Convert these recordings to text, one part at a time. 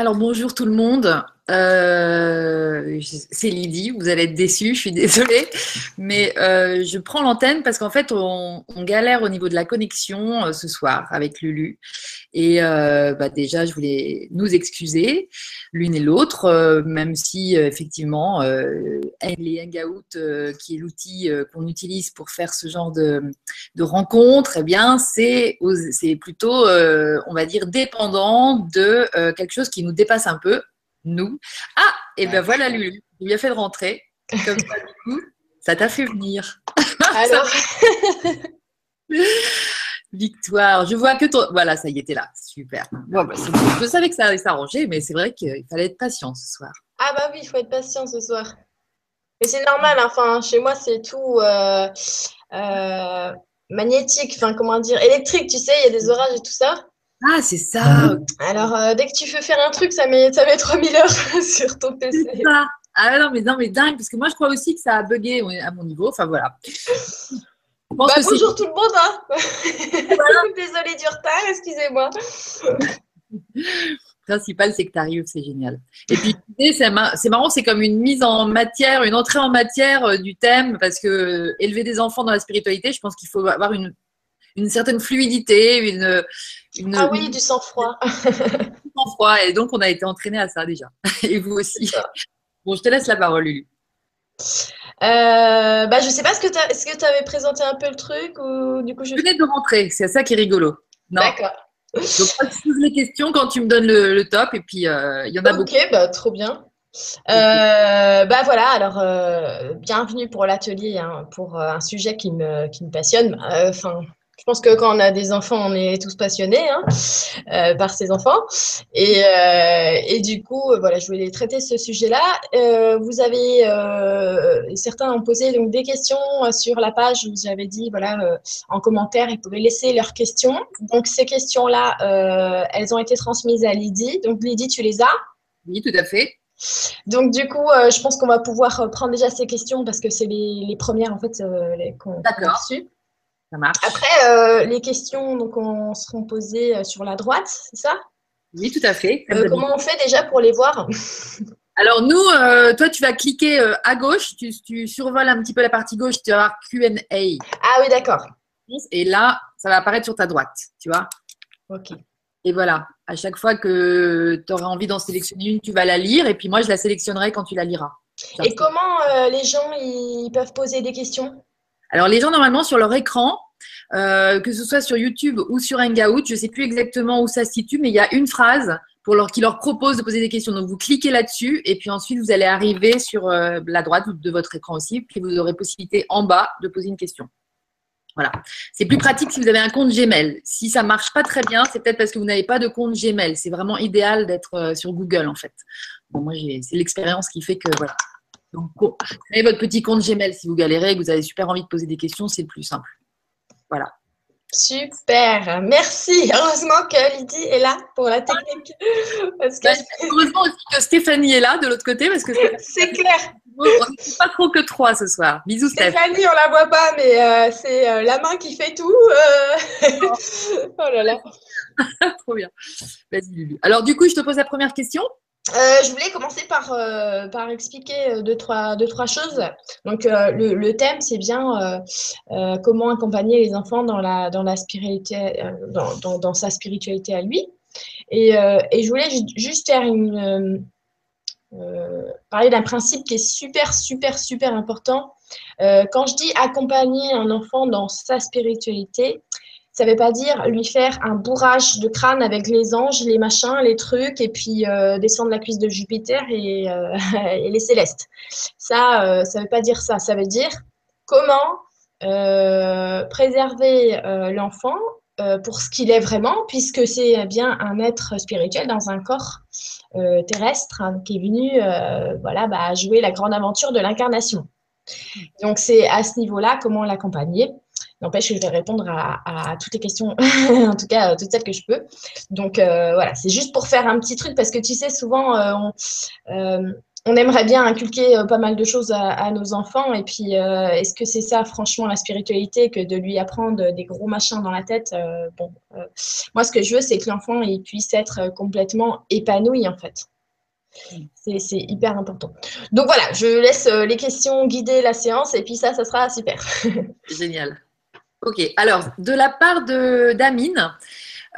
Alors bonjour tout le monde. Euh, c'est Lydie, vous allez être déçus, je suis désolée, mais euh, je prends l'antenne parce qu'en fait on, galère au niveau de la connexion euh, ce soir avec Lulu. Et bah, déjà je voulais nous excuser l'une et l'autre, même si effectivement les Hangout, qui est l'outil qu'on utilise pour faire ce genre de, de rencontres, eh bien c'est plutôt, on va dire, dépendant de quelque chose qui nous dépasse un peu nous. Ah, et ben voilà, Lulu, tu bien fait de rentrer. Comme ça, du coup, ça t'a fait venir. Alors Victoire, je vois que toi. Voilà, ça y était là. Super. Bah, je savais que ça allait s'arranger, mais c'est vrai qu'il fallait être patient ce soir. Ah, bah oui, il faut être patient ce soir. Mais c'est normal, hein. enfin, chez moi, c'est tout euh, euh, magnétique, enfin, comment dire, électrique, tu sais, il y a des orages et tout ça. Ah, c'est ça. Alors, euh, dès que tu veux faire un truc, ça met, ça met 3000 heures sur ton PC. Ça. Ah non, mais non, mais dingue, parce que moi, je crois aussi que ça a bugué à mon niveau. Enfin, voilà. Bah, bonjour tout le monde. Hein. Désolée du retard, excusez-moi. principal, c'est que tu arrives, c'est génial. Et puis, c'est marrant, c'est comme une mise en matière, une entrée en matière euh, du thème, parce que euh, élever des enfants dans la spiritualité, je pense qu'il faut avoir une une certaine fluidité, une, ah oui, du sang-froid. du sang-froid, et donc on a été entraîné à ça déjà. Et vous aussi. Bon, je te laisse la parole, Lulu. Euh, bah, je sais pas, est-ce que tu avais présenté un peu le truc ou du coup je... venais de rentrer, c'est ça qui est rigolo. D'accord. Donc, je pose les questions quand tu me donnes le, top et puis euh, il y en a beaucoup. Ok, bah, trop bien. Euh, bah voilà, alors euh, bienvenue pour l'atelier, hein, pour un sujet qui me, qui me passionne. Enfin, je pense que quand on a des enfants, on est tous passionnés hein, euh, par ces enfants. Et, euh, et, du coup, voilà, je voulais traiter ce sujet-là. Euh, vous avez, certains ont posé donc des questions sur la page. Vous avez dit, voilà, en commentaire, ils pouvaient laisser leurs questions. Donc ces questions-là, elles ont été transmises à Lydie. Donc Lydie, tu les as? Oui, tout à fait. Donc du coup, je pense qu'on va pouvoir prendre déjà ces questions parce que c'est les, les, premières en fait qu'on a reçues. Après, euh, les questions donc, on seront posées euh, sur la droite, c'est ça? Oui, tout à fait. Euh, comment on fait déjà pour les voir? Alors nous, toi, tu vas cliquer à gauche, tu, survoles un petit peu la partie gauche, tu vas avoir Q&A. Ah oui, d'accord. Et là, ça va apparaître sur ta droite, tu vois? Ok. Et voilà, à chaque fois que tu auras envie d'en sélectionner une, tu vas la lire et puis moi, je la sélectionnerai quand tu la liras. Et comment les gens ils peuvent poser des questions? Alors, les gens, normalement, sur leur écran, euh, que ce soit sur YouTube ou sur Hangout, je ne sais plus exactement où ça se situe, mais il y a une phrase pour leur, qui leur propose de poser des questions. Donc, vous cliquez là-dessus et puis ensuite, vous allez arriver sur euh, la droite de votre écran aussi. Puis, vous aurez possibilité en bas de poser une question. Voilà. C'est plus pratique si vous avez un compte Gmail. Si ça marche pas très bien, c'est peut-être parce que vous n'avez pas de compte Gmail. C'est vraiment idéal d'être euh, sur Google, en fait. Moi, c'est l'expérience qui fait que, voilà. Donc, créez votre petit compte Gmail si vous galérez et que vous avez super envie de poser des questions, c'est le plus simple. Voilà. Super, merci. Heureusement que Lydie est là pour la technique. Parce que... Bah, heureusement aussi que Stéphanie est là de l'autre côté parce que c'est clair. On n'est pas trop que trois ce soir. Bisous Stéphanie, on la voit pas, mais euh, c'est euh, la main qui fait tout. Euh. Oh. oh là là. trop bien. Vas-y Lulu. Alors du coup, je te pose la première question. Euh, je voulais commencer par, euh, expliquer euh, deux trois, choses. Donc, le, thème, c'est bien comment accompagner les enfants dans, sa spiritualité à lui. Et, je voulais juste parler d'un principe qui est super, super, super important. quand je dis accompagner un enfant dans sa spiritualité, ça ne veut pas dire lui faire un bourrage de crâne avec les anges, les machins, les trucs, et puis euh, descendre la cuisse de Jupiter et, euh, les célestes. Ça, euh, ça ne veut pas dire ça. Ça veut dire comment préserver l'enfant pour ce qu'il est vraiment, puisque c'est bien un être spirituel dans un corps terrestre hein, qui est venu voilà, bah, jouer la grande aventure de l'incarnation. Donc c'est à ce niveau-là comment l'accompagner. N'empêche je vais répondre à, toutes les questions, en tout cas toutes celles que je peux. Donc euh, voilà, c'est juste pour faire un petit truc parce que tu sais, souvent, euh, euh, on aimerait bien inculquer pas mal de choses à, nos enfants. Et puis, est-ce que c'est ça, franchement, la spiritualité, que de lui apprendre des gros machins dans la tête Bon, moi, ce que je veux, c'est que l'enfant il puisse être complètement épanoui, en fait. C'est hyper important. Donc voilà, je laisse les questions guider la séance et puis ça, ça sera super. Génial. Ok, alors de la part de d'Amine,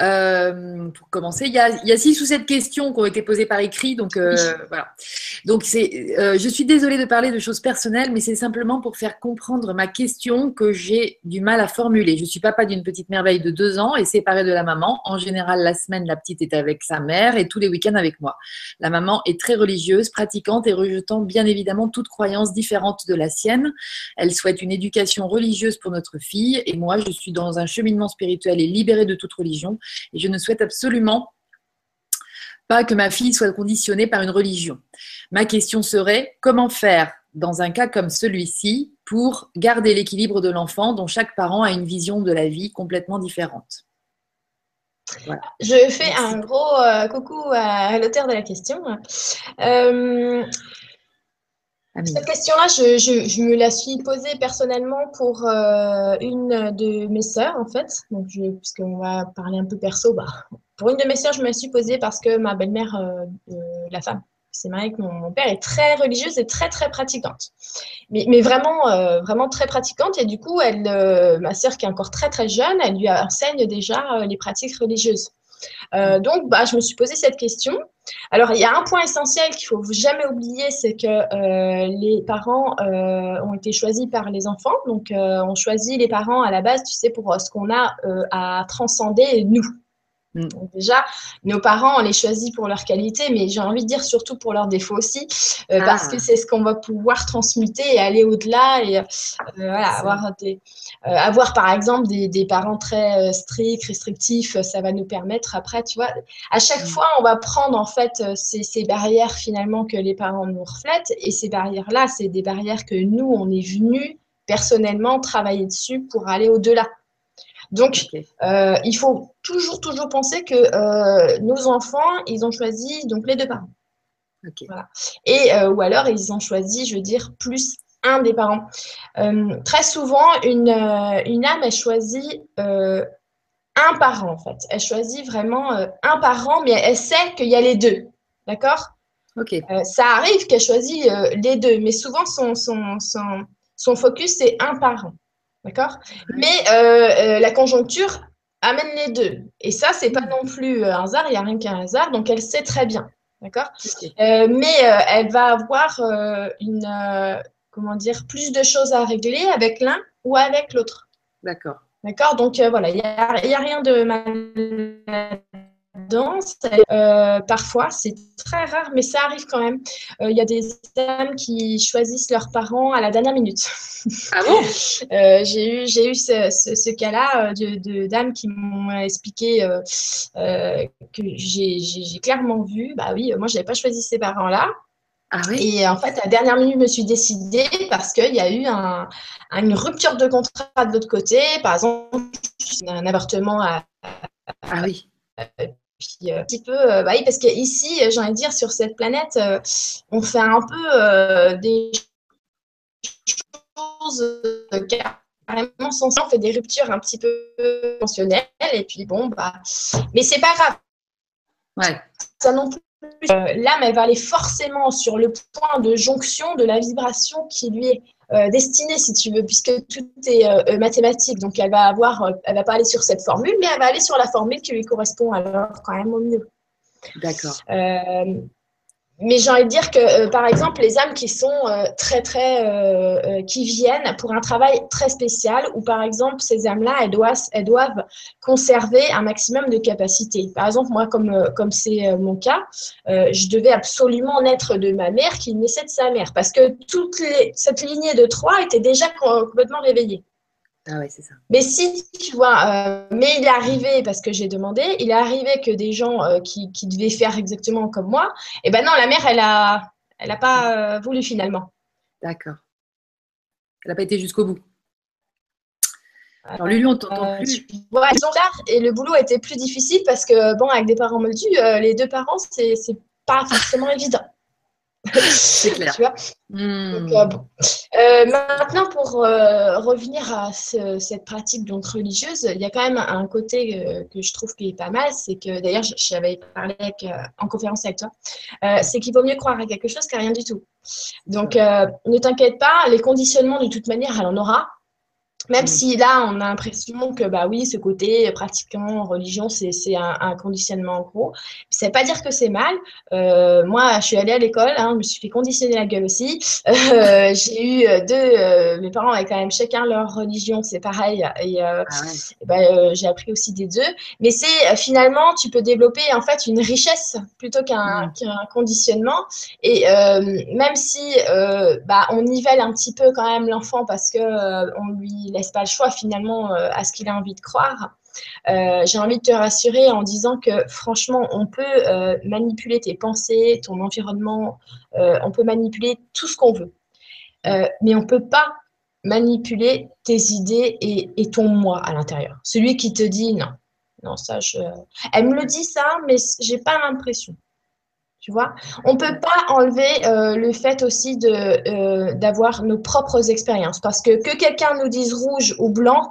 euh, pour commencer, il y, a, il y, a, six ou sept questions qui ont été posées par écrit, donc euh, voilà. Donc c'est, euh, je suis désolée de parler de choses personnelles, mais c'est simplement pour faire comprendre ma question que j'ai du mal à formuler. Je suis papa d'une petite merveille de deux ans et séparée de la maman. En général, la semaine, la petite est avec sa mère et tous les week-ends avec moi. La maman est très religieuse, pratiquante et rejetant bien évidemment toute croyance différente de la sienne. Elle souhaite une éducation religieuse pour notre fille et moi, je suis dans un cheminement spirituel et libérée de toute religion. Et je ne souhaite absolument pas que ma fille soit conditionnée par une religion. Ma question serait comment faire dans un cas comme celui-ci pour garder l'équilibre de l'enfant dont chaque parent a une vision de la vie complètement différente? Je fais un gros euh, coucou à l'auteur de la question. Euh, cette question-là, je, me la suis posée personnellement pour euh, une de mes sœurs, en fait. Donc, puisqu'on va parler un peu perso, bah, pour une de mes sœurs, je me la suis posée parce que ma belle-mère, euh, la femme, c'est mariée avec mon, père, est très religieuse et très, très pratiquante. Mais, mais vraiment, euh, vraiment très pratiquante. Et du coup, elle, ma sœur, qui est encore très, très jeune, elle lui enseigne déjà les pratiques religieuses. Euh, donc, bah, je me suis posé cette question. Alors, il y a un point essentiel qu'il faut jamais oublier, c'est que euh, les parents euh, ont été choisis par les enfants. Donc, on choisit les parents à la base, tu sais, pour ce qu'on a à transcender nous. Mm. déjà, nos parents, on les choisit pour leur qualité, mais j'ai envie de dire surtout pour leurs défauts aussi, euh, ah. parce que c'est ce qu'on va pouvoir transmuter et aller au-delà et euh, voilà, avoir, des, euh, avoir par exemple des, des parents très stricts, restrictifs, ça va nous permettre après, tu vois, à chaque mm. fois, on va prendre en fait ces, ces, barrières finalement que les parents nous reflètent et ces barrières-là, c'est des barrières que nous, on est venus personnellement travailler dessus pour aller au-delà. Donc, euh, il faut toujours, toujours penser que euh, nos enfants, ils ont choisi donc les deux parents. Et euh, ou alors, ils ont choisi, je veux dire, plus un des parents. très souvent, une, une âme, elle choisit un parent, en fait. Elle choisit vraiment un parent, mais elle sait qu'il y a les deux. D'accord? Ok. ça arrive qu'elle choisit les deux, mais souvent, son, son, son, son focus, c'est un parent. D'accord? Mais euh, euh, la conjoncture amène les deux. Et ça, c'est pas non plus un hasard, il n'y a rien qu'un hasard, donc elle sait très bien. D'accord? Euh, Mais elle va avoir une, comment dire, plus de choses à régler avec l'un ou avec l'autre. D'accord. D'accord? Donc voilà, il n'y a, a, rien de mal danse. Euh, parfois, c'est très rare, mais ça arrive quand même. Euh, il y a des dames qui choisissent leurs parents à la dernière minute. Ah bon? Euh, J'ai eu, j'ai eu ce, ce, cas-là de, de, dames qui m'ont expliqué que j'ai clairement vu, bah oui, moi, je n'avais pas choisi ces parents-là. Ah oui? Et en fait, à la dernière minute, je me suis décidée parce qu'il y a eu un, une rupture de contrat de l'autre côté. Par exemple, un avortement à, ah oui. Euh, un petit peu, euh, bah oui, parce qu'ici, j'ai envie de dire, sur cette planète, euh, on fait un peu des choses carrément sans on fait des ruptures un petit peu conventionnelles, et puis bon, bah, mais c'est pas grave. Ouais. Ça non plus. L'âme, elle va aller forcément sur le point de jonction de la vibration qui lui est euh, destinée, si tu veux, puisque tout est euh, euh, mathématique. Donc, elle va avoir, elle va pas aller sur cette formule, mais elle va aller sur la formule qui lui correspond alors quand même au mieux. D'accord mais j'ai envie de dire que, euh, par exemple, les âmes qui sont euh, très, très, euh, qui viennent pour un travail très spécial, ou par exemple, ces âmes-là, elles doivent, elles doivent conserver un maximum de capacité. Par exemple, moi, comme comme c'est mon cas, je devais absolument naître de ma mère qui naissait de sa mère, parce que toute les, cette lignée de trois était déjà complètement réveillée. Ah ouais, c'est ça. Mais si, tu vois, euh, mais il est arrivé, parce que j'ai demandé, il est arrivé que des gens euh, qui, qui, devaient faire exactement comme moi, et eh ben non, la mère, elle a, elle a pas euh, voulu finalement. D'accord. Elle n'a pas été jusqu'au bout. Alors, Lulu, on t'entend plus. Ouais, et le boulot était plus difficile parce que, bon, avec des parents moldus, les deux parents, c'est pas forcément évident. C'est clair. tu vois Hmm. Donc, euh, bon. Euh, maintenant, pour euh, revenir à ce- cette pratique donc religieuse, il y a quand même un côté que je trouve qui est pas mal, c'est que d'ailleurs, j'avais parlé avec, en conférence avec toi, c'est qu'il vaut mieux croire à quelque chose qu'à rien du tout. Donc, euh, ne t'inquiète pas, les conditionnements, de toute manière, elle en aura. Même Mm. si là, on a l'impression que, bah oui, ce côté pratiquant religion, c'est un, un conditionnement en gros. Ça ne veut pas dire que c'est mal. Euh, moi, je suis allée à l'école, hein, je me suis fait conditionner la gueule aussi. Euh, j'ai eu euh, deux, euh, mes parents avaient quand même chacun leur religion, c'est pareil. Et, euh, Ah ouais. eh ben, euh, j'ai appris aussi des deux. Mais c'est finalement, tu peux développer en fait une richesse plutôt qu'un Mm. conditionnement. Et même si bah, on nivelle un petit peu quand même l'enfant parce que on lui laisse pas le choix finalement euh, à ce qu'il a envie de croire. Euh, j'ai envie de te rassurer en disant que franchement, on peut euh, manipuler tes pensées, ton environnement, on peut manipuler tout ce qu'on veut. Mais on peut pas manipuler tes idées et, et ton moi à l'intérieur. Celui qui te dit non, non, ça, je... Elle me le dit ça, mais j'ai pas l'impression. Tu vois, on peut pas enlever euh, le fait aussi de euh, d'avoir nos propres expériences, parce que que quelqu'un nous dise rouge ou blanc,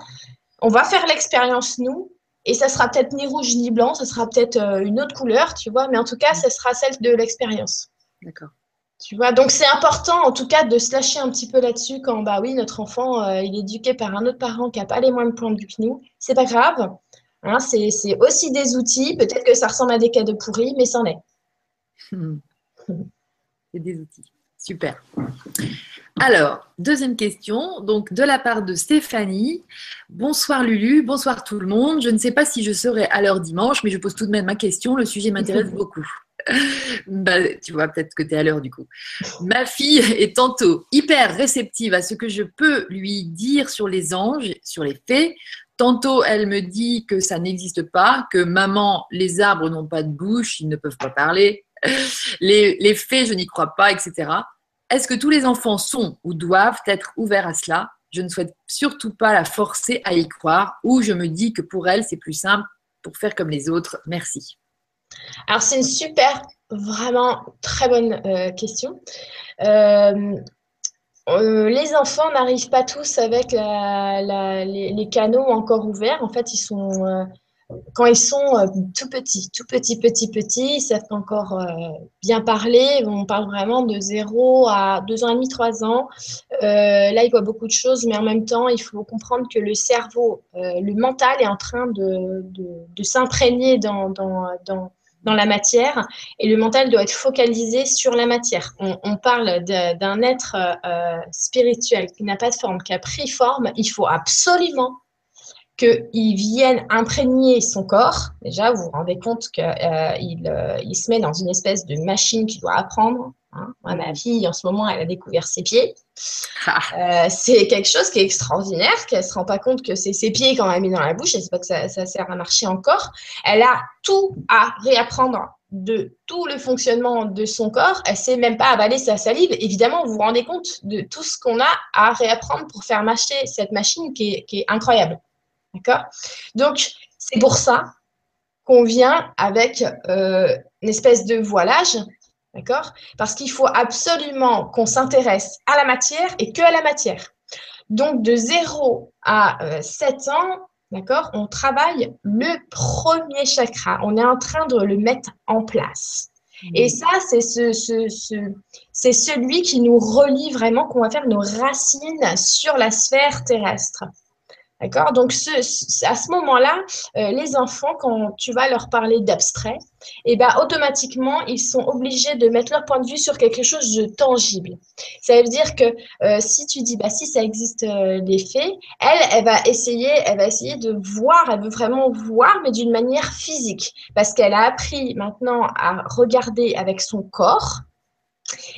on va faire l'expérience nous, et ça sera peut-être ni rouge ni blanc, ça sera peut-être euh, une autre couleur, tu vois, mais en tout cas, ça sera celle de l'expérience. D'accord. Tu vois, donc c'est important en tout cas de se lâcher un petit peu là-dessus quand bah oui notre enfant il est éduqué par un autre parent qui n'a pas les points de vue que nous, c'est pas grave, hein, c'est c'est aussi des outils. Peut-être que ça ressemble à des cadeaux pourris, mais c'en est. C'est des outils. Super. Alors, deuxième question, donc de la part de Stéphanie. Bonsoir Lulu, bonsoir tout le monde. Je ne sais pas si je serai à l'heure dimanche, mais je pose tout de même ma question. Le sujet m'intéresse beaucoup. Bah, tu vois, peut-être que tu es à l'heure du coup. Ma fille est tantôt hyper réceptive à ce que je peux lui dire sur les anges, sur les fées. Tantôt, elle me dit que ça n'existe pas, que maman, les arbres n'ont pas de bouche, ils ne peuvent pas parler. Les, fées, je n'y crois pas, etc. Est-ce que tous les enfants sont ou doivent être ouverts à cela? Je ne souhaite surtout pas la forcer à y croire, ou je me dis que pour elle, c'est plus simple pour faire comme les autres. Merci. Alors c'est une super, vraiment très bonne euh, question. Euh, euh, les enfants n'arrivent pas tous avec les, canaux encore ouverts. En fait, ils sont quand ils sont euh, tout petits, tout petits, petits, petits, ils savent encore euh, bien parler. On parle vraiment de 0 à 2 ans et demi, 3 ans. Euh, là, ils voient beaucoup de choses, mais en même temps, il faut comprendre que le cerveau, le mental est en train de, de, s'imprégner dans, dans, dans, la matière et le mental doit être focalisé sur la matière. On, on parle d'un être spirituel qui n'a pas de forme, qui a pris forme. Il faut absolument qu'il vienne imprégner son corps. Déjà, vous vous rendez compte qu'il euh, euh, il se met dans une espèce de machine qu'il doit apprendre. Hein. Moi, ma fille, en ce moment, elle a découvert ses pieds. Euh, c'est quelque chose qui est extraordinaire, qu'elle ne se rend pas compte que c'est ses pieds elle a mis dans la bouche, et c'est pas que ça, ça sert à marcher encore. Elle a tout à réapprendre de tout le fonctionnement de son corps. Elle sait même pas avaler sa salive. Évidemment, vous vous rendez compte de tout ce qu'on a à réapprendre pour faire marcher cette machine qui est, qui est incroyable. D'accord? Donc, c'est pour ça qu'on vient avec euh, une espèce de voilage. D'accord? Parce qu'il faut absolument qu'on s'intéresse à la matière et que à la matière. Donc, de 0 à euh, 7 ans, d'accord, on travaille le premier chakra. On est en train de le mettre en place. Et ça, c'est ce, ce, ce, c'est celui qui nous relie vraiment, qu'on va faire nos racines sur la sphère terrestre. D'accord? Donc, à ce moment-là, euh, les enfants, quand tu vas leur parler d'abstrait, eh ben, automatiquement, ils sont obligés de mettre leur point de vue sur quelque chose de tangible. Ça veut dire que euh, si tu dis, bah, si ça existe euh, les faits, elle, elle va essayer, elle va essayer de voir, elle veut vraiment voir, mais d'une manière physique, parce qu'elle a appris maintenant à regarder avec son corps.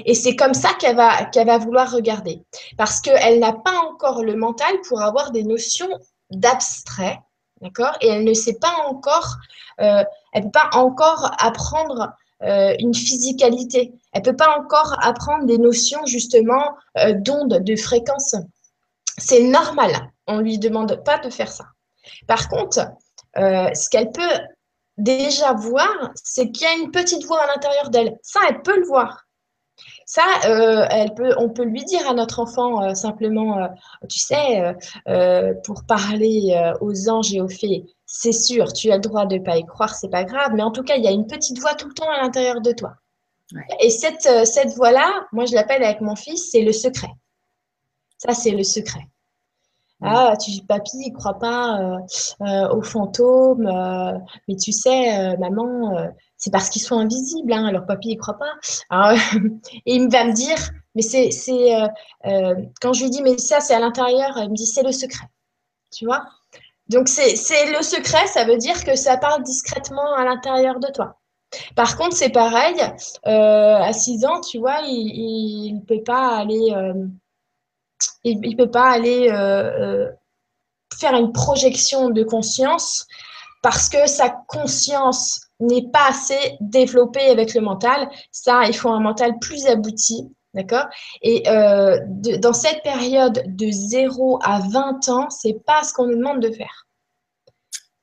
Et c'est comme ça qu'elle va, va vouloir regarder. Parce qu'elle n'a pas encore le mental pour avoir des notions d'abstrait, d'accord? Et elle ne sait pas encore, euh, elle ne peut pas encore apprendre euh, une physicalité. Elle ne peut pas encore apprendre des notions justement euh, d'ondes, de fréquences. C'est normal. On ne lui demande pas de faire ça. Par contre, ce qu'elle peut déjà voir, c'est qu'il y a une petite voix à l'intérieur d'elle. Ça, elle peut le voir. Ça, euh, elle peut, on peut lui dire à notre enfant euh, simplement, euh, tu sais, pour parler aux anges et aux fées, c'est sûr, tu as le droit de ne pas y croire, c'est pas grave, mais en tout cas, il y a une petite voix tout le temps à l'intérieur de toi. Et cette, cette voix-là, moi je l'appelle avec mon fils, c'est le secret. Ça, c'est le secret. Ah, tu papy, il croit pas aux fantômes, mais tu sais, maman, c'est parce qu'ils sont invisibles, hein, alors papy, il croit pas. et il va me dire, mais c'est, euh, euh, quand je lui dis, mais ça, c'est à l'intérieur, il me dit, c'est le secret. Tu vois? Donc, c'est, le secret, ça veut dire que ça parle discrètement à l'intérieur de toi. Par contre, c'est pareil, euh, à 6 ans, tu vois, il ne peut pas aller, il, il, peut pas aller faire une projection de conscience parce que sa conscience n'est pas assez développé avec le mental. Ça, il faut un mental plus abouti. D'accord? Et euh, dans cette période de 0 à 20 ans, c'est pas ce qu'on nous demande de faire.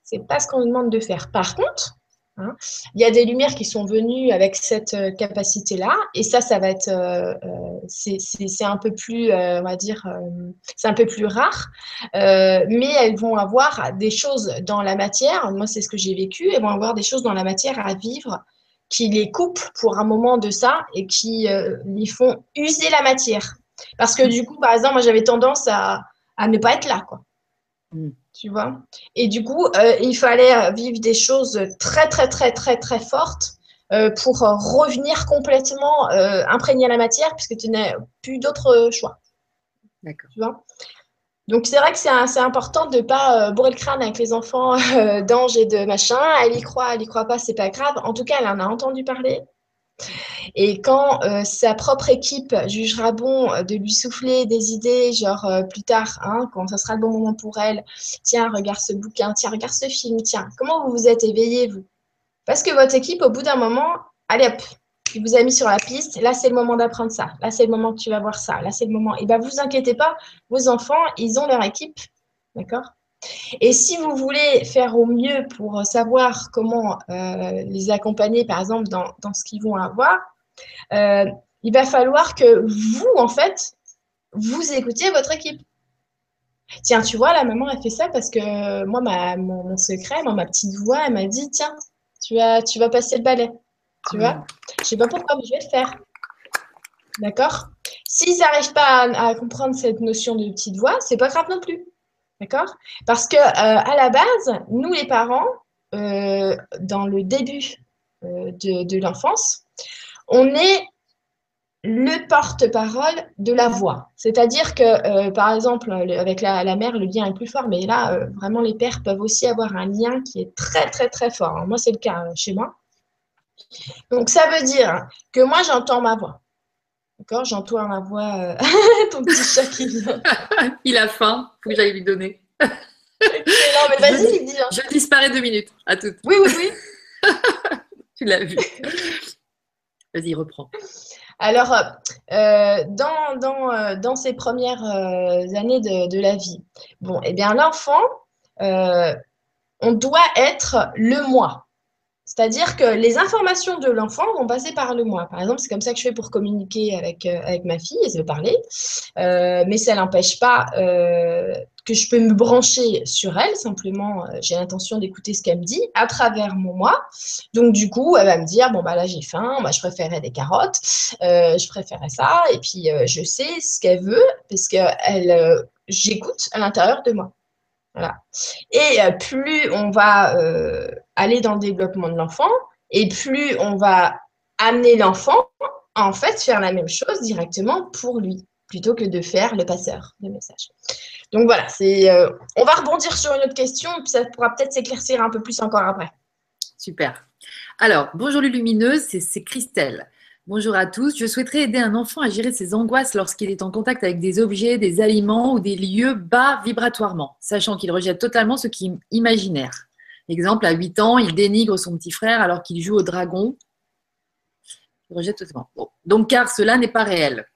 C'est pas ce qu'on nous demande de faire. Par contre, Hein. Il y a des lumières qui sont venues avec cette euh, capacité-là, et ça, ça va être, euh, euh, c'est un peu plus, on va dire, c'est un peu plus rare, mais elles vont avoir des choses dans la matière. Moi, c'est ce que j'ai vécu. Elles vont avoir des choses dans la matière à vivre qui les coupent pour un moment de ça et qui les font user la matière. Parce que du coup, par exemple, moi, j'avais tendance à, à ne pas être là, quoi. Mm tu vois. Et du coup, euh, il fallait euh, vivre des choses très, très, très, très, très fortes euh, pour revenir complètement imprégné à la matière, puisque tu n'as plus d'autre choix. D'accord. Tu vois donc c'est vrai que c'est important de ne pas bourrer le crâne avec les enfants d'ange et de machin. Elle y croit, elle y croit pas, c'est pas grave. En tout cas, elle en a entendu parler. Et quand euh, sa propre équipe jugera bon euh, de lui souffler des idées, genre euh, plus tard, hein, quand ça sera le bon moment pour elle, tiens, regarde ce bouquin, tiens, regarde ce film, tiens, comment vous vous êtes éveillé, vous? Parce que votre équipe, au bout d'un moment, allez hop, il vous a mis sur la piste, là c'est le moment d'apprendre ça, là c'est le moment que tu vas voir ça, là c'est le moment. Et bien, vous inquiétez pas, vos enfants, ils ont leur équipe, d'accord? Et si vous voulez faire au mieux pour savoir comment euh, les accompagner, par exemple, dans, ce qu'ils vont avoir, euh, il va falloir que vous, en fait, vous écoutiez votre équipe. Tiens, tu vois, la maman a fait ça parce que moi, ma, mon, secret, ma petite voix, elle m'a dit, tiens, tu vas, tu vas passer le balai. Tu vois? Je ne sais pas pourquoi, mais je vais le faire. D'accord? S'ils n'arrivent pas à, à, comprendre cette notion de petite voix, c'est pas grave non plus. D'accord? Parce que euh, à la base, nous les parents, euh, dans le début euh, de, l'enfance, on est le porte-parole de la voix. C'est-à-dire que, par exemple, avec la, mère, le lien est plus fort, mais là, vraiment, les pères peuvent aussi avoir un lien qui est très, très, très fort. moi, c'est le cas chez moi. Donc, ça veut dire que moi, j'entends ma voix. D'accord J'entends ma voix. Euh, ton petit chat qui vient. il a faim. Faut que j'aille lui donner. non, mais vas-y, dis. Hein. Je disparais deux minutes. À toutes. Oui, oui, oui. tu l'as vu. Vas-y, reprends. Alors, euh, dans, dans, euh, dans ces premières années de, de, la vie, bon, eh bien, l'enfant, on doit être le moi. C'est-à-dire que les informations de l'enfant vont passer par le moi. Par exemple, c'est comme ça que je fais pour communiquer avec, euh, ma fille, elle veut parler, euh, mais ça n'empêche pas euh, que je peux me brancher sur elle, simplement j'ai l'intention d'écouter ce qu'elle me dit à travers mon moi. Donc du coup, elle va me dire, bon bah là j'ai faim, moi je préférais des carottes, je préférais ça, et puis je sais ce qu'elle veut, parce que j'écoute à l'intérieur de moi. Voilà. Et euh, plus on va euh, aller dans le développement de l'enfant, et plus on va amener l'enfant à en fait faire la même chose directement pour lui, plutôt que de faire le passeur de message. Donc voilà, c'est, euh, on va rebondir sur une autre question, puis ça pourra peut-être s'éclaircir un peu plus encore après. Super. Alors, bonjour les lumineuses, c'est Christelle. Bonjour à tous. Je souhaiterais aider un enfant à gérer ses angoisses lorsqu'il est en contact avec des objets, des aliments ou des lieux bas vibratoirement, sachant qu'il rejette totalement ce qui est imaginaire. Exemple, à 8 ans, il dénigre son petit frère alors qu'il joue au dragon. Il rejette totalement. Donc, car cela n'est pas réel.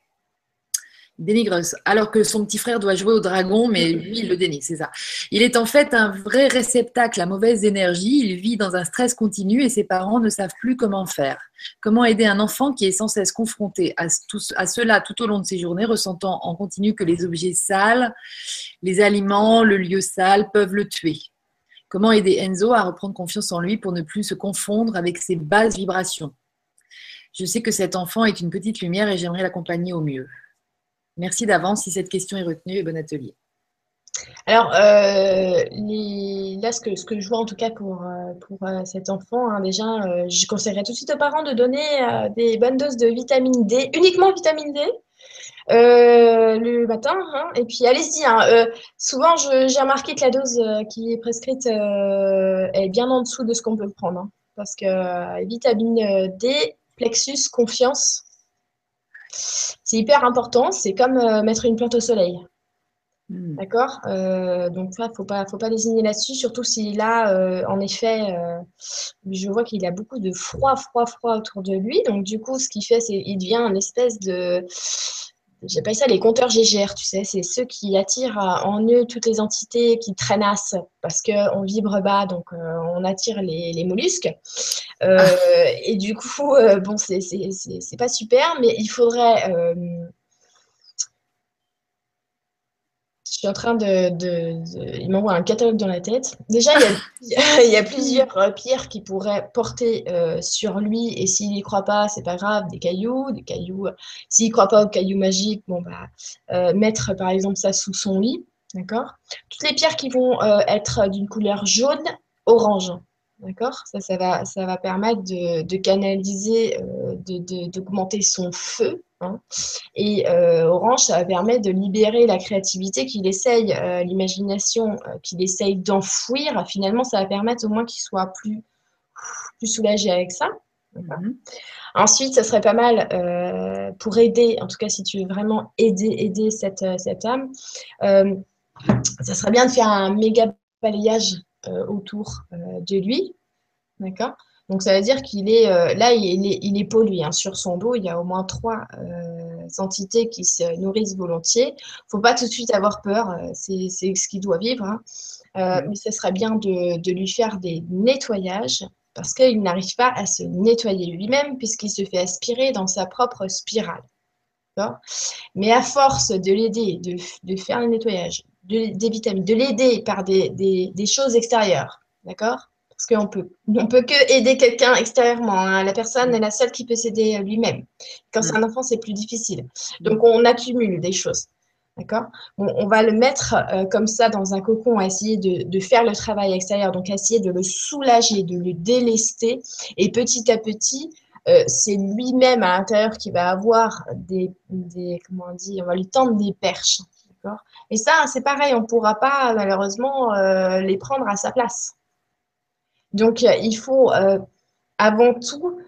Dénigre, alors que son petit frère doit jouer au dragon, mais lui, il le dénigre, c'est ça. Il est en fait un vrai réceptacle à mauvaise énergie, il vit dans un stress continu et ses parents ne savent plus comment faire. Comment aider un enfant qui est sans cesse confronté à, à cela tout au long de ses journées, ressentant en continu que les objets sales, les aliments, le lieu sale peuvent le tuer? Comment aider Enzo à reprendre confiance en lui pour ne plus se confondre avec ses basses vibrations? Je sais que cet enfant est une petite lumière et j'aimerais l'accompagner au mieux. Merci d'avance si cette question est retenue et bon atelier. Alors, euh, là, ce que, je vois en tout cas pour, euh, euh, cet enfant, hein, déjà, je conseillerais tout de suite aux parents de donner des bonnes doses de vitamine D, uniquement vitamine D, le matin. Hein, et puis, allez-y. Hein, souvent, j'ai remarqué que la dose qui est prescrite est bien en dessous de ce qu'on peut prendre. parce que vitamine D, plexus, confiance, c'est hyper important. C'est comme euh, mettre une plante au soleil. Hmm. D'accord? Euh, Donc, il ne faut pas, faut pas désigner là-dessus, surtout s'il a, euh, en effet, je vois qu'il a beaucoup de froid, froid, froid autour de lui. Donc, du coup, ce qu'il fait, c'est qu'il devient une espèce de, j'appelle ça les compteurs GGR, tu sais, c'est ceux qui attirent en eux toutes les entités qui traînassent parce qu'on vibre bas, donc euh, on attire les, mollusques. Euh. Et du coup, euh, bon, c'est pas super, mais il faudrait en train de. il m'envoie un catalogue dans la tête. Déjà, il y a, plusieurs euh, pierres qui pourraient porter euh, sur lui. Et s'il n'y croit pas, c'est pas grave. Des cailloux, des cailloux. S'il ne croit pas aux cailloux magiques, bon, bah, euh, mettre par exemple ça sous son lit. D'accord? Toutes les pierres qui vont être d'une couleur jaune, orange. D'accord? Ça, ça, va, ça va permettre de, canaliser, d'augmenter son feu Hein. Et euh, Orange, ça va permettre de libérer la créativité qu'il essaye, euh, l'imagination euh, qu'il essaye d'enfouir. Finalement, ça va permettre au moins qu'il soit plus, plus soulagé avec ça. Mhm. Ensuite, ça serait pas mal pour aider, en tout cas si tu veux vraiment aider, aider cette, cette âme, ça serait bien de faire un méga balayage autour de lui. D'accord? Donc, ça veut dire qu'il est euh, là, il est, il est pollué. Hein. Sur son dos, il y a au moins trois euh, entités qui se nourrissent volontiers. Il ne faut pas tout de suite avoir peur. Euh, c'est ce qu'il doit vivre. Hein. mais ce serait bien de, de, lui faire des nettoyages parce qu'il n'arrive pas à se nettoyer lui-même puisqu'il se fait aspirer dans sa propre spirale. Mais à force de l'aider, de, de, faire le nettoyage, des vitamines, de l'aider par des, des, des choses extérieures, d'accord? Parce qu'on peut, on peut que aider quelqu'un extérieurement. Hein. La personne est la seule qui peut s'aider lui-même. Quand c'est un enfant, c'est plus difficile. Donc, on accumule des choses. D'accord? On, va le mettre euh, comme ça dans un cocon, essayer de, faire le travail extérieur, donc essayer de le soulager, de le délester. Et petit à petit, euh, c'est lui-même à l'intérieur qui va avoir des, comment on dit, on va lui tendre des perches. Et ça, c'est pareil, on ne pourra pas malheureusement euh, les prendre à sa place. Donc, euh, il faut euh, avant tout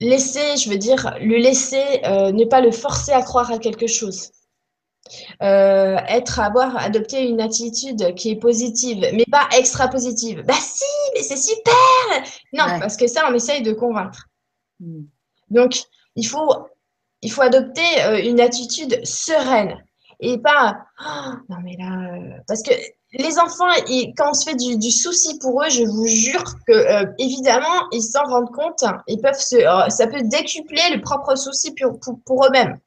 laisser, je veux dire, le laisser, euh, ne pas le forcer à croire à quelque chose. être, avoir adopté une attitude qui est positive, mais pas extra positive. Bah si, mais c'est super Non, parce que ça, on essaye de convaincre. Hmm. Donc, il faut, il faut adopter une attitude sereine et pas oh, non mais là parce que les enfants, quand on se fait du, souci pour eux, je vous jure que euh, évidemment, ils s'en rendent compte. Ils peuvent euh, ça peut décupler le propre souci pour, eux-mêmes.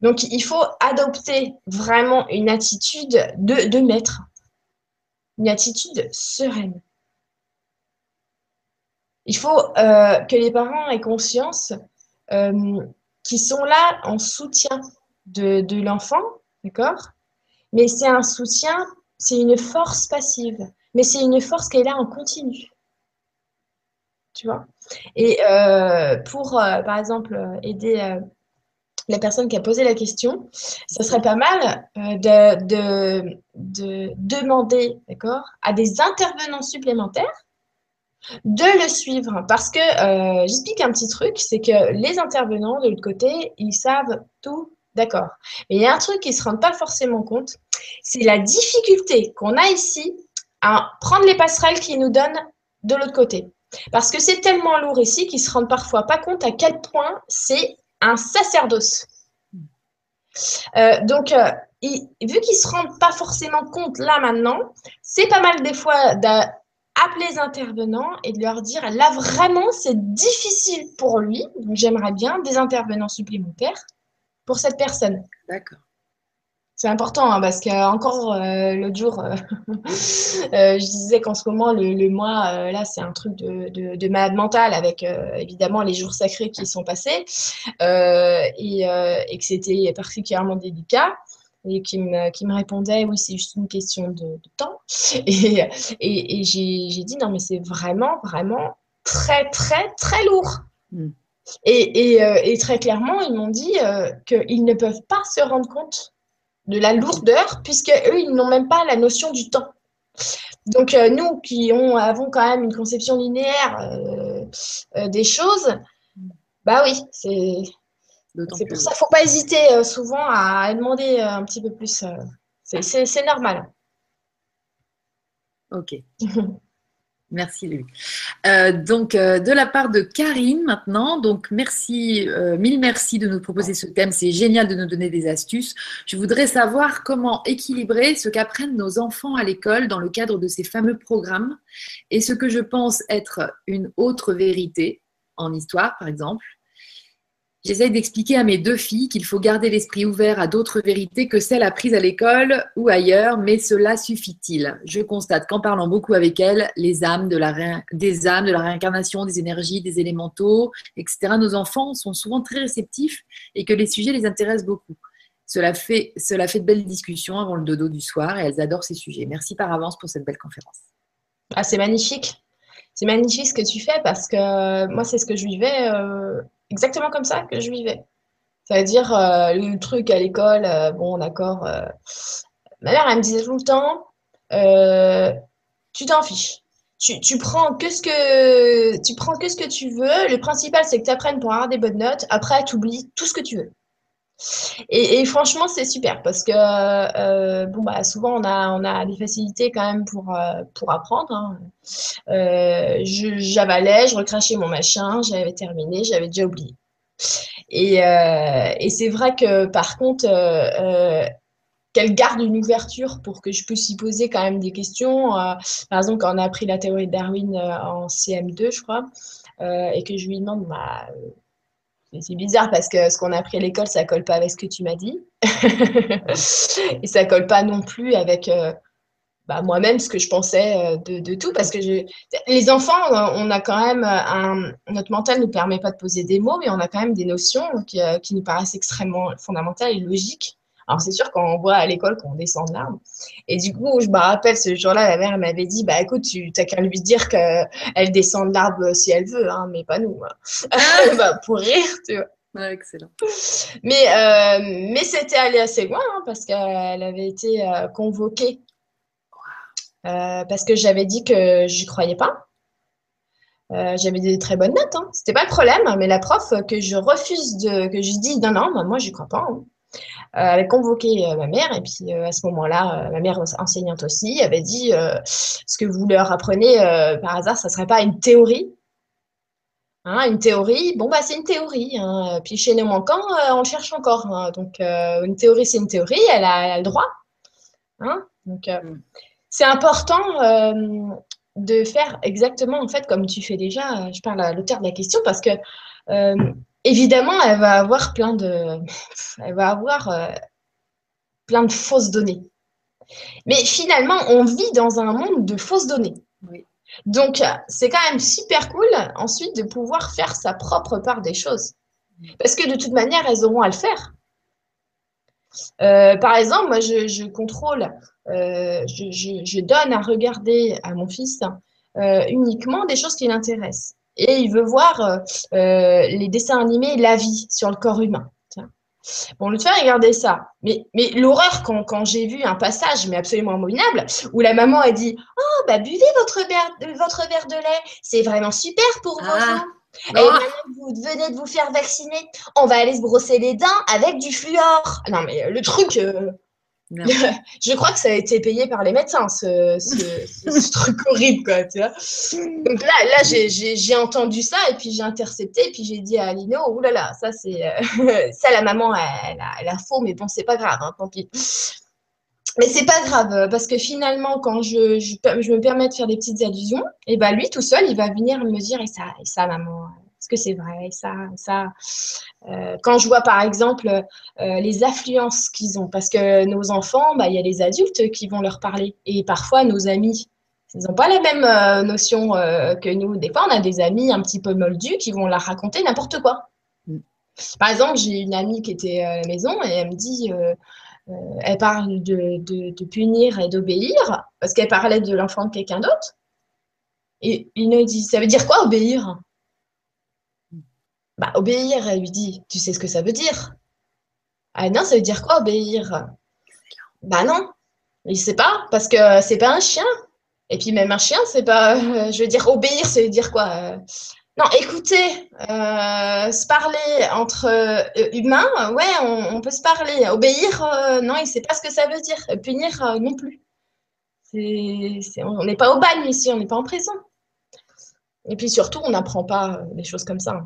Donc, il faut adopter vraiment une attitude de, maître, une attitude sereine. Il faut euh, que les parents aient conscience qu'ils sont là en soutien de, de l'enfant, d'accord? Mais c'est un soutien, c'est une force passive, mais c'est une force qui est là en continu. Tu vois? Et euh, pour, euh, par exemple, aider euh, la personne qui a posé la question, ça serait pas mal de, de, de, demander à des intervenants supplémentaires de le suivre. Parce que, j'explique un petit truc, c'est que les intervenants de l'autre côté, ils savent tout D'accord. Mais il y a un truc qui ne se rend pas forcément compte, c'est la difficulté qu'on a ici à prendre les passerelles qui nous donnent de l'autre côté. Parce que c'est tellement lourd ici qu'ils ne se rendent parfois pas compte à quel point c'est un sacerdoce. donc, vu qu'ils ne se rendent pas forcément compte là maintenant, c'est pas mal des fois d'appeler les intervenants et de leur dire là vraiment c'est difficile pour lui, donc j'aimerais bien des intervenants supplémentaires pour cette personne. D'accord. C'est important hein, parce qu'encore euh, l'autre jour, euh, euh, je disais qu'en ce moment, le, mois, là, c'est un truc de, de, malade mental avec évidemment les jours sacrés qui sont passés et, que c'était particulièrement délicat et qui me, qui me répondait oui, c'est juste une question de, temps. Et, et, j'ai dit non, mais c'est vraiment, vraiment très, très, très lourd. Hmm. Et, et, très clairement, ils m'ont dit qu'ils ne peuvent pas se rendre compte de la lourdeur, puisque eux, ils n'ont même pas la notion du temps. Donc, euh, nous qui avons quand même une conception linéaire euh, euh, des choses, bah oui, c'est c'est pour ça qu'il ne faut pas hésiter souvent à demander un petit peu plus. c'est normal. Ok. Merci Louis. Euh, donc euh, de la part de Karine maintenant, donc merci, euh, mille merci de nous proposer ce thème, c'est génial de nous donner des astuces. Je voudrais savoir comment équilibrer ce qu'apprennent nos enfants à l'école dans le cadre de ces fameux programmes et ce que je pense être une autre vérité en histoire par exemple J'essaye d'expliquer à mes deux filles qu'il faut garder l'esprit ouvert à d'autres vérités que celles apprises à l'école ou ailleurs, mais cela suffit-il? Je constate qu'en parlant beaucoup avec elles, les âmes des âmes, de la réincarnation, des énergies, des élémentaux, etc., nos enfants sont souvent très réceptifs et que les sujets les intéressent beaucoup. Cela fait, cela fait de belles discussions avant le dodo du soir et elles adorent ces sujets. Merci par avance pour cette belle conférence. Ah, c'est magnifique. C'est magnifique ce que tu fais parce que moi, c'est ce que je vivais. Euh, exactement comme ça que je vivais. C'est-à-dire, euh, le truc à l'école, euh, bon, d'accord. Euh, ma mère, elle me disait tout le temps, tu t'en fiches. Tu, prends que ce que tu prends que ce que tu veux. Le principal, c'est que tu apprennes pour avoir des bonnes notes. Après, tu oublies tout ce que tu veux. Et, franchement, c'est super parce que bon, bah, souvent, on a, des facilités quand même pour, pour apprendre. Hein. J'avalais, je, recrachais mon machin, j'avais terminé, j'avais déjà oublié. Et, et c'est vrai que par contre, qu'elle garde une ouverture pour que je puisse y poser quand même des questions. par exemple, quand on a appris la théorie de Darwin en CM2, je crois, et que je lui demande, bah, c'est bizarre parce que ce qu'on a appris à l'école, ça colle pas avec ce que tu m'as dit. et ça colle pas non plus avec euh, bah, moi-même ce que je pensais euh, de, tout. Parce que les enfants, on a quand même un... Notre mental ne nous permet pas de poser des mots, mais on a quand même des notions qui, euh, qui nous paraissent extrêmement fondamentales et logiques. Alors, c'est sûr, quand on voit à l'école qu'on descend de l'arbre. Et du coup, je me rappelle, ce jour-là, la mère m'avait dit Bah écoute, tu n'as qu'à lui dire qu'elle descend de l'arbre si elle veut, hein, mais pas nous. Hein. bah, pour rire, tu vois. excellent. Mais, euh, mais c'était allé assez loin hein, parce qu'elle avait été euh, convoquée euh, parce que j'avais dit que je n'y croyais pas. j'avais des très bonnes notes, hein. c'était pas le problème, mais la prof que je refuse de, que je dis non, non, moi j'y crois pas. Hein. Euh, avait convoqué euh, ma mère et puis euh, à ce moment-là, ma mère enseignante aussi avait dit ce que vous leur apprenez par hasard, ça serait pas une théorie Hein, une théorie, bon, bah, c'est une théorie. Hein. Puis chez nos manquants, on le cherche encore. Hein. Donc, une théorie, c'est une théorie, elle a, le droit. Donc, mm. c'est important de faire exactement, en fait, comme tu fais déjà. Je parle à l'auteur de la question parce que évidemment, elle va avoir plein de, elle va avoir euh, plein de fausses données. Mais finalement, on vit dans un monde de fausses données. Donc, c'est quand même super cool ensuite de pouvoir faire sa propre part des choses. Parce que de toute manière, elles auront à le faire. Euh, par exemple, moi, je, contrôle, euh, je, donne à regarder à mon fils uniquement des choses qui l'intéressent et il veut voir euh, euh, les dessins animés La vie sur le corps humain. Bon, le faire regarder ça. Mais, mais l'horreur quand, quand j'ai vu un passage, mais absolument abominable, où la maman a dit Oh, bah buvez votre verre, votre verre de lait, c'est vraiment super pour vos ah. Et maintenant que vous venez de vous faire vacciner, on va aller se brosser les dents avec du fluor. Non, mais le truc. Euh, je crois que ça a été payé par les médecins, ce, truc horrible, quoi. Donc là, là j'ai entendu ça et puis j'ai intercepté et puis j'ai dit à Lino, oulala, ça c'est euh, ça la maman, elle, a, faux, mais bon, c'est pas grave, hein, tant pis. Mais c'est pas grave parce que finalement, quand je, je, me permets de faire des petites allusions, et ben lui tout seul, il va venir me dire et ça, et ça, maman, que c'est vrai, ça, ça. Euh, quand je vois par exemple euh, les affluences qu'ils ont, parce que nos enfants, bah, il y a les adultes qui vont leur parler et parfois nos amis. Ils n'ont pas la même euh, notion que nous. Des fois, on a des amis un petit peu moldus qui vont leur raconter n'importe quoi. Mm. Par exemple, j'ai une amie qui était à la maison et elle me dit elle parle de, punir et d'obéir, parce qu'elle parlait de l'enfant de quelqu'un d'autre. Et il nous dit, ça veut dire quoi obéir? Bah obéir, elle lui dit, tu sais ce que ça veut dire Ah non, ça veut dire quoi obéir? Bah non, il sait pas, parce que c'est pas un chien. Et puis même un chien, c'est pas, je veux dire, obéir, ça veut dire quoi non, écoutez, euh, se parler entre euh, humains, ouais, on, peut se parler. Obéir, euh, non, il ne sait pas ce que ça veut dire. Punir, non plus. on n'est pas au bagne ici, on n'est pas en prison. Et puis surtout, on n'apprend pas des choses comme ça.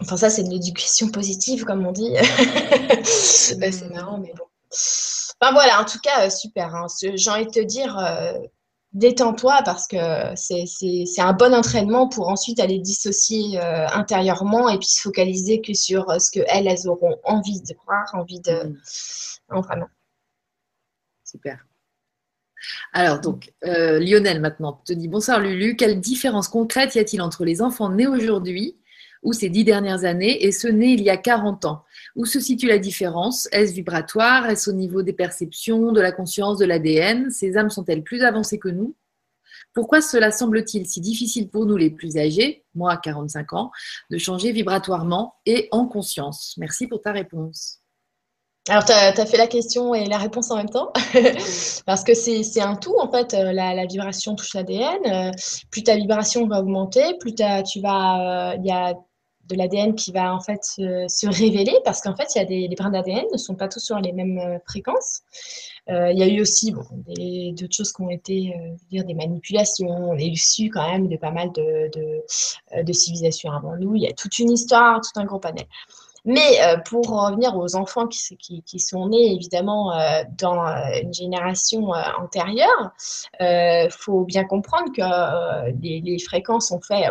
Enfin, ça, c'est une éducation positive, comme on dit. Ben, c'est marrant, mais bon. Enfin voilà, en tout cas, super. Hein. J'ai envie de te dire, détends-toi parce que c'est un bon entraînement pour ensuite aller dissocier euh, intérieurement et puis se focaliser que sur euh, ce qu'elles, elles auront envie de croire, envie de... Mm. vraiment. Super. Alors, donc, euh, Lionel, maintenant, te dit bonsoir Lulu. Quelle différence concrète y a-t-il entre les enfants nés aujourd'hui ou ces dix dernières années et ceux nés il y a 40 ans. Où se situe la différence? Est-ce vibratoire? Est-ce au niveau des perceptions, de la conscience, de l'ADN Ces âmes sont-elles plus avancées que nous? Pourquoi cela semble-t-il si difficile pour nous les plus âgés, moi 45 ans, de changer vibratoirement et en conscience? Merci pour ta réponse. Alors, tu as, fait la question et la réponse en même temps, parce que c'est un tout, en fait, euh, la, vibration touche l'ADN. Euh, plus ta vibration va augmenter, plus tu vas, euh, il y a de l'ADN qui va en fait se, révéler parce qu'en fait, il y a des les brins d'ADN ne sont pas tous sur les mêmes euh, fréquences. Euh, il y a eu aussi d'autres choses qui ont été euh, dire, des manipulations. On est issu quand même de pas mal de, de, civilisations avant nous. Il y a toute une histoire, tout un gros panel. Mais pour revenir aux enfants qui, qui, sont nés évidemment dans une génération antérieure, il faut bien comprendre que les, fréquences ont fait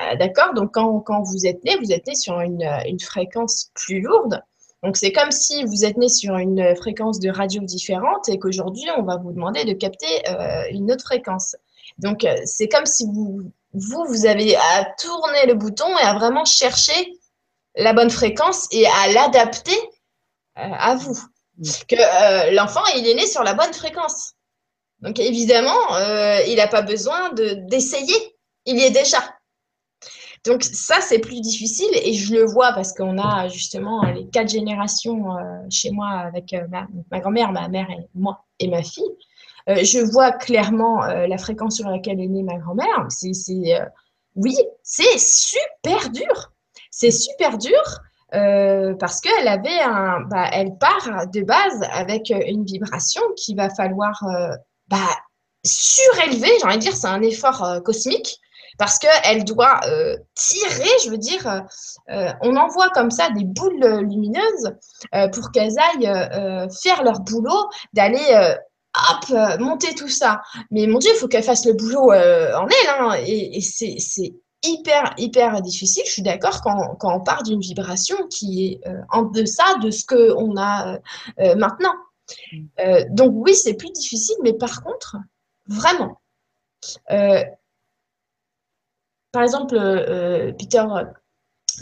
euh, d'accord Donc, quand, vous êtes né, vous êtes né sur une, fréquence plus lourde. Donc, c'est comme si vous êtes né sur une fréquence de radio différente et qu'aujourd'hui, on va vous demander de capter euh, une autre fréquence. Donc, euh, c'est comme si vous, vous, vous avez à tourner le bouton et à vraiment chercher la bonne fréquence et à l'adapter à vous. Mm. Que l'enfant, il est né sur la bonne fréquence. Donc, évidemment, il n'a pas besoin d'essayer. il y est déjà. Donc ça, c'est plus difficile et je le vois parce qu'on a justement les quatre générations euh, chez moi avec euh, ma, grand-mère, ma mère et moi et ma fille. Euh, je vois clairement la fréquence sur laquelle est née ma grand-mère. C'est, oui, c'est super dur. C'est super dur parce qu'elle avait un, bah, elle part de base avec une vibration qu'il va falloir bah, surélever. J'ai envie de dire, c'est un effort cosmique parce qu'elle doit euh, tirer, je veux dire, euh, euh, on envoie comme ça des boules lumineuses pour qu'elles aillent faire leur boulot, d'aller hop, monter tout ça. Mais mon Dieu, il faut qu'elle fasse le boulot en elle, hein, et, c'est hyper, hyper difficile. Je suis d'accord quand, quand, on part d'une vibration qui est en deçà de ce qu'on a maintenant. Mm. donc oui, c'est plus difficile, mais par contre, vraiment, par exemple, euh, Peter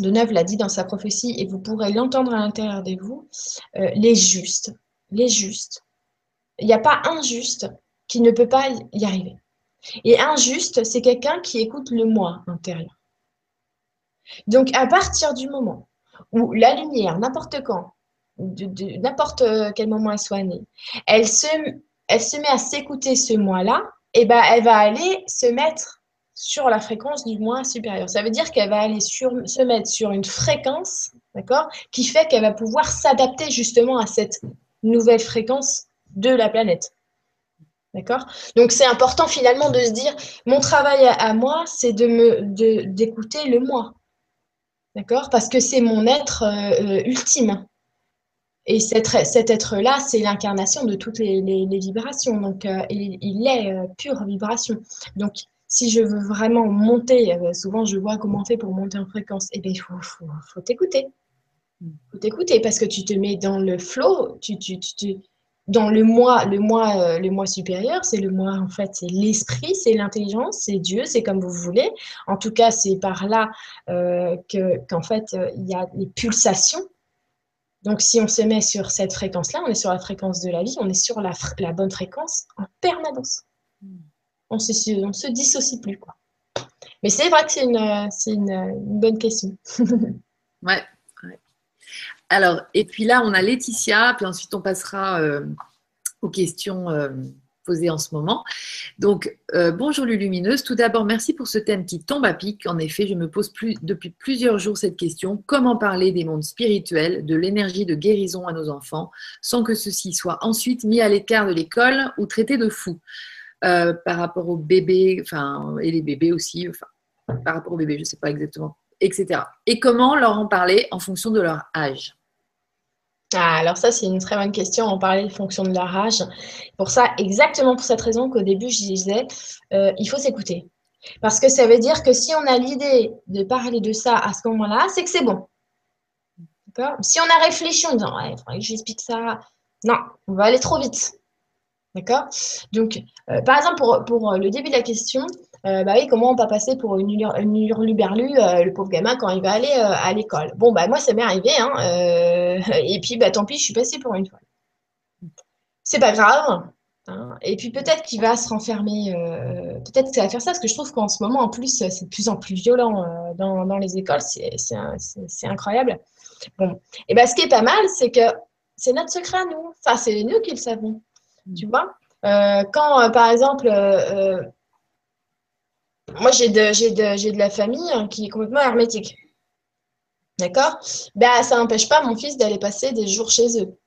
de Neuve l'a dit dans sa prophétie, et vous pourrez l'entendre à l'intérieur de vous, euh, les justes, les justes. Il n'y a pas un juste qui ne peut pas y arriver. Et un juste, c'est quelqu'un qui écoute le moi intérieur. Donc, à partir du moment où la lumière, n'importe quand, n'importe quel moment elle soit née, elle se, elle se met à s'écouter ce moi-là, et eh ben, elle va aller se mettre sur la fréquence du moins supérieur. Ça veut dire qu'elle va aller se mettre sur une fréquence, d'accord, qui fait qu'elle va pouvoir s'adapter justement à cette nouvelle fréquence de la planète. D'accord Donc c'est important finalement de se dire, mon travail à, moi, c'est de me d'écouter le moi. D'accord Parce que c'est mon être euh, ultime. Et cet, être-là, c'est l'incarnation de toutes les, vibrations. Donc, euh, il, est euh, pure vibration. Donc, si je veux vraiment monter, souvent je vois comment on fait pour monter en fréquence, eh bien, il faut, faut, t'écouter. Il faut t'écouter parce que tu te mets dans le flow, tu, dans le moi, le moi, euh, le moi supérieur, c'est le moi en fait, c'est l'esprit, c'est l'intelligence, c'est Dieu, c'est comme vous voulez. En tout cas, c'est par là euh, que qu'en fait euh, il y a les pulsations. Donc, si on se met sur cette fréquence-là, on est sur la fréquence de la vie, on est sur la bonne fréquence en permanence. On se, se dissocie plus quoi. Mais c'est vrai que c'est une, une, une bonne question. ouais, alors, et puis là, on a Laetitia, puis ensuite on passera euh, aux questions euh, posées en ce moment. Donc, euh, bonjour Lulumineuse. Tout d'abord, merci pour ce thème qui tombe à pic. En effet, je me pose depuis plusieurs jours cette question. Comment parler des mondes spirituels, de l'énergie de guérison à nos enfants, sans que ceci soit ensuite mis à l'écart de l'école ou traité de fou par rapport aux bébés, et les bébés aussi, enfin, par rapport aux bébés, je ne sais pas exactement etc. Et comment leur en parler en fonction de leur âge? Ah, alors ça, c'est une très bonne question. On parlait de fonction de leur âge. Pour ça, exactement pour cette raison qu'au début, je disais, euh, il faut s'écouter. Parce que ça veut dire que si on a l'idée de parler de ça à ce moment-là, c'est que c'est bon. Si on a réfléchi en disant, ouais, il faudrait que j'explique ça. Non, on va aller trop vite. D'accord? Donc, euh, par exemple, pour, pour, le début de la question, euh, bah oui, comment on va passer pour une, une hurluberlu, euh, le pauvre gamin, quand il va aller euh, à l'école? Bon, bah moi, ça m'est arrivé, hein, et puis, bah tant pis, je suis passée pour une fois. C'est pas grave. Hein, et puis peut-être qu'il va se renfermer, peut-être que ça va faire ça, parce que je trouve qu'en ce moment, en plus, c'est de plus en plus violent dans, dans, les écoles, c'est incroyable. Bon, et bah, ce qui est pas mal, c'est que c'est notre secret à nous. Enfin, c'est nous qui le savons. Tu vois? Quand, par exemple, moi, j'ai de, j'ai de, la famille hein, qui est complètement hermétique. D'accord? Ben, Ça n'empêche pas mon fils d'aller passer des jours chez eux.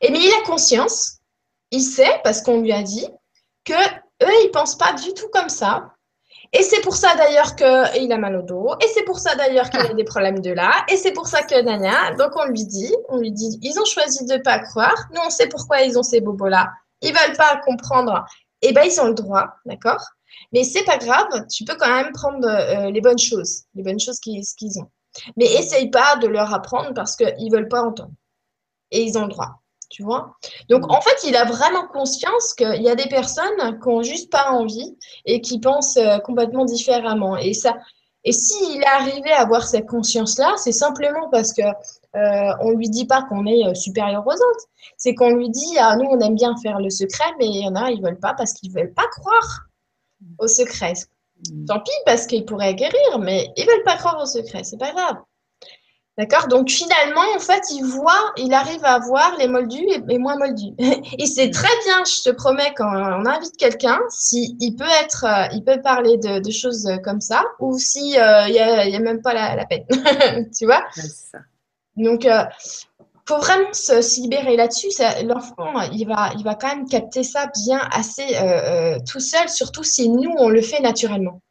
Et mais il a conscience, il sait, parce qu'on lui a dit, que eux, ils ne pensent pas du tout comme ça. Et c'est pour ça d'ailleurs qu'il a mal au dos. Et c'est pour ça d'ailleurs qu'il a des problèmes de là. Et c'est pour ça que Nania. Donc on lui dit, on lui dit, ils ont choisi de ne pas croire. Nous, on sait pourquoi ils ont ces bobos-là. Ils ne veulent pas comprendre. Eh bien, ils ont le droit, d'accord? Mais c'est pas grave, tu peux quand même prendre euh, les bonnes choses, les bonnes choses qu'ils ont. Mais essaye pas de leur apprendre parce qu'ils veulent pas entendre. Et ils ont le droit. Tu vois Donc, en fait, il a vraiment conscience qu'il y a des personnes qui n'ont juste pas envie et qui pensent euh, complètement différemment. Et ça, et s'il est arrivé à avoir cette conscience-là, c'est simplement parce que euh, on lui dit pas qu'on est supérieur aux autres. C'est qu'on lui dit ah nous on aime bien faire le secret, mais il y en a ils veulent pas parce qu'ils veulent pas croire au secret. Mm. Tant pis parce qu'ils pourraient guérir, mais ils veulent pas croire au secret, c'est pas grave. D'accord? Donc finalement, en fait, il voit, il arrive à voir les moldus et, moins moldus. et c'est très bien, je te promets, quand on invite quelqu'un, si il peut être, euh, il peut parler de, choses comme ça, ou si euh, il n'y a, même pas la, peine. tu vois? Ça. Donc, euh, faut vraiment se, libérer là-dessus. L'enfant, il va, il va quand même capter ça bien assez euh, euh, tout seul, surtout si nous, on le fait naturellement.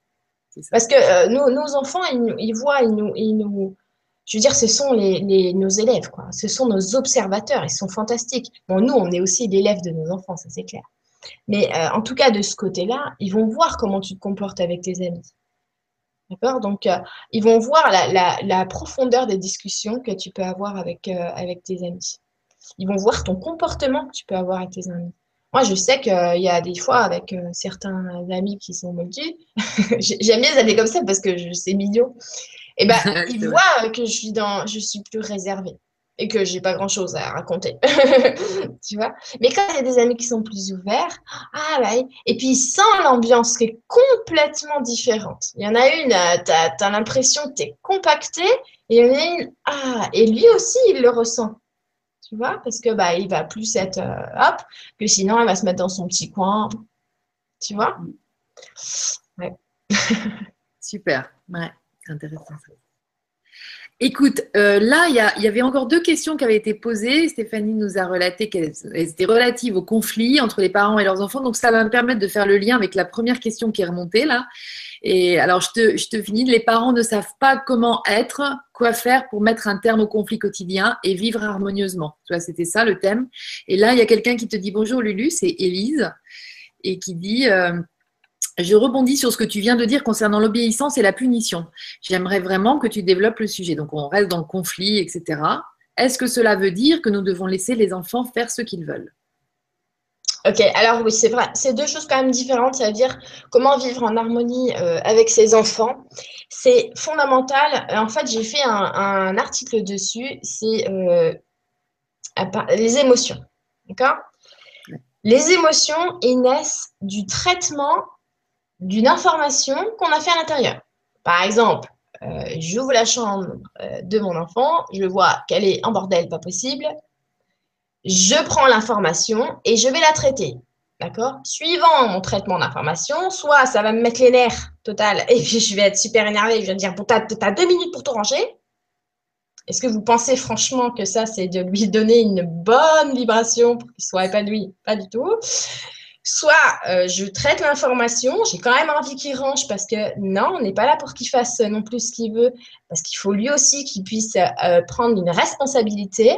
Parce que euh, nos, enfants, ils, voient, ils nous, ils nous, je veux dire, ce sont nos élèves. Ce sont nos observateurs, ils sont fantastiques. Bon, nous, on est aussi l'élève de nos enfants, ça c'est clair. Mais en tout cas, de ce côté-là, ils vont voir comment tu te comportes avec tes amis. D'accord? Donc, euh, ils vont voir la, profondeur des discussions que tu peux avoir avec, euh, avec tes amis. Ils vont voir ton comportement que tu peux avoir avec tes amis. Moi, je sais qu'il y a des fois avec euh, certains amis qui sont moldus, j'aime bien les comme ça parce que c'est mignon. Et eh ben, ils voient que je suis, dans, je suis plus réservée et que j'ai pas grand chose à raconter. tu vois? Mais quand il y a des amis qui sont plus ouverts, ah bah, et puis sans l'ambiance qui est complètement différente. Il y en a une, euh, tu as, l'impression que tu es compacté, et il y en a une, ah, et lui aussi, il le ressent. Tu vois? Parce que bah, il va plus être euh, hop, que sinon, il va se mettre dans son petit coin. Tu vois? Ouais. Super. Ouais, c'est intéressant. Écoute, euh, là, il y, avait encore deux questions qui avaient été posées. Stéphanie nous a relaté qu'elles étaient relatives au conflit entre les parents et leurs enfants. Donc, ça va me permettre de faire le lien avec la première question qui est remontée là. Et alors, je te, je te finis. Les parents ne savent pas comment être, quoi faire pour mettre un terme au conflit quotidien et vivre harmonieusement. Tu vois, c'était ça le thème. Et là, il y a quelqu'un qui te dit bonjour Lulu, c'est Élise, et qui dit. Euh, je rebondis sur ce que tu viens de dire concernant l'obéissance et la punition. J'aimerais vraiment que tu développes le sujet. Donc, on reste dans le conflit, etc. Est-ce que cela veut dire que nous devons laisser les enfants faire ce qu'ils veulent? Ok, alors oui, c'est vrai. C'est deux choses quand même différentes. C'est-à-dire comment vivre en harmonie euh, avec ses enfants. C'est fondamental. En fait, j'ai fait un, article dessus. C'est euh, les émotions. D'accord? Les émotions, naissent du traitement d'une information qu'on a fait à l'intérieur. Par exemple, euh, j'ouvre la chambre euh, de mon enfant, je vois qu'elle est en bordel, pas possible. Je prends l'information et je vais la traiter. D'accord? Suivant mon traitement d'information, soit ça va me mettre les nerfs total et puis je vais être super énervée. Je vais dire, bon, t'as as deux minutes pour te ranger. Est-ce que vous pensez franchement que ça, c'est de lui donner une bonne vibration pour qu'il soit épanoui? Pas du tout soit euh, je traite l'information, j'ai quand même envie qu'il range parce que non, on n'est pas là pour qu'il fasse non plus ce qu'il veut, parce qu'il faut lui aussi qu'il puisse euh, prendre une responsabilité.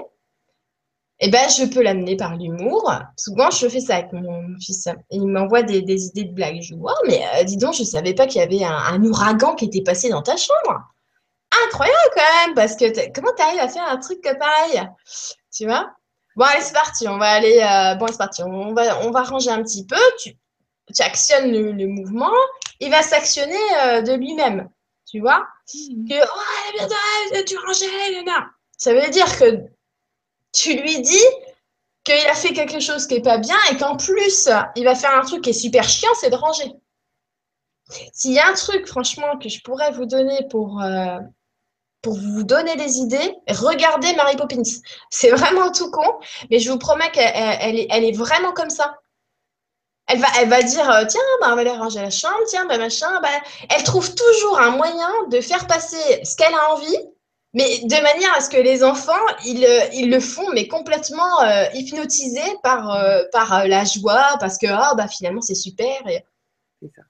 Eh ben, je peux l'amener par l'humour. Souvent, je fais ça avec mon fils. Il m'envoie des, idées de blagues. Je vois, mais euh, dis donc, je ne savais pas qu'il y avait un, ouragan qui était passé dans ta chambre. Incroyable quand même, parce que comment tu arrives à faire un truc pareil? Tu vois? Bon, allez, c'est parti. On va aller. Euh, bon, c'est parti. On va, on va ranger un petit peu. Tu, tu actionnes le, mouvement. Il va s'actionner euh, de lui-même. Tu vois mmh. Que, oh, tu rangeais, Ça veut dire que tu lui dis qu'il a fait quelque chose qui n'est pas bien et qu'en plus, il va faire un truc qui est super chiant, c'est de ranger. S'il y a un truc, franchement, que je pourrais vous donner pour, euh, pour vous donner des idées, regardez Mary Poppins. C'est vraiment tout con, mais je vous promets qu'elle elle, est, vraiment comme ça. Elle va, elle va dire, euh, tiens, bah, on va aller ranger la chambre, tiens, bah, machin. Bah, elle trouve toujours un moyen de faire passer ce qu'elle a envie, mais de manière à ce que les enfants, ils, ils le font, mais complètement euh, hypnotisés par, euh, par la joie, parce que ah, bah, finalement, c'est super. C'est ça.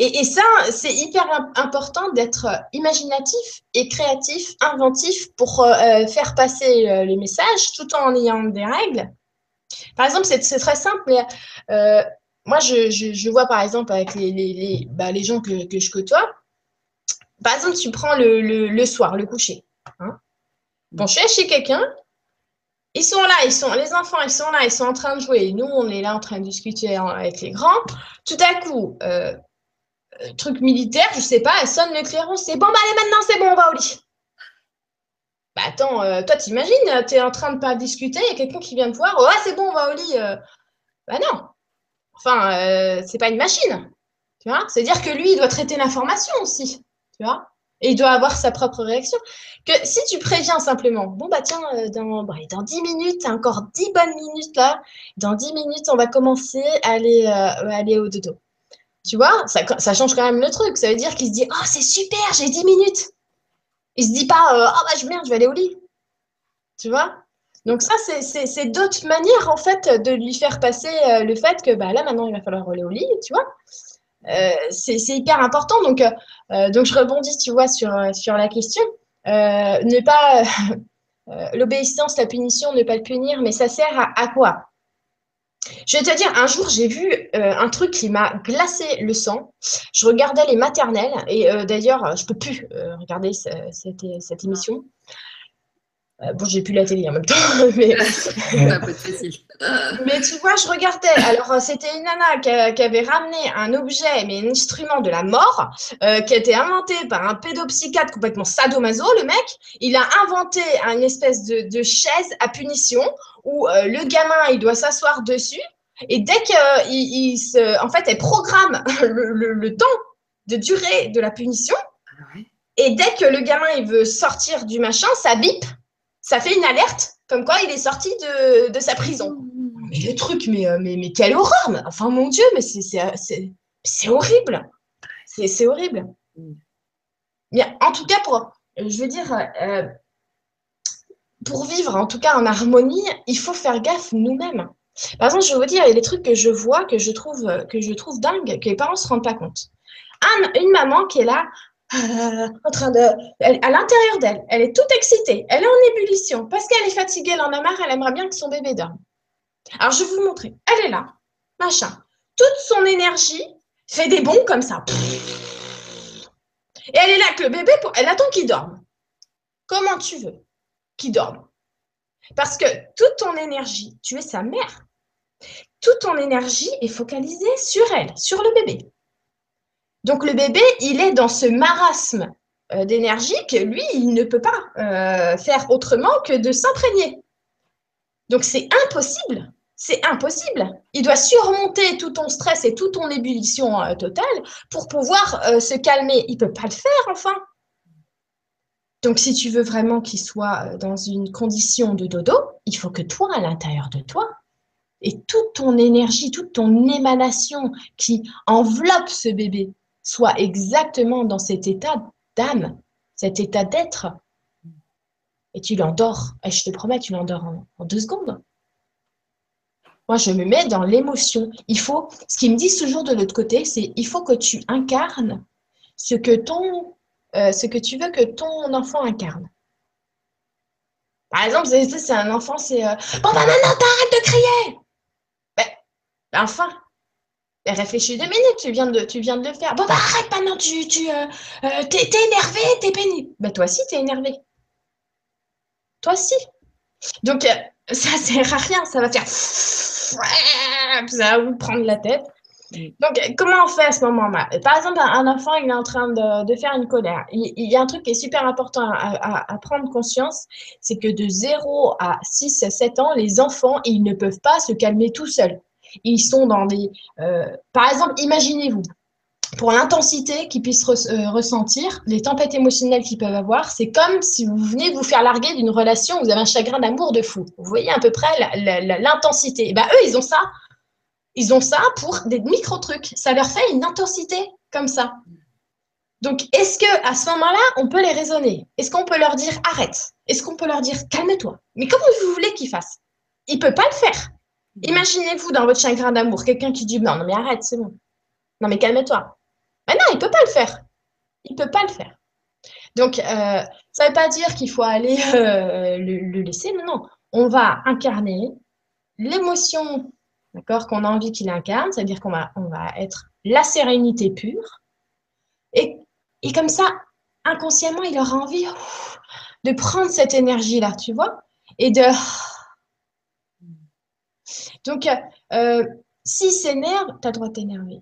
Et, ça, c'est hyper important d'être imaginatif et créatif, inventif pour euh, euh, faire passer euh, les messages tout en ayant des règles. Par exemple, c'est très simple, mais moi, je, vois par exemple avec les, les, bah, gens que, je côtoie, par exemple, tu prends le, soir, le coucher. Hein. Bon, je suis chez quelqu'un, ils sont là, ils sont, les enfants, ils sont là, ils sont en train de jouer. Nous, on est là en train de discuter avec les grands. Tout à coup, euh, truc militaire, je sais pas, elle sonne le clairon, c'est bon, bah allez maintenant, c'est bon, on va au lit. Bah attends, euh, toi t'imagines, es en train de pas discuter, il y a quelqu'un qui vient te voir, oh c'est bon, on va au lit. Euh. Bah non. Enfin, c'est pas une machine. Tu vois C'est-à-dire que lui, il doit traiter l'information aussi. Tu vois Et il doit avoir sa propre réaction. Que si tu préviens simplement, bon bah tiens, dans, bah, dans 10 minutes, encore 10 bonnes minutes là, dans 10 minutes, on va commencer à aller, aller au dodo. Tu vois, ça, change quand même le truc. Ça veut dire qu'il se dit Oh, c'est super, j'ai 10 minutes. Il se dit pas euh, Oh, bah, merde, je vais aller au lit. Tu vois? Donc, ça, c'est d'autres manières, en fait, de lui faire passer euh, le fait que bah, là, maintenant, il va falloir aller au lit, tu vois? Euh, c'est hyper important. Donc, donc, je rebondis, tu vois, sur, sur la question. ne pas. L'obéissance, la punition, ne pas le punir, mais ça sert à quoi? Je vais te dire, un jour, j'ai vu euh, un truc qui m'a glacé le sang. Je regardais les maternelles, et euh, d'ailleurs, je ne peux plus euh, regarder cette, cette, émission. bon, j'ai plus la télé en même temps, mais... mais tu vois, je regardais. Alors, c'était une nana qui, avait ramené un objet, mais un instrument de la mort, qui a été inventé par un pédopsychiatre complètement sadomaso, le mec. Il a inventé une espèce de, de chaise à punition où le gamin, il doit s'asseoir dessus et dès qu'il il se, en fait, elle programme le, temps de durée de la punition. Ah et dès que le gamin il veut sortir du machin, ça bip, ça fait une alerte, comme quoi il est sorti de, sa prison. Mmh. Mais le truc, mais, euh, mais, mais quelle horreur Enfin, mon Dieu, mais c'est horrible. C'est horrible. Bien. En tout cas, pour je veux dire, pour vivre en tout cas en harmonie, il faut faire gaffe nous-mêmes. Par exemple, je vais vous dire, il y a des trucs que je vois, que je trouve, que je trouve dingues, que les parents ne se rendent pas compte. une maman qui est là, euh, en train de, à l'intérieur d'elle, elle est toute excitée, elle est en ébullition parce qu'elle est fatiguée, elle en a marre, elle aimerait bien que son bébé dorme. Alors, je vais vous montrer. Elle est là, machin. Toute son énergie fait des bons comme ça. Et elle est là avec le bébé, elle attend qu'il dorme. Comment tu veux? Qu'il dorme Parce que toute ton énergie, tu es sa mère. Toute ton énergie est focalisée sur elle, sur le bébé. Donc le bébé, il est dans ce marasme euh, d'énergie que lui, il ne peut pas euh, faire autrement que de s'imprégner. Donc c'est impossible. C'est impossible. Il doit surmonter tout ton stress et toute ton ébullition euh, totale pour pouvoir se calmer. Il ne peut pas le faire, enfin. Donc, si tu veux vraiment qu'il soit dans une condition de dodo, il faut que toi, à l'intérieur de toi, et toute ton énergie, toute ton émanation qui enveloppe ce bébé, soit exactement dans cet état d'âme, cet état d'être. Et tu l'endors. Et je te promets, tu l'endors en, deux secondes. Moi, je me mets dans l'émotion. Il faut, ce qu'ils me disent toujours de l'autre côté, c'est il faut que tu incarnes ce que ton, euh, ce que tu veux que ton enfant incarne. Par exemple, c'est un enfant, c'est euh, bon bah maintenant t'arrêtes de crier. Ben, ben enfin, réfléchis deux minutes, tu viens de, tu viens de le faire. Bon, bah arrête maintenant, tu, tu euh, euh, t'es, énervé, t'es pénible. Bah toi aussi, t'es énervé. Toi aussi. Donc, euh, ça sert à rien, ça va faire. Ça va vous prendre la tête. Donc, comment on fait à ce moment-là? Par exemple, un enfant, il est en train de, faire une colère. Il, y a un truc qui est super important à, à prendre conscience, c'est que de 0 à 6, 7 ans, les enfants, ils ne peuvent pas se calmer tout seuls. Ils sont dans des... Euh, par exemple, imaginez-vous, pour l'intensité qu'ils puissent euh, ressentir, les tempêtes émotionnelles qu'ils peuvent avoir, c'est comme si vous venez vous faire larguer d'une relation, vous avez un chagrin d'amour de fou. Vous voyez à peu près l'intensité. Et ben eux, ils ont ça. Ils ont ça pour des micro-trucs. Ça leur fait une intensité comme ça. Donc, est-ce que à ce moment-là, on peut les raisonner? Est-ce qu'on peut leur dire arrête? Est-ce qu'on peut leur dire calme-toi? Mais comment vous voulez qu'ils fassent? Ils ne peuvent pas le faire. Imaginez-vous dans votre chagrin d'amour, quelqu'un qui dit non, non, mais arrête, c'est bon. Non, mais calme-toi. Mais non, il ne peut pas le faire. Il ne peut pas le faire. Donc, euh, ça ne veut pas dire qu'il faut aller euh, le, laisser. Non, non. On va incarner l'émotion d'accord, qu'on a envie qu'il incarne, c'est-à-dire qu'on va, on va être la sérénité pure. Et, et comme ça, inconsciemment, il aura envie de prendre cette énergie-là, tu vois, et de donc, euh, euh, s'il s'énerve, tu as le droit de t'énerver.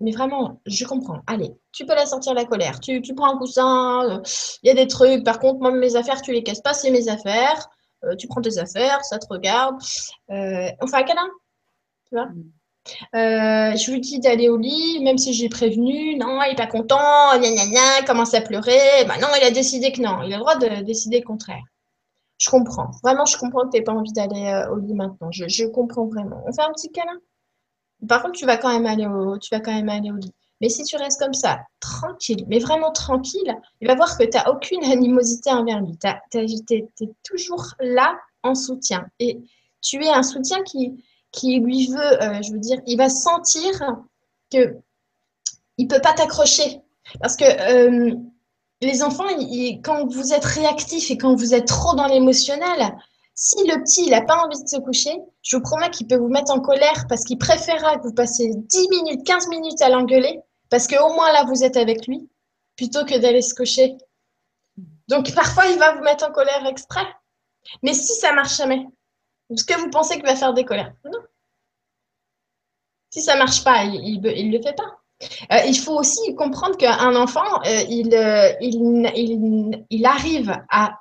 Mais vraiment, je comprends. Allez, tu peux la sortir la colère. Tu, prends un coussin, il y a des trucs. Par contre, moi, mes affaires, tu les casses pas, c'est mes affaires. Euh, tu prends tes affaires, ça te regarde. on fait un câlin? Tu vois je lui dis d'aller au lit, même si j'ai prévenu. Non, il n'est pas content. Gna, gna, gna, commence à pleurer. Bah non, il a décidé que non. Il a le droit de décider le contraire. Je comprends. Vraiment, je comprends que tu n'aies pas envie d'aller euh, au lit maintenant. Je, comprends vraiment. On fait un petit câlin? Par contre, tu vas quand même aller au, tu vas quand même aller au lit. Mais si tu restes comme ça, tranquille, mais vraiment tranquille, il va voir que tu n'as aucune animosité envers lui. Tu es, toujours là en soutien. Et tu es un soutien qui, qui lui veut, euh, je veux dire, il va sentir que il peut pas t'accrocher. Parce que euh, les enfants, quand vous êtes réactif et quand vous êtes trop dans l'émotionnel, si le petit n'a pas envie de se coucher, je vous promets qu'il peut vous mettre en colère parce qu'il préférera que vous passiez 10 minutes, 15 minutes à l'engueuler parce qu'au moins là vous êtes avec lui plutôt que d'aller se coucher. Donc parfois il va vous mettre en colère exprès. Mais si ça marche jamais, est-ce que vous pensez qu'il va faire des colères Non. Si ça marche pas, il ne le fait pas. Euh, il faut aussi comprendre qu'un enfant, euh, euh, il, arrive à,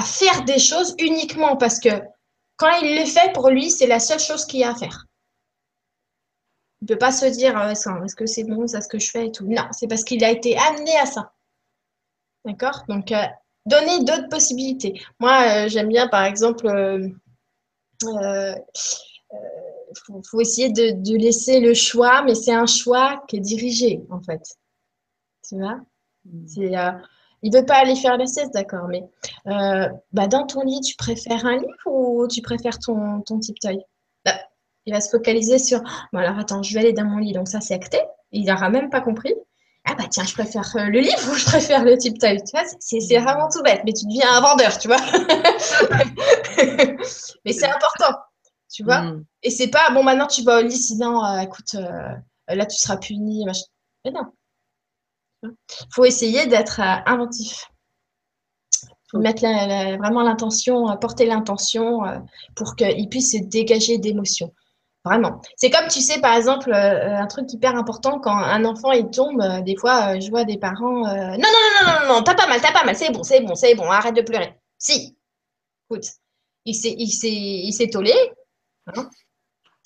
faire des choses uniquement parce que quand il les fait, pour lui, c'est la seule chose qu'il y a à faire. Il ne peut pas se dire est-ce que c'est bon, ça ce que je fais et tout. Non, c'est parce qu'il a été amené à ça. D'accord? Donc, donner d'autres possibilités. Moi, j'aime bien, par exemple, faut, faut essayer de, laisser le choix, mais c'est un choix qui est dirigé, en fait. Tu vois? Mm. C'est euh, Il veut pas aller faire la sieste, d'accord, mais euh, bah, dans ton lit, tu préfères un livre ou tu préfères ton, ton tip toy bah, Il va se focaliser sur bon, alors attends, je vais aller dans mon lit, donc ça c'est acté. Il n'aura même pas compris. Ah bah tiens, je préfère euh, le livre ou je préfère le tip toy Tu vois, c'est vraiment tout bête, mais tu deviens un vendeur, tu vois. mais c'est important, tu vois. Mm. Et c'est pas bon, maintenant tu vas au lit, sinon, euh, écoute, là tu seras puni. Mais non, il faut essayer d'être euh, inventif. Il faut mettre vraiment l'intention, euh, porter l'intention euh, pour qu'il puisse se dégager d'émotions. Vraiment. C'est comme, tu sais, par exemple, un truc hyper important, quand un enfant, il tombe, des fois, je vois des parents, non, non, non, non, non, non, t'as pas mal, t'as pas mal, c'est bon, c'est bon, c'est bon, arrête de pleurer. Si, écoute, il s'est, il s'est, il s'est tollé, hein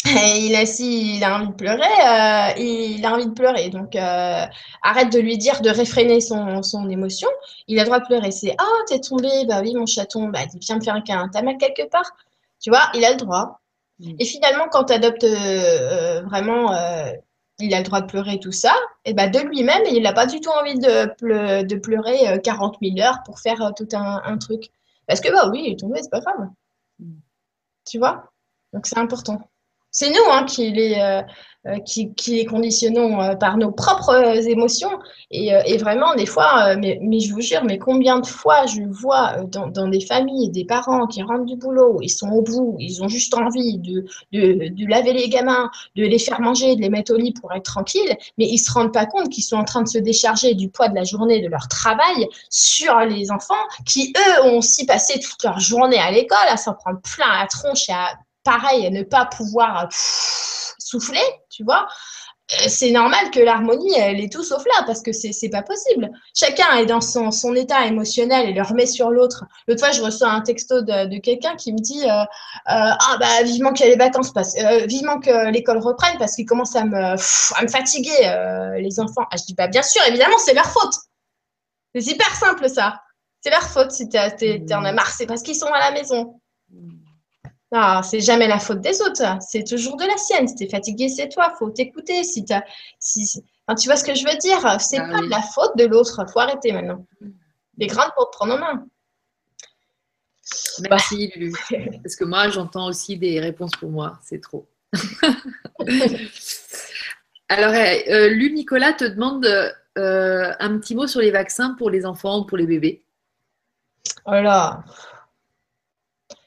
il a, si il a envie de pleurer, euh, il a envie de pleurer. Donc, euh, arrête de lui dire de réfréner son, son émotion. Il a le droit de pleurer. C'est Ah, t'es tombé, bah oui, mon chaton, bah viens me faire un câlin. T'as mal quelque part? Tu vois, il a le droit. Mm. Et finalement, quand tu adoptes euh, vraiment, il a le droit de pleurer, tout ça, et bah de lui-même, il n'a pas du tout envie de, de pleurer 40 000 heures pour faire tout un, un, truc. Parce que, bah oui, il est tombé, c'est pas grave. Mm. Tu vois? Donc, c'est important. C'est nous hein, qui, les, euh, euh, qui, les conditionnons euh, par nos propres émotions. Et, vraiment, des fois, mais, je vous jure, mais combien de fois je vois dans, des familles des parents qui rentrent du boulot, ils sont au bout, ils ont juste envie de, de, laver les gamins, de les faire manger, de les mettre au lit pour être tranquilles, mais ils ne se rendent pas compte qu'ils sont en train de se décharger du poids de la journée de leur travail sur les enfants qui, eux, ont aussi passé toute leur journée à l'école à s'en prendre plein la tronche et à pareil, à ne pas pouvoir souffler, tu vois, euh, c'est normal que l'harmonie, elle est tout sauf là, parce que c'est pas possible. Chacun est dans son, son état émotionnel et le remet sur l'autre. L'autre fois, je reçois un texto de, quelqu'un qui me dit euh, euh, Ah, bah, vivement qu'il y ait les vacances, parce, vivement que l'école reprenne, parce qu'il commence à me, à me fatiguer, les enfants. Ah, je dis Bah, bien sûr, évidemment, c'est leur faute. C'est hyper simple, ça. C'est leur faute si tu en as marre. C'est parce qu'ils sont à la maison. Ah, c'est jamais la faute des autres, c'est toujours de la sienne. Si tu es fatigué, c'est toi, faut t'écouter. Si, si, tu vois ce que je veux dire? C'est ah pas de la faute de l'autre, faut arrêter maintenant. Les grandes pour te prendre en main. Merci Lulu. Parce que moi, j'entends aussi des réponses pour moi, c'est trop. Alors, euh, Lulu Nicolas te demande euh, un petit mot sur les vaccins pour les enfants ou pour les bébés.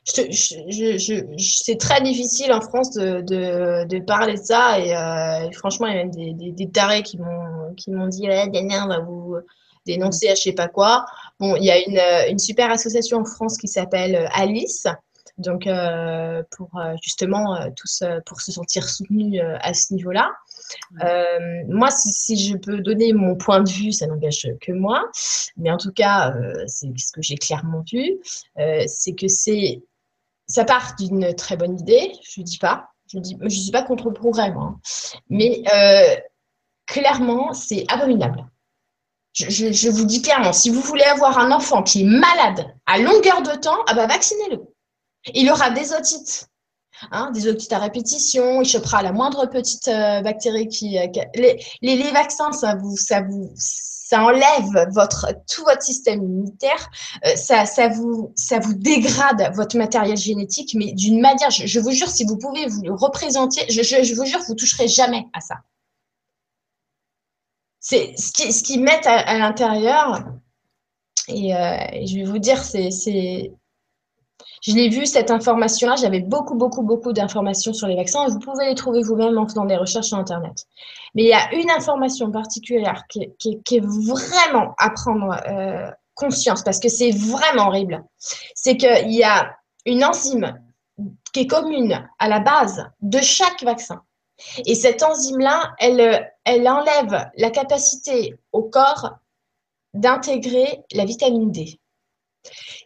C'est très difficile en France de, parler de ça. Et euh, franchement, il y a même des, des, tarés qui m'ont dit ouais, on va vous dénoncer à je sais pas quoi. Bon, il y a une, une super association en France qui s'appelle euh, Alice. Donc, euh, pour justement tous pour se sentir soutenus à ce niveau-là. moi, si, si, je peux donner mon point de vue, ça n'engage que moi, mais en tout cas, c'est ce que j'ai clairement vu, c'est que c'est ça part d'une très bonne idée, je ne dis pas. Je ne suis pas contre le progrès, moi. Hein. Mais euh, clairement, c'est abominable. Je, vous dis clairement, si vous voulez avoir un enfant qui est malade à longueur de temps, ah bah vaccinez-le. Il aura des otites, hein, des otites à répétition, il chopera la moindre petite euh, bactérie qui. Euh, les, les, vaccins, ça vous, ça vous, ça enlève votre, tout votre système immunitaire, euh, ça, ça, vous, ça vous dégrade votre matériel génétique, mais d'une manière, je, vous jure, si vous pouvez vous le représenter, je, je, vous jure, vous toucherez jamais à ça. C'est ce qu'ils ce mettent à, l'intérieur, et, euh, et, je vais vous dire, c'est je l'ai vu, cette information-là. J'avais beaucoup, beaucoup, beaucoup d'informations sur les vaccins. vous pouvez les trouver vous-même en faisant des recherches sur Internet. Mais il y a une information particulière qui, est vraiment à prendre euh, conscience parce que c'est vraiment horrible. C'est qu'il y a une enzyme qui est commune à la base de chaque vaccin. Et cette enzyme-là, elle, elle enlève la capacité au corps d'intégrer la vitamine D.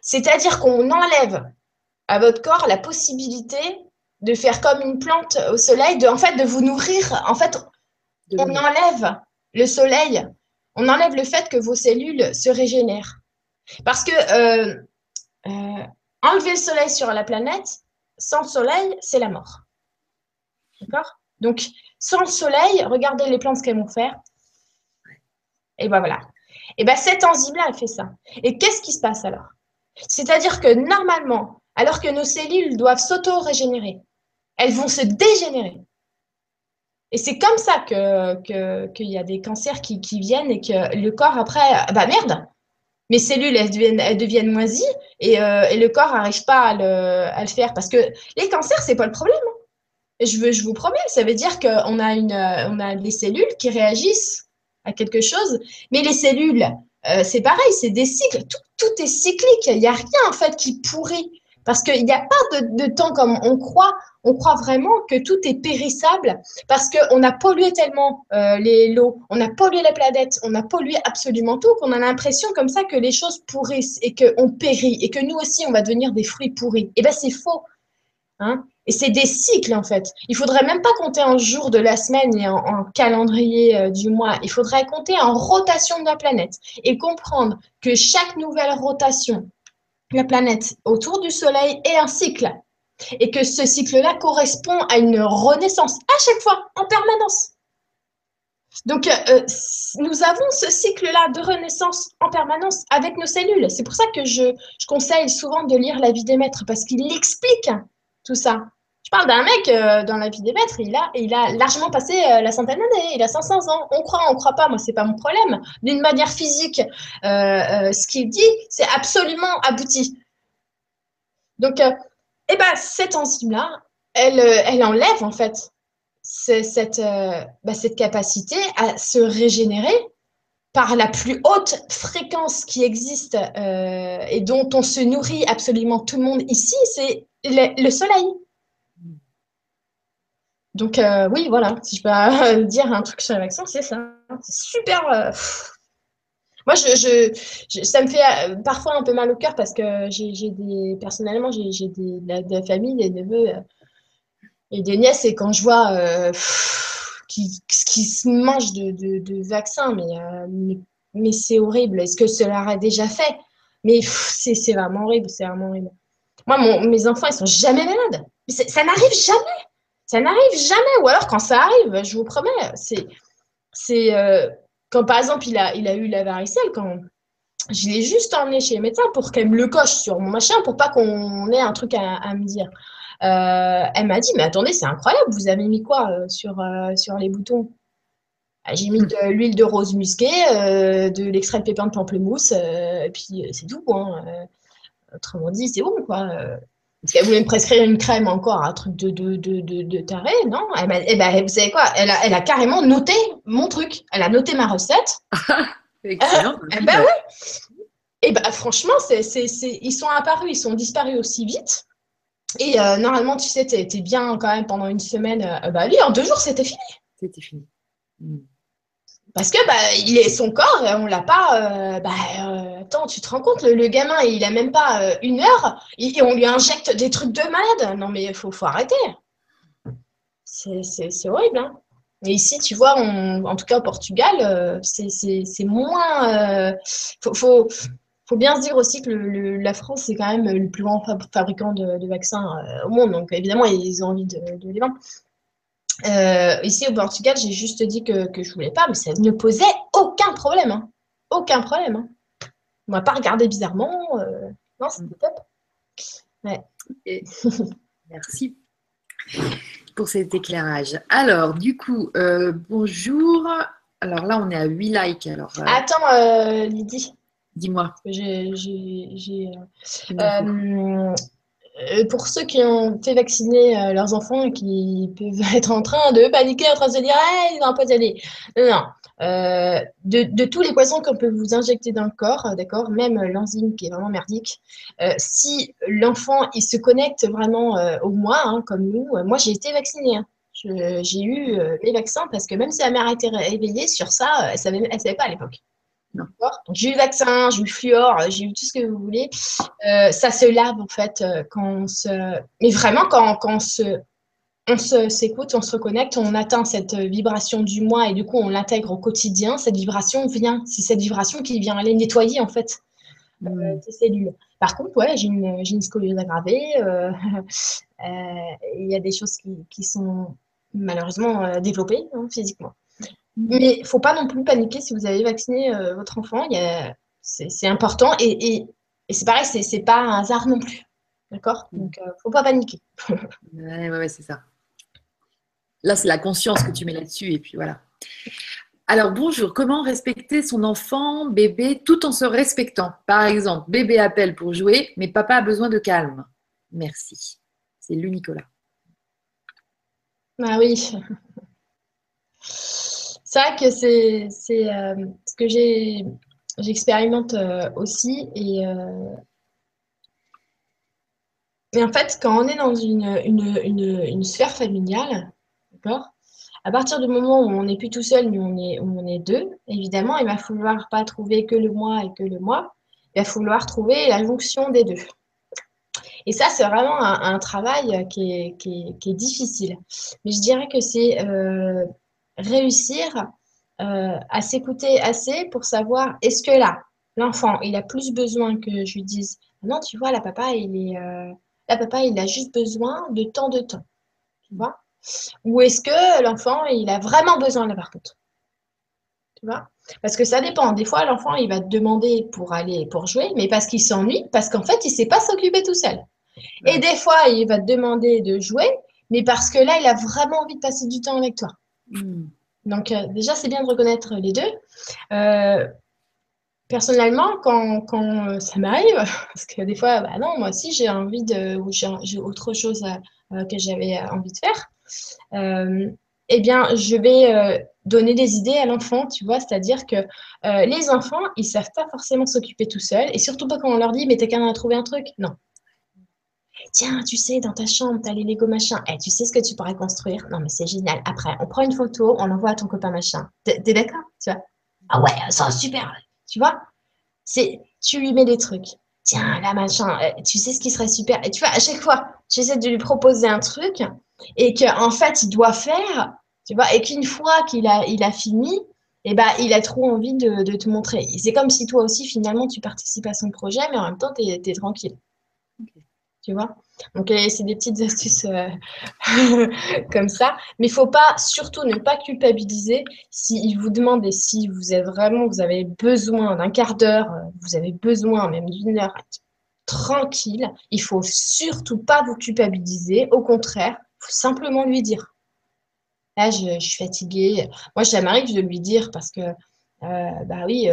C'est-à-dire qu'on enlève à votre corps la possibilité de faire comme une plante au soleil, de, en fait, de vous nourrir. En fait, on enlève le soleil, on enlève le fait que vos cellules se régénèrent. Parce que euh, euh, enlever le soleil sur la planète, sans soleil, c'est la mort. D'accord? Donc, sans le soleil, regardez les plantes qu'elles vont faire. Et ben voilà. Et bien, cette enzyme-là, elle fait ça. Et qu'est-ce qui se passe alors? C'est-à-dire que normalement, alors que nos cellules doivent s'auto-régénérer, elles vont se dégénérer. Et c'est comme ça qu'il que, qu'il y a des cancers qui, viennent et que le corps, après, bah merde, mes cellules, elles deviennent, elles deviennent moisies et, euh, le corps n'arrive pas à le, faire. Parce que les cancers, c'est pas le problème. Hein. Je, veux, vous promets, ça veut dire qu'on a, une, on a des cellules qui réagissent à quelque chose, mais les cellules, euh, c'est pareil, c'est des cycles. Tout, tout est cyclique. Il n'y a rien en fait qui pourrit. Parce qu'il n'y a pas de, temps comme on croit. On croit vraiment que tout est périssable parce qu'on a pollué tellement euh, les lots, on a pollué la planète, on a pollué absolument tout qu'on a l'impression comme ça que les choses pourrissent et qu'on périt et que nous aussi on va devenir des fruits pourris. Eh bien c'est faux. Hein et c'est des cycles en fait. Il faudrait même pas compter en jours de la semaine et en, en calendrier euh, du mois. Il faudrait compter en rotation de la planète et comprendre que chaque nouvelle rotation la planète autour du Soleil est un cycle et que ce cycle-là correspond à une renaissance à chaque fois, en permanence. Donc, euh, euh, nous avons ce cycle-là de renaissance en permanence avec nos cellules. C'est pour ça que je, je, conseille souvent de lire La vie des maîtres parce qu'il explique tout ça parle d'un mec euh, dans la vie des maîtres, il a, largement passé euh, la centaine d'années, il a 500 ans. On croit, on croit pas, moi, c'est pas mon problème. D'une manière physique, euh, ce qu'il dit, c'est absolument abouti. Donc, eh ben, cette enzyme-là, elle, enlève, en fait, bah, cette capacité à se régénérer par la plus haute fréquence qui existe et dont on se nourrit absolument tout le monde ici, c'est le soleil. Donc euh, oui, voilà, si je peux euh, dire un truc sur les vaccins, c'est ça. C'est super. Euh, moi, je, je, ça me fait parfois un peu mal au cœur parce que j'ai des, personnellement, j'ai des, de la famille, des neveux et des nièces, et quand je vois qui, qui se mangent de, de, vaccins, mais, mais, mais c'est horrible. Est-ce que cela aurait déjà fait? Mais c'est vraiment horrible, c'est vraiment horrible. Moi, mes enfants, ils sont jamais malades. Ça n'arrive jamais. Ça n'arrive jamais. Ou alors, quand ça arrive, je vous promets, c'est. euh, quand par exemple, il a, il a eu la varicelle, quand je l'ai juste emmené chez le médecin pour qu'elle me le coche sur mon machin, pour pas qu'on ait un truc à, me dire. Euh, elle m'a dit, mais attendez, c'est incroyable, vous avez mis quoi euh, sur, sur les boutons? Ah, J'ai mis de l'huile de rose musquée, de l'extrait de pépins de pamplemousse, et puis c'est tout. Hein. autrement dit, c'est bon, quoi. Parce qu'elle voulait me prescrire une crème encore, un truc de, de, de, de, de taré, non? Elle eh ben, Vous savez quoi? Elle a, elle a carrément noté mon truc. Elle a noté ma recette. Excellent. Euh, eh ben oui. Et ben franchement, c'est, c'est, c'est, ils sont apparus, ils sont disparus aussi vite. Et euh, normalement, tu sais, tu étais bien quand même pendant une semaine. Euh, bah lui, en deux jours, c'était fini. C'était fini. Hmm. Parce que bah, il est son corps, on l'a pas. Euh, bah, euh, attends, tu te rends compte, le, gamin, il a même pas euh, une heure et, on lui injecte des trucs de malade. Non, mais il faut, faut arrêter. C'est horrible. Hein. Et ici, tu vois, en tout cas au Portugal, c'est moins. faut, faut, faut, bien se dire aussi que le, la France, c'est quand même le plus grand fabricant de, vaccins au monde. Donc, évidemment, ils ont envie de les vendre. Euh, ici au Portugal, j'ai juste dit que, que je voulais pas, mais ça ne posait aucun problème. Hein. Aucun problème. Hein. On m'a pas regardé bizarrement. Euh... Non, c'était top. Ouais. Merci pour cet éclairage. Alors, du coup, euh, bonjour. Alors là, on est à 8 likes. Alors, Attends, Lydie. Dis-moi. J'ai pour ceux qui ont fait vacciner euh, leurs enfants et qui peuvent être en train de paniquer, en train de se dire hey, ils ont empoisonné. Non, non. Euh, de, tous les poisons qu'on peut vous injecter dans le corps, d'accord, même l'enzyme qui est vraiment merdique, euh, si l'enfant il se connecte vraiment euh, au moi, hein, comme nous, moi j'ai été vaccinée. Hein. J'ai eu les vaccins parce que même si la mère était réveillée sur ça, elle savait, elle savait pas à l'époque. J'ai eu le vaccin, j'ai eu le fluor, j'ai eu tout ce que vous voulez. Euh, ça se lave en fait euh, quand on se. Mais vraiment, quand, quand on se. On s'écoute, on se reconnecte, on atteint cette vibration du moi et du coup on l'intègre au quotidien. Cette vibration vient, c'est cette vibration qui vient aller nettoyer en fait euh, mm. tes cellules. Par contre, ouais, j'ai une, une, scoliose aggravée. Il y a des choses qui, qui sont malheureusement développées hein, physiquement. Mais il ne faut pas non plus paniquer si vous avez vacciné euh, votre enfant. C'est important. Et, et, et c'est pareil, c'est pas un hasard non plus. D'accord? Mm. Donc, il ne faut pas paniquer. ouais, ouais, c'est ça. Là, c'est la conscience que tu mets là-dessus. Et puis voilà. Alors, bonjour. Comment respecter son enfant, bébé, tout en se respectant? Par exemple, bébé appelle pour jouer, mais papa a besoin de calme. Merci. C'est lui, Nicolas. Ah oui. C'est que c'est euh, ce que j'expérimente euh, aussi. Et, euh, et, en fait, quand on est dans une, une, sphère familiale, d'accord à partir du moment où on n'est plus tout seul, mais on est, où on est deux, évidemment, il va falloir pas trouver que le moi et que le moi. Il va falloir trouver la jonction des deux. Et ça, c'est vraiment un, travail qui est, qui, est, difficile. Mais je dirais que c'est réussir euh, à s'écouter assez pour savoir est-ce que là, l'enfant, il a plus besoin que je lui dise non, tu vois, la papa, il est, euh, la papa, il a juste besoin de temps de temps, tu vois? Ou est-ce que l'enfant, il a vraiment besoin de la contre Tu vois? Parce que ça dépend. Des fois, l'enfant, il va te demander pour aller, pour jouer, mais parce qu'il s'ennuie, parce qu'en fait, il ne sait pas s'occuper tout seul. Et des fois, il va te demander de jouer, mais parce que là, il a vraiment envie de passer du temps avec toi. Hmm. Donc, euh, déjà, c'est bien de reconnaître les deux. Euh, personnellement, quand, quand, euh, ça m'arrive, parce que des fois, bah non, moi aussi, j'ai envie de, ou j'ai autre chose que j'avais envie de faire, eh bien, je vais donner des idées à l'enfant, tu vois, c'est-à-dire que les enfants, ils savent pas forcément s'occuper tout seuls, et surtout pas quand on leur dit, mais t'es qu'à trouver un truc. Non, Tiens, tu sais, dans ta chambre, tu as les Lego machin. Eh, tu sais ce que tu pourrais construire? Non, mais c'est génial. Après, on prend une photo, on l'envoie à ton copain machin. T'es d'accord Tu vois? Ah ouais, ça super. Tu vois? C'est, Tu lui mets des trucs. Tiens, là, machin, eh, tu sais ce qui serait super? Et tu vois, à chaque fois, j'essaie de lui proposer un truc et qu'en en fait, il doit faire, tu vois, et qu'une fois qu'il a, il a fini, eh ben, il a trop envie de, te montrer. C'est comme si toi aussi, finalement, tu participes à son projet, mais en même temps, tu es, tranquille tu vois. Donc, euh, c'est des petites astuces euh, comme ça. Mais il faut pas, surtout, ne pas culpabiliser s'il vous demande et si vous êtes vraiment, vous avez besoin d'un quart d'heure, euh, vous avez besoin même d'une heure tranquille. Il faut surtout pas vous culpabiliser. Au contraire, faut simplement lui dire. Là, je, suis fatiguée. Moi, ça m'arrive de lui dire parce que, bah oui,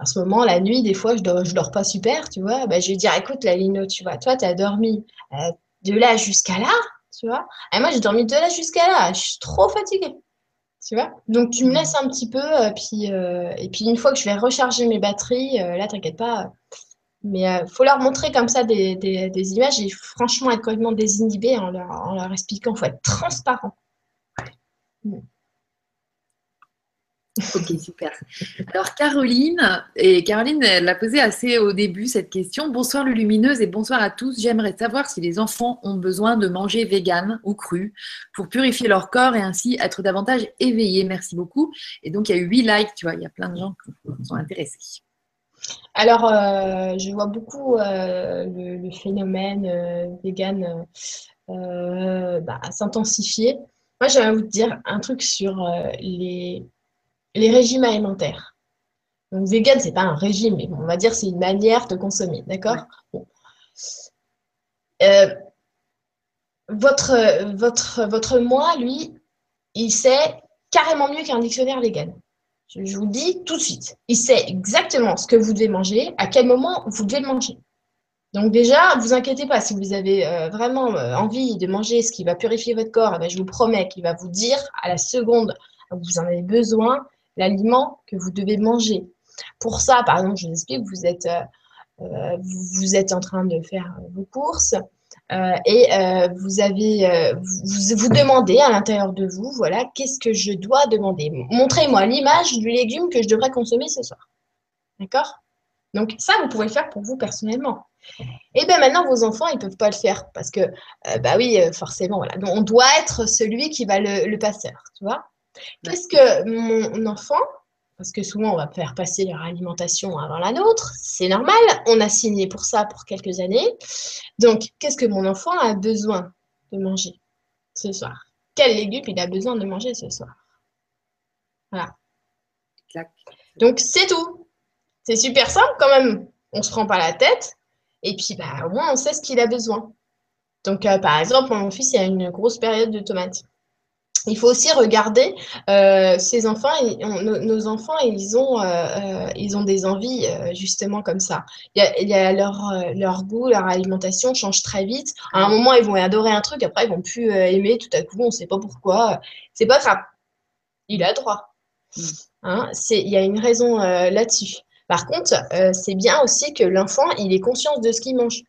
en ce moment, la nuit, des fois, je dors, dors pas super, tu vois. Ben, je vais dire, écoute, la Lino, tu vois, toi, tu as dormi euh, de là jusqu'à là, tu vois. Et moi, j'ai dormi de là jusqu'à là. Je suis trop fatiguée, tu vois. Donc, tu me laisses un petit peu, euh, puis, euh, et puis une fois que je vais recharger mes batteries, là, t'inquiète pas. Mais il faut leur montrer comme ça des, images et franchement être complètement désinhibé en leur, en leur expliquant. Il faut être transparent. Ok, super. Alors Caroline, et Caroline, elle l'a posé assez au début cette question. Bonsoir le lumineuse et bonsoir à tous. J'aimerais savoir si les enfants ont besoin de manger vegan ou cru pour purifier leur corps et ainsi être davantage éveillés. Merci beaucoup. Et donc il y a eu 8 likes, tu vois, il y a plein de gens qui sont intéressés. Alors, euh, je vois beaucoup euh, le, phénomène euh, vegan bah, s'intensifier. Moi, j'aimerais vous dire un truc sur les les régimes alimentaires. Donc, vegan, c'est pas un régime, mais on va dire c'est une manière de consommer, d'accord? Euh, votre, votre, votre moi, lui, il sait carrément mieux qu'un dictionnaire légal. Je, vous le dis tout de suite. Il sait exactement ce que vous devez manger, à quel moment vous devez le manger. Donc déjà, vous inquiétez pas, si vous avez euh, vraiment euh, envie de manger ce qui va purifier votre corps, eh ben, je vous promets qu'il va vous dire à la seconde où vous en avez besoin, l'aliment que vous devez manger. Pour ça, par exemple, je vous explique, vous êtes, euh, euh, en train de faire vos courses euh, et vous avez, vous, demandez à l'intérieur de vous, voilà, qu'est-ce que je dois demander? Montrez-moi l'image du légume que je devrais consommer ce soir. D'accord? Donc ça, vous pouvez le faire pour vous personnellement. Et bien maintenant, vos enfants, ils ne peuvent pas le faire parce que, bah oui, forcément, on doit être celui qui va le, le tu vois? Qu'est-ce que mon enfant, parce que souvent on va faire passer leur alimentation avant la nôtre, c'est normal, on a signé pour ça pour quelques années. Donc, qu'est-ce que mon enfant a besoin de manger ce soir? Quel légume il a besoin de manger ce soir? Voilà. Donc, c'est tout. C'est super simple quand même. On se prend pas la tête. Et puis, bah, au moins, on sait ce qu'il a besoin. Donc, euh, par exemple, mon fils, il a une grosse période de tomates. Il faut aussi regarder euh, ces enfants, nos, enfants, ils ont, euh, ils ont des envies justement comme ça. Il y a, leur, leur, goût, leur alimentation change très vite. À un moment, ils vont adorer un truc, après, ils vont plus aimer. Tout à coup, on ne sait pas pourquoi. C'est pas grave. Il a droit. Mm. Hein, il y a une raison là-dessus. Par contre, c'est bien aussi que l'enfant, il ait conscience de ce qu'il mange.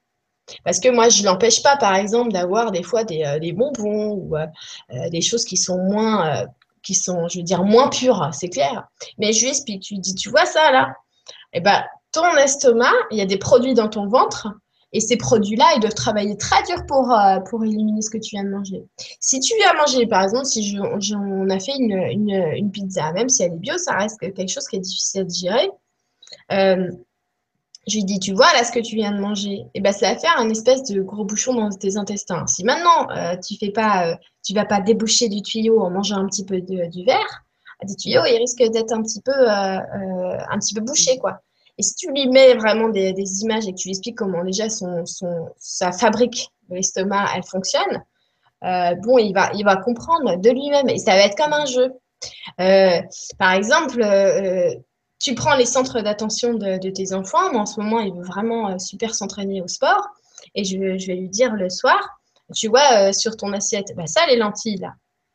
Parce que moi, je ne l'empêche pas, par exemple, d'avoir des fois des, euh, bonbons ou euh, euh, des choses qui sont moins, qui sont, je veux dire, moins pures, c'est clair. Mais je lui explique, tu lui dis, tu vois ça là? Eh ben, ton estomac, il y a des produits dans ton ventre. Et ces produits-là, ils doivent travailler très dur pour, pour éliminer ce que tu viens de manger. Si tu viens manger, par exemple, si on a fait une, une, pizza, même si elle est bio, ça reste quelque chose qui est difficile à digérer. Je lui dis, tu vois là ce que tu viens de manger, et eh ben ça va faire un espèce de gros bouchon dans tes intestins. Si maintenant euh, tu fais pas, euh, tu vas pas déboucher du tuyau en mangeant un petit peu du verre, des tuyaux il risque d'être un petit peu, euh, un petit peu bouché quoi. Et si tu lui mets vraiment des, images et que tu lui expliques comment déjà son, son sa fabrique de l'estomac elle fonctionne, bon il va, il va comprendre de lui-même et ça va être comme un jeu. par exemple tu prends les centres d'attention de, tes enfants. Moi, en ce moment, il veut vraiment euh, super s'entraîner au sport. Et je, vais lui dire le soir, tu vois, euh, sur ton assiette, bah, ça, les lentilles, là.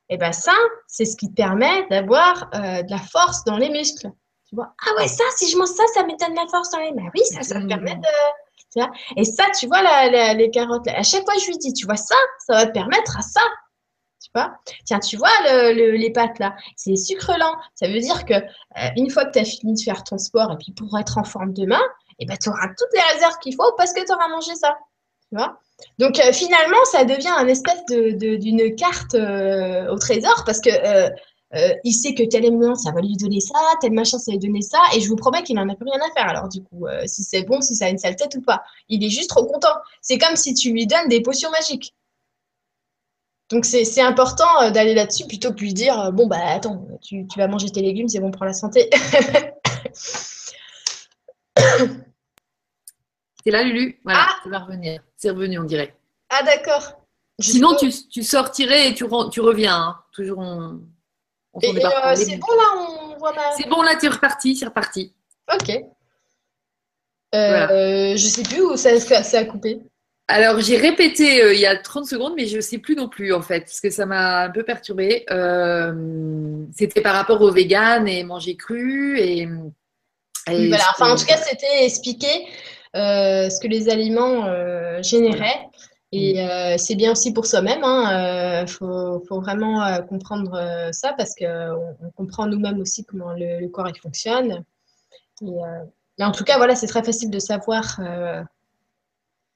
Et bien, bah, ça, c'est ce qui te permet d'avoir euh, de la force dans les muscles. Tu vois, ah ouais, ça, si je mange ça, ça de la force dans les... Bah oui, ça, ça me permet de... Et ça, tu vois, les carottes, à chaque fois, je lui dis, tu vois, ça, ça va te permettre à ça. Tiens, tu vois les pâtes là, c'est des sucres lents. Ça veut dire que euh, une fois que tu as fini de faire ton sport et puis pour être en forme demain, eh ben, tu auras toutes les réserves qu'il faut parce que tu auras mangé ça. Donc euh, finalement, ça devient un espèce d'une carte euh, au trésor parce que il sait que tel élément, ça va lui donner ça, tel machin, ça va lui donner ça, et je vous promets qu'il n'en a plus rien à faire. Alors du coup, si c'est bon, si ça a une sale tête ou pas, il est juste trop content. C'est comme si tu lui donnes des potions magiques. Donc c'est important euh, d'aller là-dessus plutôt que de lui dire euh, bon bah attends tu, vas manger tes légumes c'est bon pour la santé. c'est là Lulu? Voilà ah ça va revenir c'est revenu on dirait. Ah d'accord. Sinon tu, sortirais et tu, tu reviens hein. toujours on, on euh, c'est bon là on voit C'est bon là tu es reparti c'est reparti. Ok. Euh, Je sais plus où ça, ça a coupé. Alors, j'ai répété euh, il y a 30 secondes, mais je ne sais plus non plus, en fait, parce que ça m'a un peu perturbée. Euh, c'était par rapport au vegan et manger cru. Et, voilà. Enfin, en tout cas, c'était expliquer euh, ce que les aliments généraient. Et mm. c'est bien aussi pour soi-même. Il hein, faut, vraiment comprendre ça parce qu'on on comprend nous-mêmes aussi comment le, corps il fonctionne. mais en tout cas, voilà, c'est très facile de savoir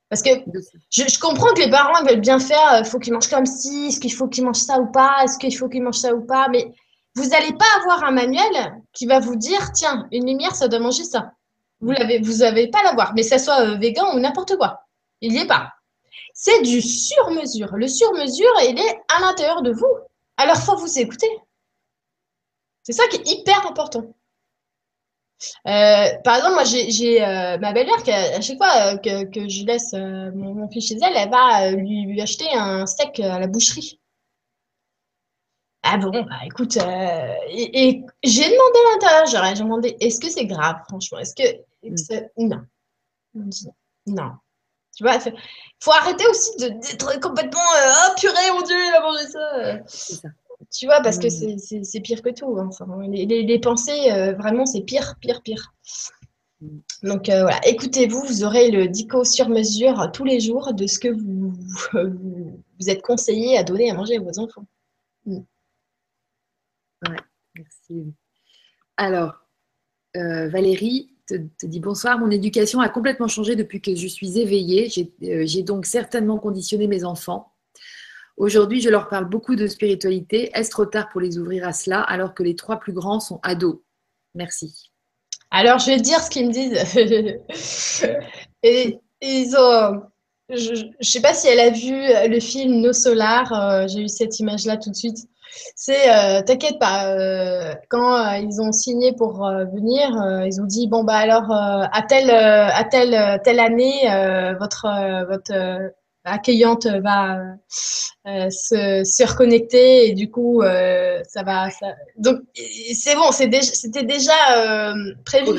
parce que je, comprends que les parents veulent bien faire, il euh, faut qu'ils mangent comme ci, est-ce qu'il faut qu'ils mangent ça ou pas, est-ce qu'il faut qu'ils mangent ça ou pas, mais vous n'allez pas avoir un manuel qui va vous dire, tiens, une lumière, ça doit manger ça. Vous l'avez, vous n'avez pas l'avoir, mais ça soit euh, végan ou n'importe quoi. Il n'y est pas. C'est du sur-mesure. Le sur-mesure, il est à l'intérieur de vous. Alors, faut vous écouter. C'est ça qui est hyper important. Euh, par exemple, moi, j'ai euh, ma belle-mère qui, à chaque fois euh, que, je laisse mon, fils chez elle, elle va lui, acheter un steak à la boucherie. Ah bon, bah écoute, et, j'ai demandé à l'intérieur, j'ai demandé, est-ce que c'est grave, franchement? Est-ce que. Mm. Non. Non. Tu vois, il faut arrêter aussi d'être complètement. oh purée, mon Dieu, il a mangé ça. Tu vois, parce que mm. c'est pire que tout. Hein. les, pensées, euh, vraiment, c'est pire, pire, pire. Mm. Donc euh, voilà, écoutez-vous, vous aurez le dico sur mesure tous les jours de ce que vous, vous, êtes conseillé à donner à manger à vos enfants. Mm. Ouais, merci. Alors, euh, Valérie te, te, dit bonsoir, mon éducation a complètement changé depuis que je suis éveillée. J'ai donc certainement conditionné mes enfants Aujourd'hui, je leur parle beaucoup de spiritualité. Est-ce trop tard pour les ouvrir à cela alors que les trois plus grands sont ados? Merci. Alors, je vais dire ce qu'ils me disent. Et ils ont. Je ne sais pas si elle a vu le film Nos Solar. Euh, j'ai eu cette image-là tout de suite. C'est, euh, t'inquiète pas, euh, quand ils ont signé pour venir, ils ont dit bon bah alors à telle à telle telle année, votre votre accueillante va se, se reconnecter et du coup ça va. Ça... Donc c'est bon, déjà, c'était déjà prévu.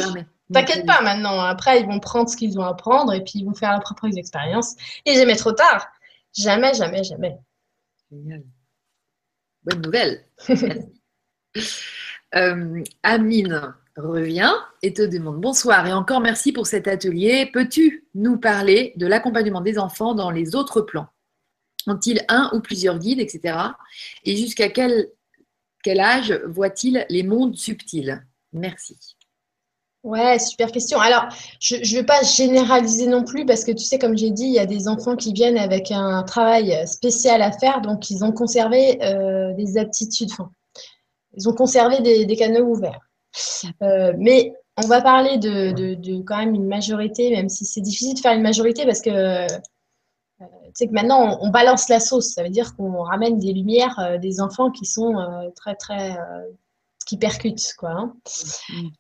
T'inquiète pas maintenant. Après, ils vont prendre ce qu'ils ont à prendre et puis ils vont faire leurs propres expériences. Et jamais trop tard. Jamais, jamais, jamais. Génial. Bonne nouvelle. euh, Amine revient et te demande bonsoir et encore merci pour cet atelier. Peux-tu nous parler de l'accompagnement des enfants dans les autres plans? Ont-ils un ou plusieurs guides, etc. Et jusqu'à quel, quel âge voient-ils les mondes subtils? Merci. Ouais, super question. Alors, je ne vais pas généraliser non plus parce que tu sais, comme j'ai dit, il y a des enfants qui viennent avec un travail spécial à faire, donc ils ont conservé euh, des aptitudes, enfin, ils ont conservé des, canaux ouverts. Euh, mais on va parler de, de, quand même une majorité, même si c'est difficile de faire une majorité parce que euh, tu sais que maintenant on, balance la sauce, ça veut dire qu'on ramène des lumières des enfants qui sont très très qui percutent quoi. Hein.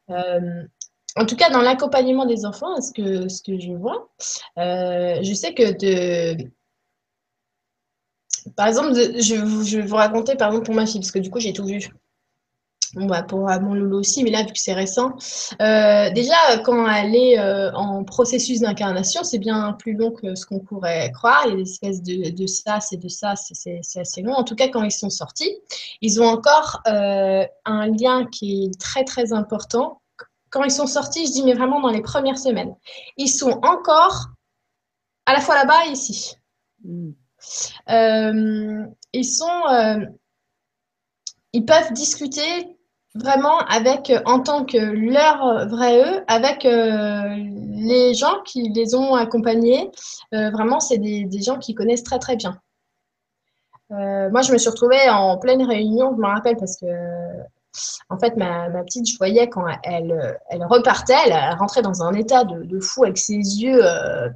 Mm en tout cas, dans l'accompagnement des enfants, ce que, ce que je vois, euh, je sais que de. Par exemple, je, vais vous raconter, par exemple, pour ma fille, parce que du coup, j'ai tout vu. Bon, bah, pour mon loulou aussi, mais là, vu que c'est récent. Euh, déjà, quand elle est euh, en processus d'incarnation, c'est bien plus long que ce qu'on pourrait croire. Il y a des espèces de, de ça, c'est de ça, c'est assez long. En tout cas, quand ils sont sortis, ils ont encore un lien qui est très, très important quand ils sont sortis, je dis, mais vraiment dans les premières semaines, ils sont encore à la fois là-bas et ici. Mm. Euh, ils sont, euh, ils peuvent discuter vraiment avec, en tant que leur vrai eux, avec euh, les gens qui les ont accompagnés. vraiment, c'est des, des, gens qui connaissent très très bien. moi, je me suis retrouvée en pleine réunion, je me rappelle parce que en fait, ma, petite, je voyais quand elle, elle repartait, elle rentrait dans un état de, fou avec ses yeux. Euh,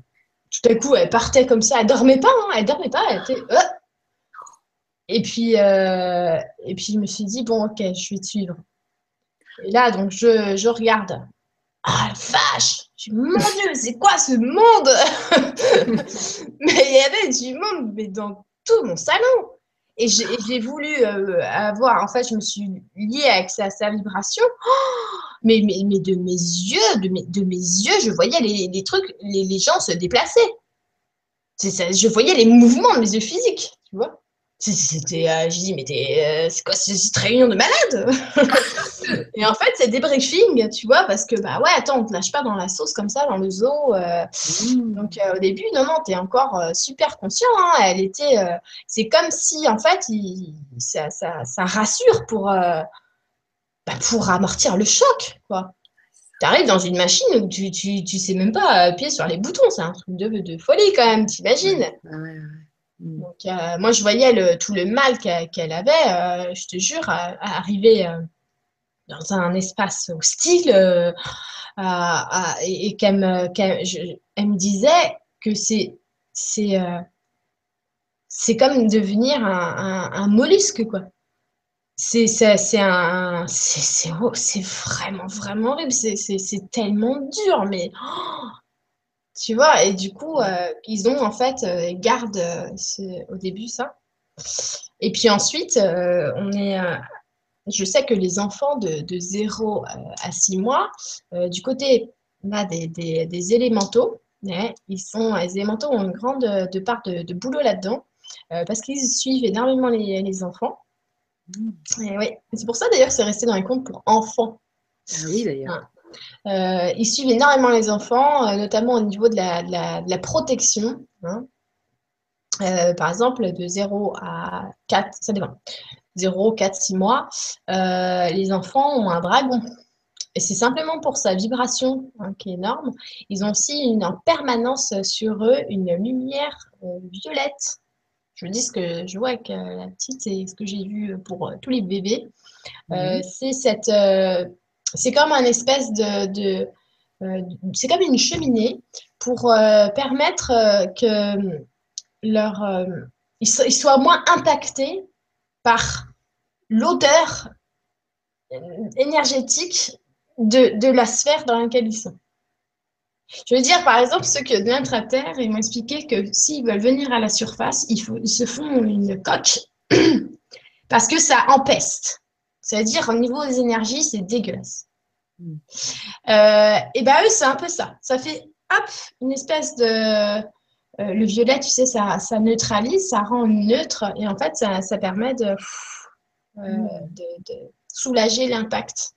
tout à coup, elle partait comme ça. Elle dormait pas, hein, elle dormait pas. Elle était. Euh. Et puis, euh, et puis, je me suis dit bon, ok, je vais te suivre. Et là, donc, je, je regarde. Ah, vache Mon Dieu, c'est quoi ce monde? Mais il y avait du monde, mais dans tout mon salon. Et j'ai voulu euh, avoir, en fait, je me suis liée avec sa, sa vibration. Oh mais, mais, mais, de mes yeux, de mes, de mes yeux, je voyais les, les trucs, les, les, gens se déplacer. Ça, je voyais les mouvements de mes yeux physiques, tu vois. C'était, euh, je dis, mais euh, c'est quoi cette réunion de malades Et en fait, c'est des briefings, tu vois, parce que, bah ouais, attends, on te lâche pas dans la sauce comme ça, dans le zoo. Euh. Mmh. Donc, au début, non, non, tu es encore super conscient. Hein. Elle était, c'est comme si, en fait, ça, ça, ça, rassure pour, bah, pour amortir le choc, quoi. Tu arrives dans une machine où tu, tu, tu sais même pas appuyer sur les boutons, c'est un truc de, de folie quand même, t'imagines ouais, ouais. Donc, euh, moi, je voyais tout le mal qu'elle avait, euh, je te jure, à, arriver euh, dans un espace hostile et, qu'elle me, me, disait que c'est comme devenir un, mollusque, quoi. C'est un c'est vraiment vraiment horrible c'est tellement dur mais oh, tu vois, et du coup, euh, ils ont en fait, euh, gardent euh, au début ça. Et puis ensuite, on est. je sais que les enfants de, de 0 à 6 mois, du côté là, des, des, élémentaux, ils sont, les élémentaux ont une grande de part de, boulot là-dedans, parce qu'ils suivent énormément les, les enfants. Mmh. Et oui, c'est pour ça d'ailleurs que c'est resté dans les comptes pour enfants. Ah oui, d'ailleurs. Euh, ils suivent énormément les enfants, euh, notamment au niveau de la, de la, protection. Hein. Euh, par exemple, de 0 à 4, ça dépend. 0, 4, 6 mois, les enfants ont un dragon. Et c'est simplement pour sa vibration hein, qui est énorme. Ils ont aussi une, en permanence sur eux une lumière violette. Je vous dis ce que je vois avec la petite et ce que j'ai vu pour tous les bébés. Mhm. c'est cette c'est comme un espèce de, euh, c'est comme une cheminée pour euh, permettre euh, que leur ils, soient moins impactés par l'odeur énergétique de, la sphère dans laquelle ils sont. Je veux dire, par exemple, ceux qui viennent à terre, ils m'ont expliqué que s'ils veulent venir à la surface, ils se font une coque parce que ça empeste. C'est-à-dire, au niveau des énergies, c'est dégueulasse. Mm. Euh, et ben eux, c'est un peu ça. Ça fait, hop, une espèce de... Euh, le violet, tu sais, ça, ça, neutralise, ça rend neutre. Et en fait, ça, ça permet de, euh, mm. de, soulager l'impact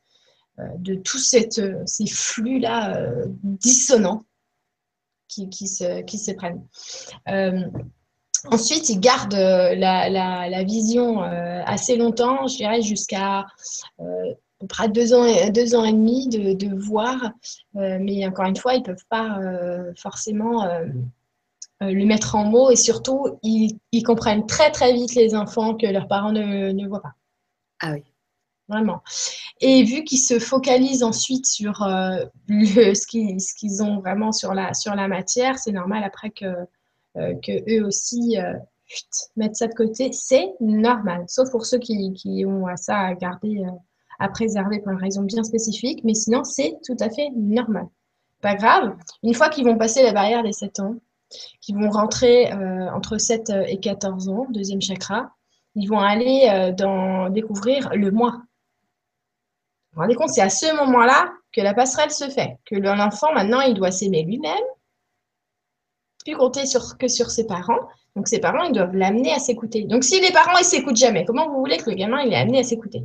de tous ces flux-là dissonants qui, qui, se, qui se prennent. Ensuite, ils gardent la, vision assez longtemps, je dirais jusqu'à près deux ans, deux ans et demi de, voir, euh, mais encore une fois, ils ne peuvent pas euh, forcément euh, le mettre en mots et surtout, ils, comprennent très très vite les enfants que leurs parents ne, voient pas. Ah oui. Vraiment. Et vu qu'ils se focalisent ensuite sur ce qu'ils ont vraiment sur la, sur la matière, c'est normal après que, que eux aussi mettent ça de côté. C'est normal, sauf pour ceux qui, ont à ça à garder à préserver pour une raison bien spécifique, mais sinon, c'est tout à fait normal. Pas grave. Une fois qu'ils vont passer la barrière des 7 ans, qu'ils vont rentrer euh, entre 7 et 14 ans, deuxième chakra, ils vont aller euh, dans, découvrir le moi. Vous vous rendez compte, c'est à ce moment-là que la passerelle se fait, que l'enfant, maintenant, il doit s'aimer lui-même, plus compter sur, que sur ses parents. Donc, ses parents, ils doivent l'amener à s'écouter. Donc, si les parents, ils s'écoutent jamais, comment vous voulez que le gamin, il est amené à s'écouter?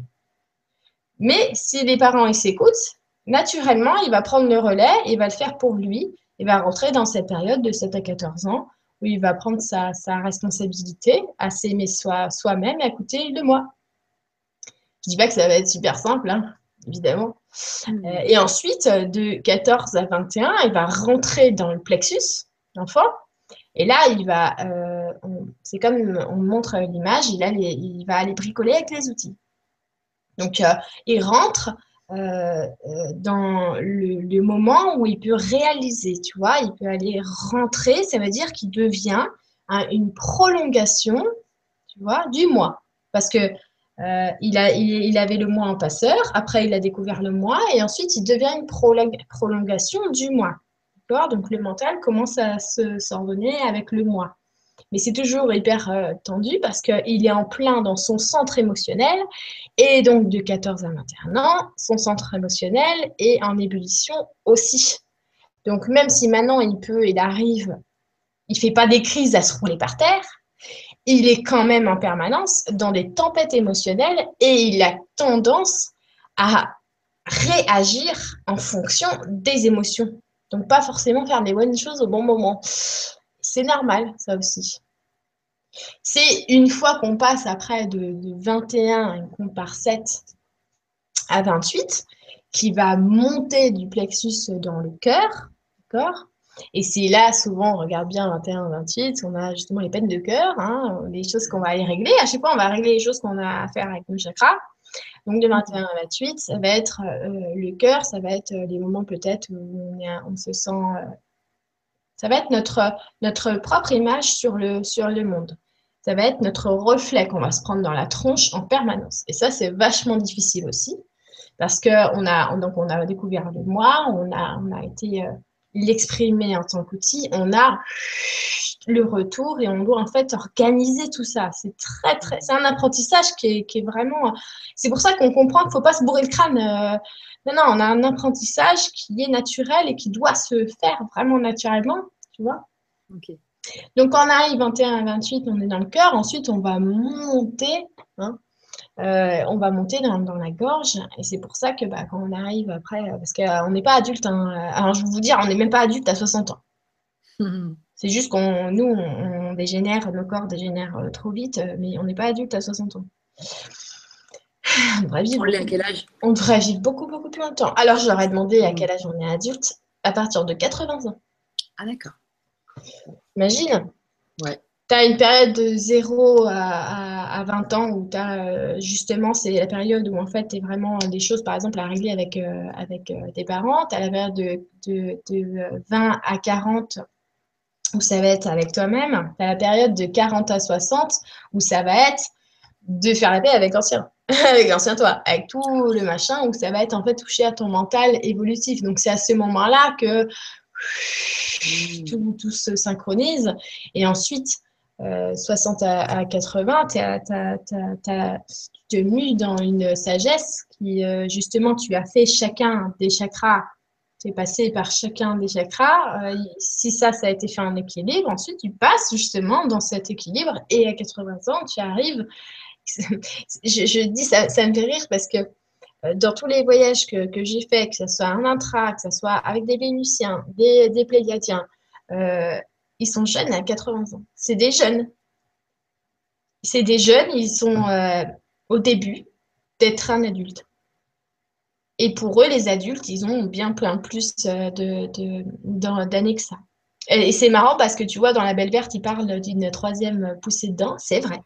Mais si les parents ils s'écoutent, naturellement, il va prendre le relais, il va le faire pour lui, il va rentrer dans cette période de 7 à 14 ans où il va prendre sa, responsabilité à s'aimer soi-même et à écouter le moi. Je dis pas que ça va être super simple, hein, évidemment. Mmh. Euh, et ensuite, de 14 à 21, il va rentrer dans le plexus, l'enfant. Et là, il va, euh, c'est comme on montre l'image, il, il va aller bricoler avec les outils. Donc, euh, il rentre euh, dans le, moment où il peut réaliser, tu vois, il peut aller rentrer, ça veut dire qu'il devient une prolongation, tu vois, du moi. Parce que il, avait le moi en passeur, après il a découvert le moi, et ensuite il devient une prolongation du moi. Donc le mental commence à se s'ordonner avec le moi. Mais c'est toujours hyper euh, tendu parce qu'il est en plein dans son centre émotionnel. Et donc, de 14 à 21 ans, son centre émotionnel est en ébullition aussi. Donc, même si maintenant il peut, il arrive, il fait pas des crises à se rouler par terre, il est quand même en permanence dans des tempêtes émotionnelles et il a tendance à réagir en fonction des émotions. Donc, pas forcément faire des bonnes choses au bon moment c'est normal, ça aussi. C'est une fois qu'on passe après de, 21 et qu'on part 7 à 28, qui va monter du plexus dans le cœur, d'accord? Et c'est là, souvent, on regarde bien 21 28, on a justement les peines de cœur, hein, les choses qu'on va aller régler. À chaque fois, on va régler les choses qu'on a à faire avec nos chakras. Donc de 21 à 28, ça va être euh, le cœur, ça va être les moments peut-être où on, se sent euh, ça va être notre, notre propre image sur le, sur le monde. Ça va être notre reflet qu'on va se prendre dans la tronche en permanence. Et ça, c'est vachement difficile aussi. Parce qu'on a, donc on a découvert le moi, on a, on a été euh, l'exprimer en tant qu'outil, on a le retour et on doit en fait organiser tout ça. C'est très, très, c'est un apprentissage qui est, qui est vraiment. C'est pour ça qu'on comprend qu'il ne faut pas se bourrer le crâne. Euh, non, non, on a un apprentissage qui est naturel et qui doit se faire vraiment naturellement, tu vois. Donc, quand on arrive 21 à 28, on est dans le cœur. Ensuite, on va monter, hein, euh, on va monter dans, la gorge. Et c'est pour ça que bah, quand on arrive après, parce qu'on n'est pas adulte, hein, alors je vais vous dire, on n'est même pas adulte à 60 ans. C'est juste qu'on, nous, on, dégénère, nos corps dégénèrent euh, trop vite, mais on n'est pas adulte à 60 ans. On devrait vivre. à quel âge? On devrait vivre beaucoup, beaucoup plus longtemps. Alors, je leur ai demandé à quel âge on est adulte. À partir de 80 ans. Ah, d'accord. Imagine. Ouais. Tu as une période de 0 à, 20 ans où tu as euh, justement, c'est la période où en fait tu es vraiment des choses, par exemple, à régler avec, euh, avec euh, tes parents. Tu as la période de, de, de, 20 à 40 où ça va être avec toi-même. As la période de 40 à 60 où ça va être de faire la paix avec l'ancien. avec l'ancien toi, avec tout le machin, où ça va être en fait touché à ton mental évolutif. Donc c'est à ce moment-là que tout, se synchronise. Et ensuite, 60 euh, à, 80, tu te mues dans une sagesse qui, euh, justement, tu as fait chacun des chakras, es passé par chacun des chakras. Euh, si ça, ça a été fait en équilibre, ensuite, tu passes justement dans cet équilibre et à 80 ans, tu arrives. je, dis, ça, ça me fait rire parce que dans tous les voyages que, que j'ai faits, que ce soit un intra, que ce soit avec des Vénusiens, des, des Pléiadiens, ils sont jeunes à 80 ans. C'est des jeunes. C'est des jeunes, ils sont euh, au début d'être un adulte. Et pour eux, les adultes, ils ont bien plein plus euh, d'années de, que ça. Et c'est marrant parce que tu vois, dans La Belle Verte, ils parlent d'une troisième poussée de dents. C'est vrai.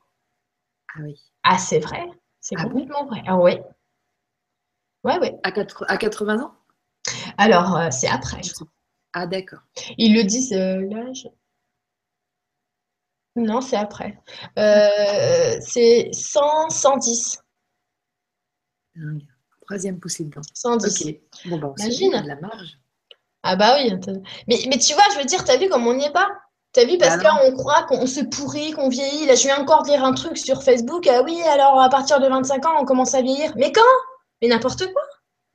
Ah oui. Ah, c'est vrai. C'est ah complètement vrai. Ah ouais. Ouais, ouais. À, 80 ans? Alors, euh, c'est après. Ah, d'accord. Ils le disent l'âge. Non, c'est après. Euh, c'est 100, 110. Troisième poussée dedans. 110. Ok. Bon, bah, Imagine. la marge. Ah bah oui. Mais, mais tu vois, je veux dire, t'as vu comme on n'y est pas? T'as vu, parce bah qu'on croit qu'on se pourrit, qu'on vieillit. Là, je viens encore de lire un truc sur Facebook. Ah oui, alors à partir de 25 ans, on commence à vieillir. Mais quand? Mais n'importe quoi.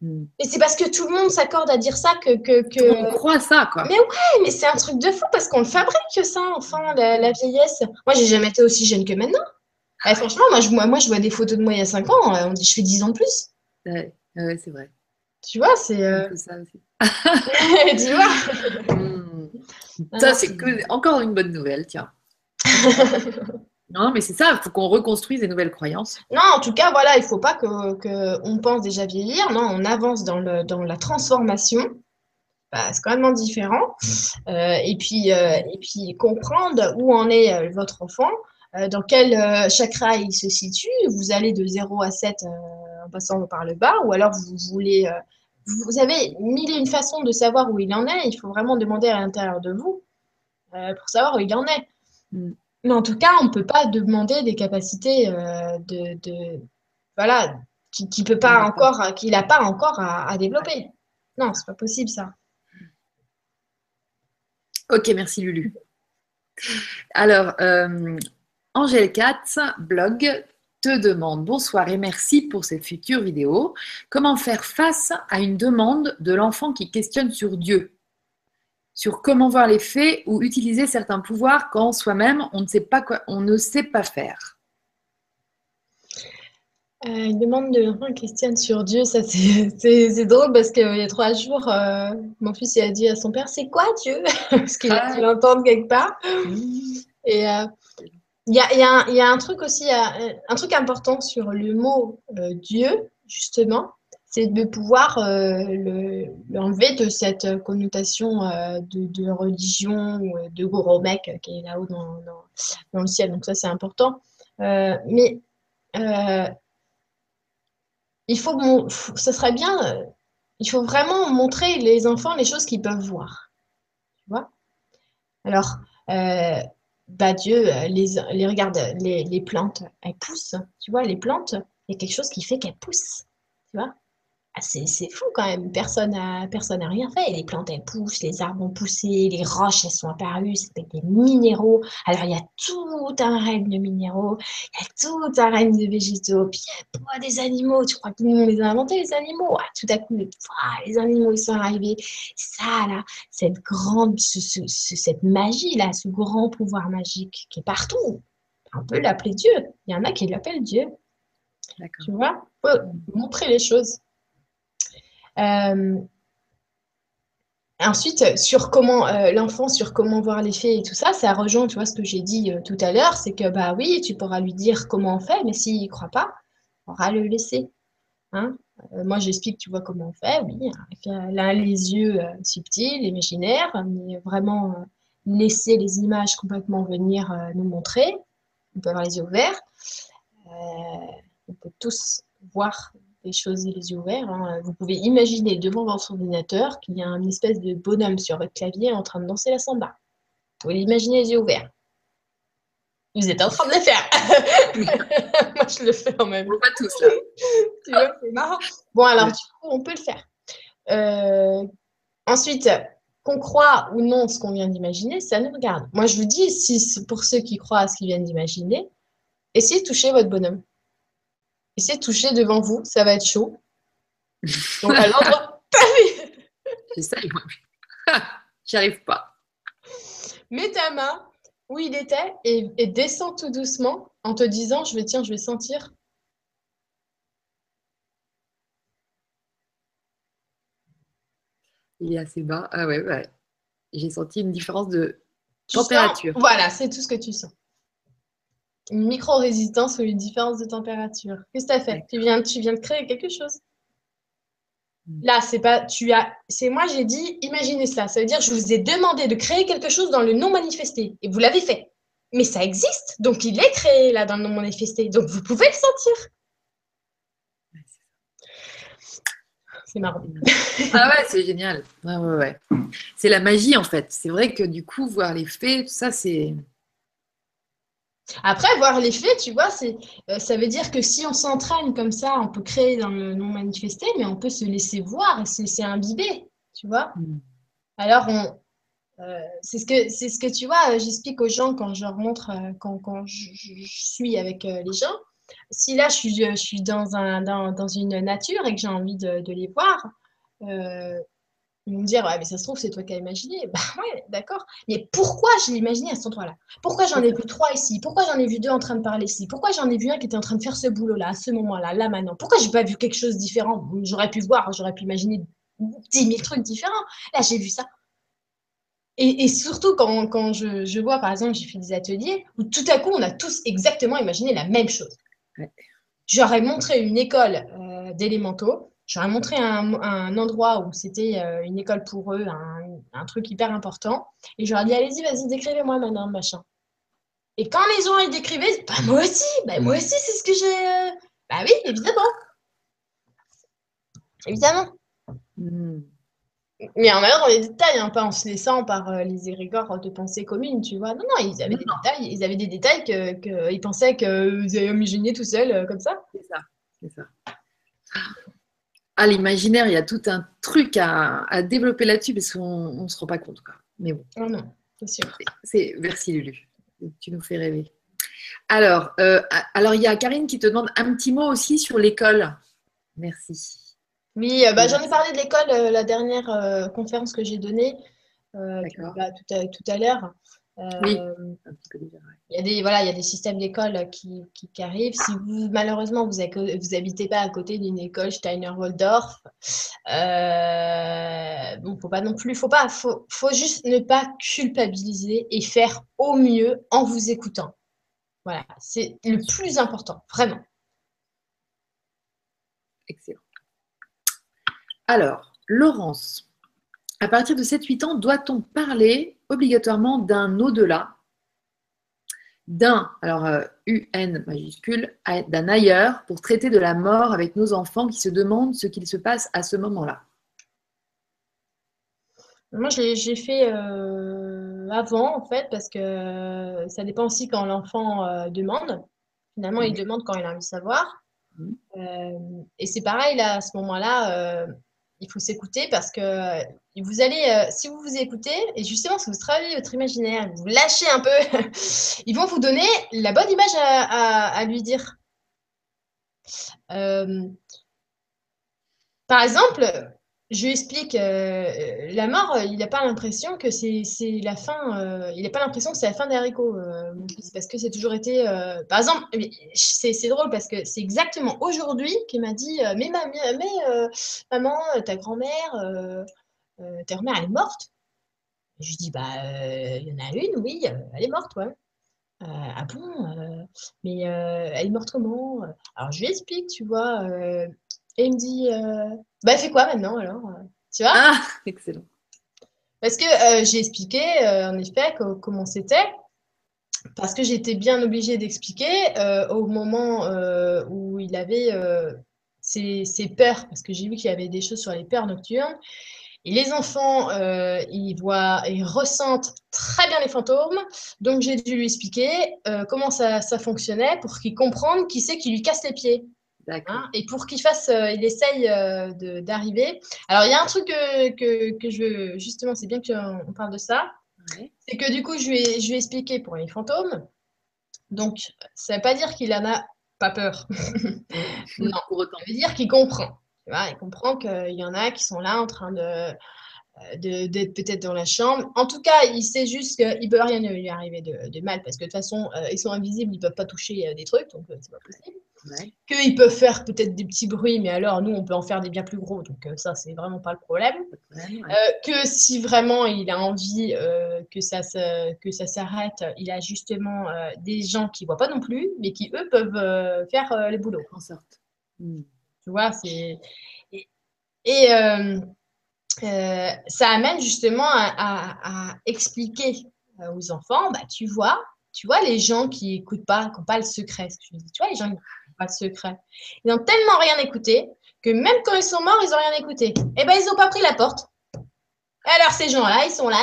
Hmm. Et c'est parce que tout le monde s'accorde à dire ça que. que, que... On croit ça, quoi. Mais ouais, mais c'est un truc de fou parce qu'on le fabrique, ça, enfin, la, vieillesse. Moi, j'ai jamais été aussi jeune que maintenant. Eh, franchement, moi je, moi, je vois des photos de moi il y a 5 ans, euh, on dit je fais 10 ans de plus. Ouais, ouais c'est vrai. Tu vois, c'est. Euh... ça aussi. tu vois hmm. Ça, c'est encore une bonne nouvelle, tiens. Non, mais c'est ça, il faut qu'on reconstruise des nouvelles croyances. Non, en tout cas, voilà, il ne faut pas qu'on que pense déjà vieillir. Non, on avance dans, le, dans la transformation. Bah, c'est quand même différent. Euh, et, puis, euh, et puis, comprendre où en est euh, votre enfant, dans quel chakra il se situe. Vous allez de 0 à 7 en passant par le bas, ou alors vous voulez. vous avez mille et une façons de savoir où il en est. Il faut vraiment demander à l'intérieur de vous pour savoir où il en est. Mm. Mais en tout cas, on ne peut pas demander des capacités euh, de, voilà, qui, qui peut pas encore, qu'il n'a pas encore à, développer. Non, c'est pas possible ça. Ok, merci Lulu. Alors, euh, Angèle Katz, blog, te demande bonsoir et merci pour cette future vidéo. Comment faire face à une demande de l'enfant qui questionne sur Dieu? Sur comment voir les faits ou utiliser certains pouvoirs quand soi-même on ne sait pas quoi, on ne sait pas faire? Euh, une demande de l'enfant questionne sur Dieu, ça c'est drôle parce qu'il y a trois jours, euh, mon fils a dit à son père c'est quoi Dieu? Parce qu'il a dû l'entendre quelque part. Et euh, il y, a, un truc aussi, un truc important sur le mot Dieu, justement, c'est de pouvoir euh, l'enlever de cette connotation euh, de, religion ou de gros mec qui est là-haut dans, le ciel. Donc ça, c'est important. Euh, mais il faut, ce serait bien, il faut vraiment montrer les enfants les choses qu'ils peuvent voir. Tu vois? Alors, bah Dieu, les, les regarde, les, les plantes, elles poussent. Tu vois, les plantes, il y a quelque chose qui fait qu'elles poussent. Tu vois? C'est fou quand même. Personne n'a personne a rien fait. Les plantes, elles poussent, les arbres ont poussé, les roches, elles sont apparues, c'est des minéraux. Alors, il y a tout un règne de minéraux, il y a tout un règne de végétaux, puis il y a des animaux. Tu crois que nous, on les a inventés, les animaux? Ah, Tout à coup, les animaux, ils sont arrivés. Ça, là, cette grande, cette magie-là, ce grand pouvoir magique qui est partout, on peut l'appeler Dieu. Il y en a qui l'appellent Dieu. Tu vois? Montrer les choses. Euh, ensuite, sur comment euh, l'enfant, sur comment voir les faits et tout ça, ça rejoint, tu vois, ce que j'ai dit euh, tout à l'heure, c'est que bah oui, tu pourras lui dire comment on fait, mais s'il ne croit pas, on va le laisser. Hein moi, j'explique, tu vois, comment on fait, oui, avec là, les yeux subtils, imaginaires, mais vraiment laisser les images complètement venir nous montrer. On peut avoir les yeux ouverts. on peut tous voir les choses et les yeux ouverts. Hein. Vous pouvez imaginer devant votre ordinateur qu'il y a une espèce de bonhomme sur votre clavier en train de danser la samba. Vous pouvez l'imaginer les yeux ouverts. Vous êtes en train de le faire. Moi, je le fais en même temps. Pas tous là. tu vois, c'est marrant. Bon, alors, du coup, on peut le faire. Euh, ensuite, qu'on croit ou non ce qu'on vient d'imaginer, ça nous regarde. Moi, je vous dis, si pour ceux qui croient à ce qu'ils viennent d'imaginer, essayez de toucher votre bonhomme. Essayez de toucher devant vous, ça va être chaud. Donc, à l'endroit. J'essaye, moi. J'y arrive pas. Mets ta main où il était et, descends tout doucement en te disant je vais tiens, je vais sentir. Il est assez bas. Ah ouais, ouais. J'ai senti une différence de température. voilà, c'est tout ce que tu sens. Une micro-résistance ou une différence de température. Qu'est-ce que tu as fait? Tu viens, tu viens de créer quelque chose? Mm. Là, c'est pas, tu as, c'est moi, j'ai dit, imaginez ça. Ça veut dire, je vous ai demandé de créer quelque chose dans le non manifesté et vous l'avez fait. Mais ça existe, donc il est créé là dans le non manifesté, donc vous pouvez le sentir. C'est marrant. ah ouais, c'est génial. Ouais, ouais, ouais. C'est la magie en fait. C'est vrai que du coup, voir les faits, ça c'est. Après, voir les faits, tu vois, c'est, euh, ça veut dire que si on s'entraîne comme ça, on peut créer dans le non manifesté, mais on peut se laisser voir et se laisser imbiber, tu vois. Mm. Alors, on, euh, c'est, ce que, c'est ce que tu vois, j'explique aux gens quand je leur montre, euh, quand, quand je, suis avec les gens. Si là, je suis, je suis dans, un, dans, dans une nature et que j'ai envie de, de les voir, ils vont me dire, ouais, mais ça se trouve, c'est toi qui as imaginé. Bah ouais, d'accord. Mais pourquoi je l'ai imaginé à cet endroit-là? Pourquoi j'en ai vu trois ici? Pourquoi j'en ai vu deux en train de parler ici? Pourquoi j'en ai vu un qui était en train de faire ce boulot-là, à ce moment-là, là maintenant? Pourquoi j'ai pas vu quelque chose de différent? J'aurais pu voir, j'aurais pu imaginer 10 000 trucs différents. Là, j'ai vu ça. Et, et surtout quand, quand je, je, vois, par exemple, j'ai fait des ateliers où tout à coup, on a tous exactement imaginé la même chose. J'aurais montré une école euh, d'élémentaux J'aurais montré un, un, endroit où c'était euh, une école pour eux, un, truc hyper important. Et j'aurais dit, allez-y, vas-y, décrivez-moi maintenant, machin. Et quand les gens ils décrivaient, bah, moi aussi, bah, moi aussi, c'est ce que j'ai. Euh, bah oui, évidemment. Évidemment. Hmm. Mais en allant dans les détails, hein, pas en se laissant par euh, les érigores de pensée commune, tu vois. Non, non, ils avaient des détails, ils avaient des détails qu'ils que pensaient que vous avez imaginé tout seul, comme ça. C'est ça, c'est ça à l'imaginaire, il y a tout un truc à, développer là-dessus parce qu'on ne se rend pas compte. Mais bon. Oh non, c'est sûr. C'est, merci Lulu. Tu nous fais rêver. Alors, euh, alors, il y a Karine qui te demande un petit mot aussi sur l'école. Merci. Oui, euh, bah, j'en ai parlé de l'école euh, la dernière conférence que j'ai donnée bah, tout à, tout à l'heure. Oui. Il y a des, voilà, il y a des systèmes d'école qui, qui, arrivent. Si vous, malheureusement, vous n'habitez pas à côté d'une école Steiner-Waldorf, euh, bon, faut pas non plus, faut pas, faut, faut juste ne pas culpabiliser et faire au mieux en vous écoutant. Voilà, c'est le plus important, vraiment. Excellent. Alors, Laurence, à partir de 7-8 ans, doit-on parler obligatoirement d'un au-delà d'un, alors UN euh, majuscule, d'un ailleurs pour traiter de la mort avec nos enfants qui se demandent ce qu'il se passe à ce moment-là? Moi, j'ai fait euh, avant, en fait, parce que ça dépend aussi quand l'enfant euh, demande. Finalement, il demande quand il a envie de savoir. Mmh. et c'est pareil, là, à ce moment-là, il faut s'écouter parce que euh, vous allez, euh, si vous vous écoutez, et justement, si vous travaillez votre imaginaire, vous lâchez un peu, ils vont vous donner la bonne image à, lui dire. Euh, par exemple, je lui explique euh, la mort, il n'a pas l'impression que c'est la fin, euh, il n'a pas l'impression que c'est la fin des haricots. Euh, parce que c'est toujours été. par exemple, c'est drôle parce que c'est exactement aujourd'hui qu'il m'a dit Mais, mais maman, ta grand-mère, ta grand-mère, elle est morte. je lui dis Bah, il y en a une, oui, elle est morte, ouais. ah bon Mais elle est morte comment? Alors je lui explique, tu vois. Et il me dit bah, fait quoi maintenant alors euh, Tu vois? Ah, excellent. Parce que euh, j'ai expliqué, euh, en effet, comment c'était. Parce que j'étais bien obligée d'expliquer au moment où il avait ses, ses, peurs, parce que j'ai vu qu'il y avait des choses sur les peurs nocturnes. Et les enfants, euh, ils voient, ils ressentent très bien les fantômes. Donc, j'ai dû lui expliquer euh, comment ça, ça, fonctionnait pour qu'il comprenne qui c'est qui lui casse les pieds. Hein, et pour qu'il fasse, euh, il essaye d'arriver. Alors, il y a un truc que, que, que je veux, justement, c'est bien qu'on parle de ça. C'est que du coup, je lui, ai, je lui ai expliqué pour les fantômes. Donc, ça ne veut pas dire qu'il en a pas peur. non, pour autant. Ça veut dire qu'il comprend. Tu vois, il comprend qu'il y en a qui sont là en train de d'être peut-être dans la chambre. En tout cas, il sait juste qu'il ne peut rien lui arriver de, mal parce que de toute façon, euh, ils sont invisibles, ils ne peuvent pas toucher euh, des trucs, donc euh, c'est pas possible. Qu'ils peuvent faire peut-être des petits bruits, mais alors nous, on peut en faire des bien plus gros, donc ça, c'est vraiment pas le problème. que si vraiment il a envie que ça, que ça s'arrête, il a justement des gens qui ne voient pas non plus, mais qui, eux, peuvent faire les boulots. En sorte. Hmm. Tu vois, c'est. Et. Ça amène justement à, expliquer euh, aux enfants, bah, tu vois, tu vois les gens qui écoutent pas, qui n'ont pas le secret, tu vois les gens qui n'ont pas le secret, ils n'ont tellement rien écouté que même quand ils sont morts, ils n'ont rien écouté. Eh ben ils n'ont pas pris la porte. alors ces gens-là, ils sont là,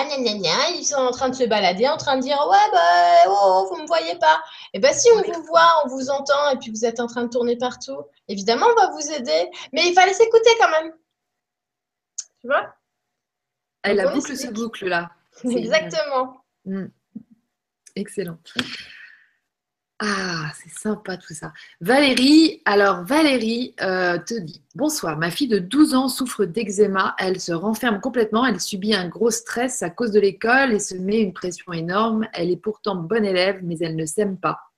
ils sont en train de se balader, en train de dire ouais bah oh, vous me voyez pas. Et eh ben si on vous voit, on vous entend et puis vous êtes en train de tourner partout, évidemment on va vous aider, mais il fallait s'écouter quand même. Tu vois Elle a boucle ce boucle-là. Exactement. Hmm. Excellent. Ah, c'est sympa tout ça. Valérie, alors Valérie euh, te dit Bonsoir, ma fille de 12 ans souffre d'eczéma. Elle se renferme complètement. Elle subit un gros stress à cause de l'école et se met une pression énorme. Elle est pourtant bonne élève, mais elle ne s'aime pas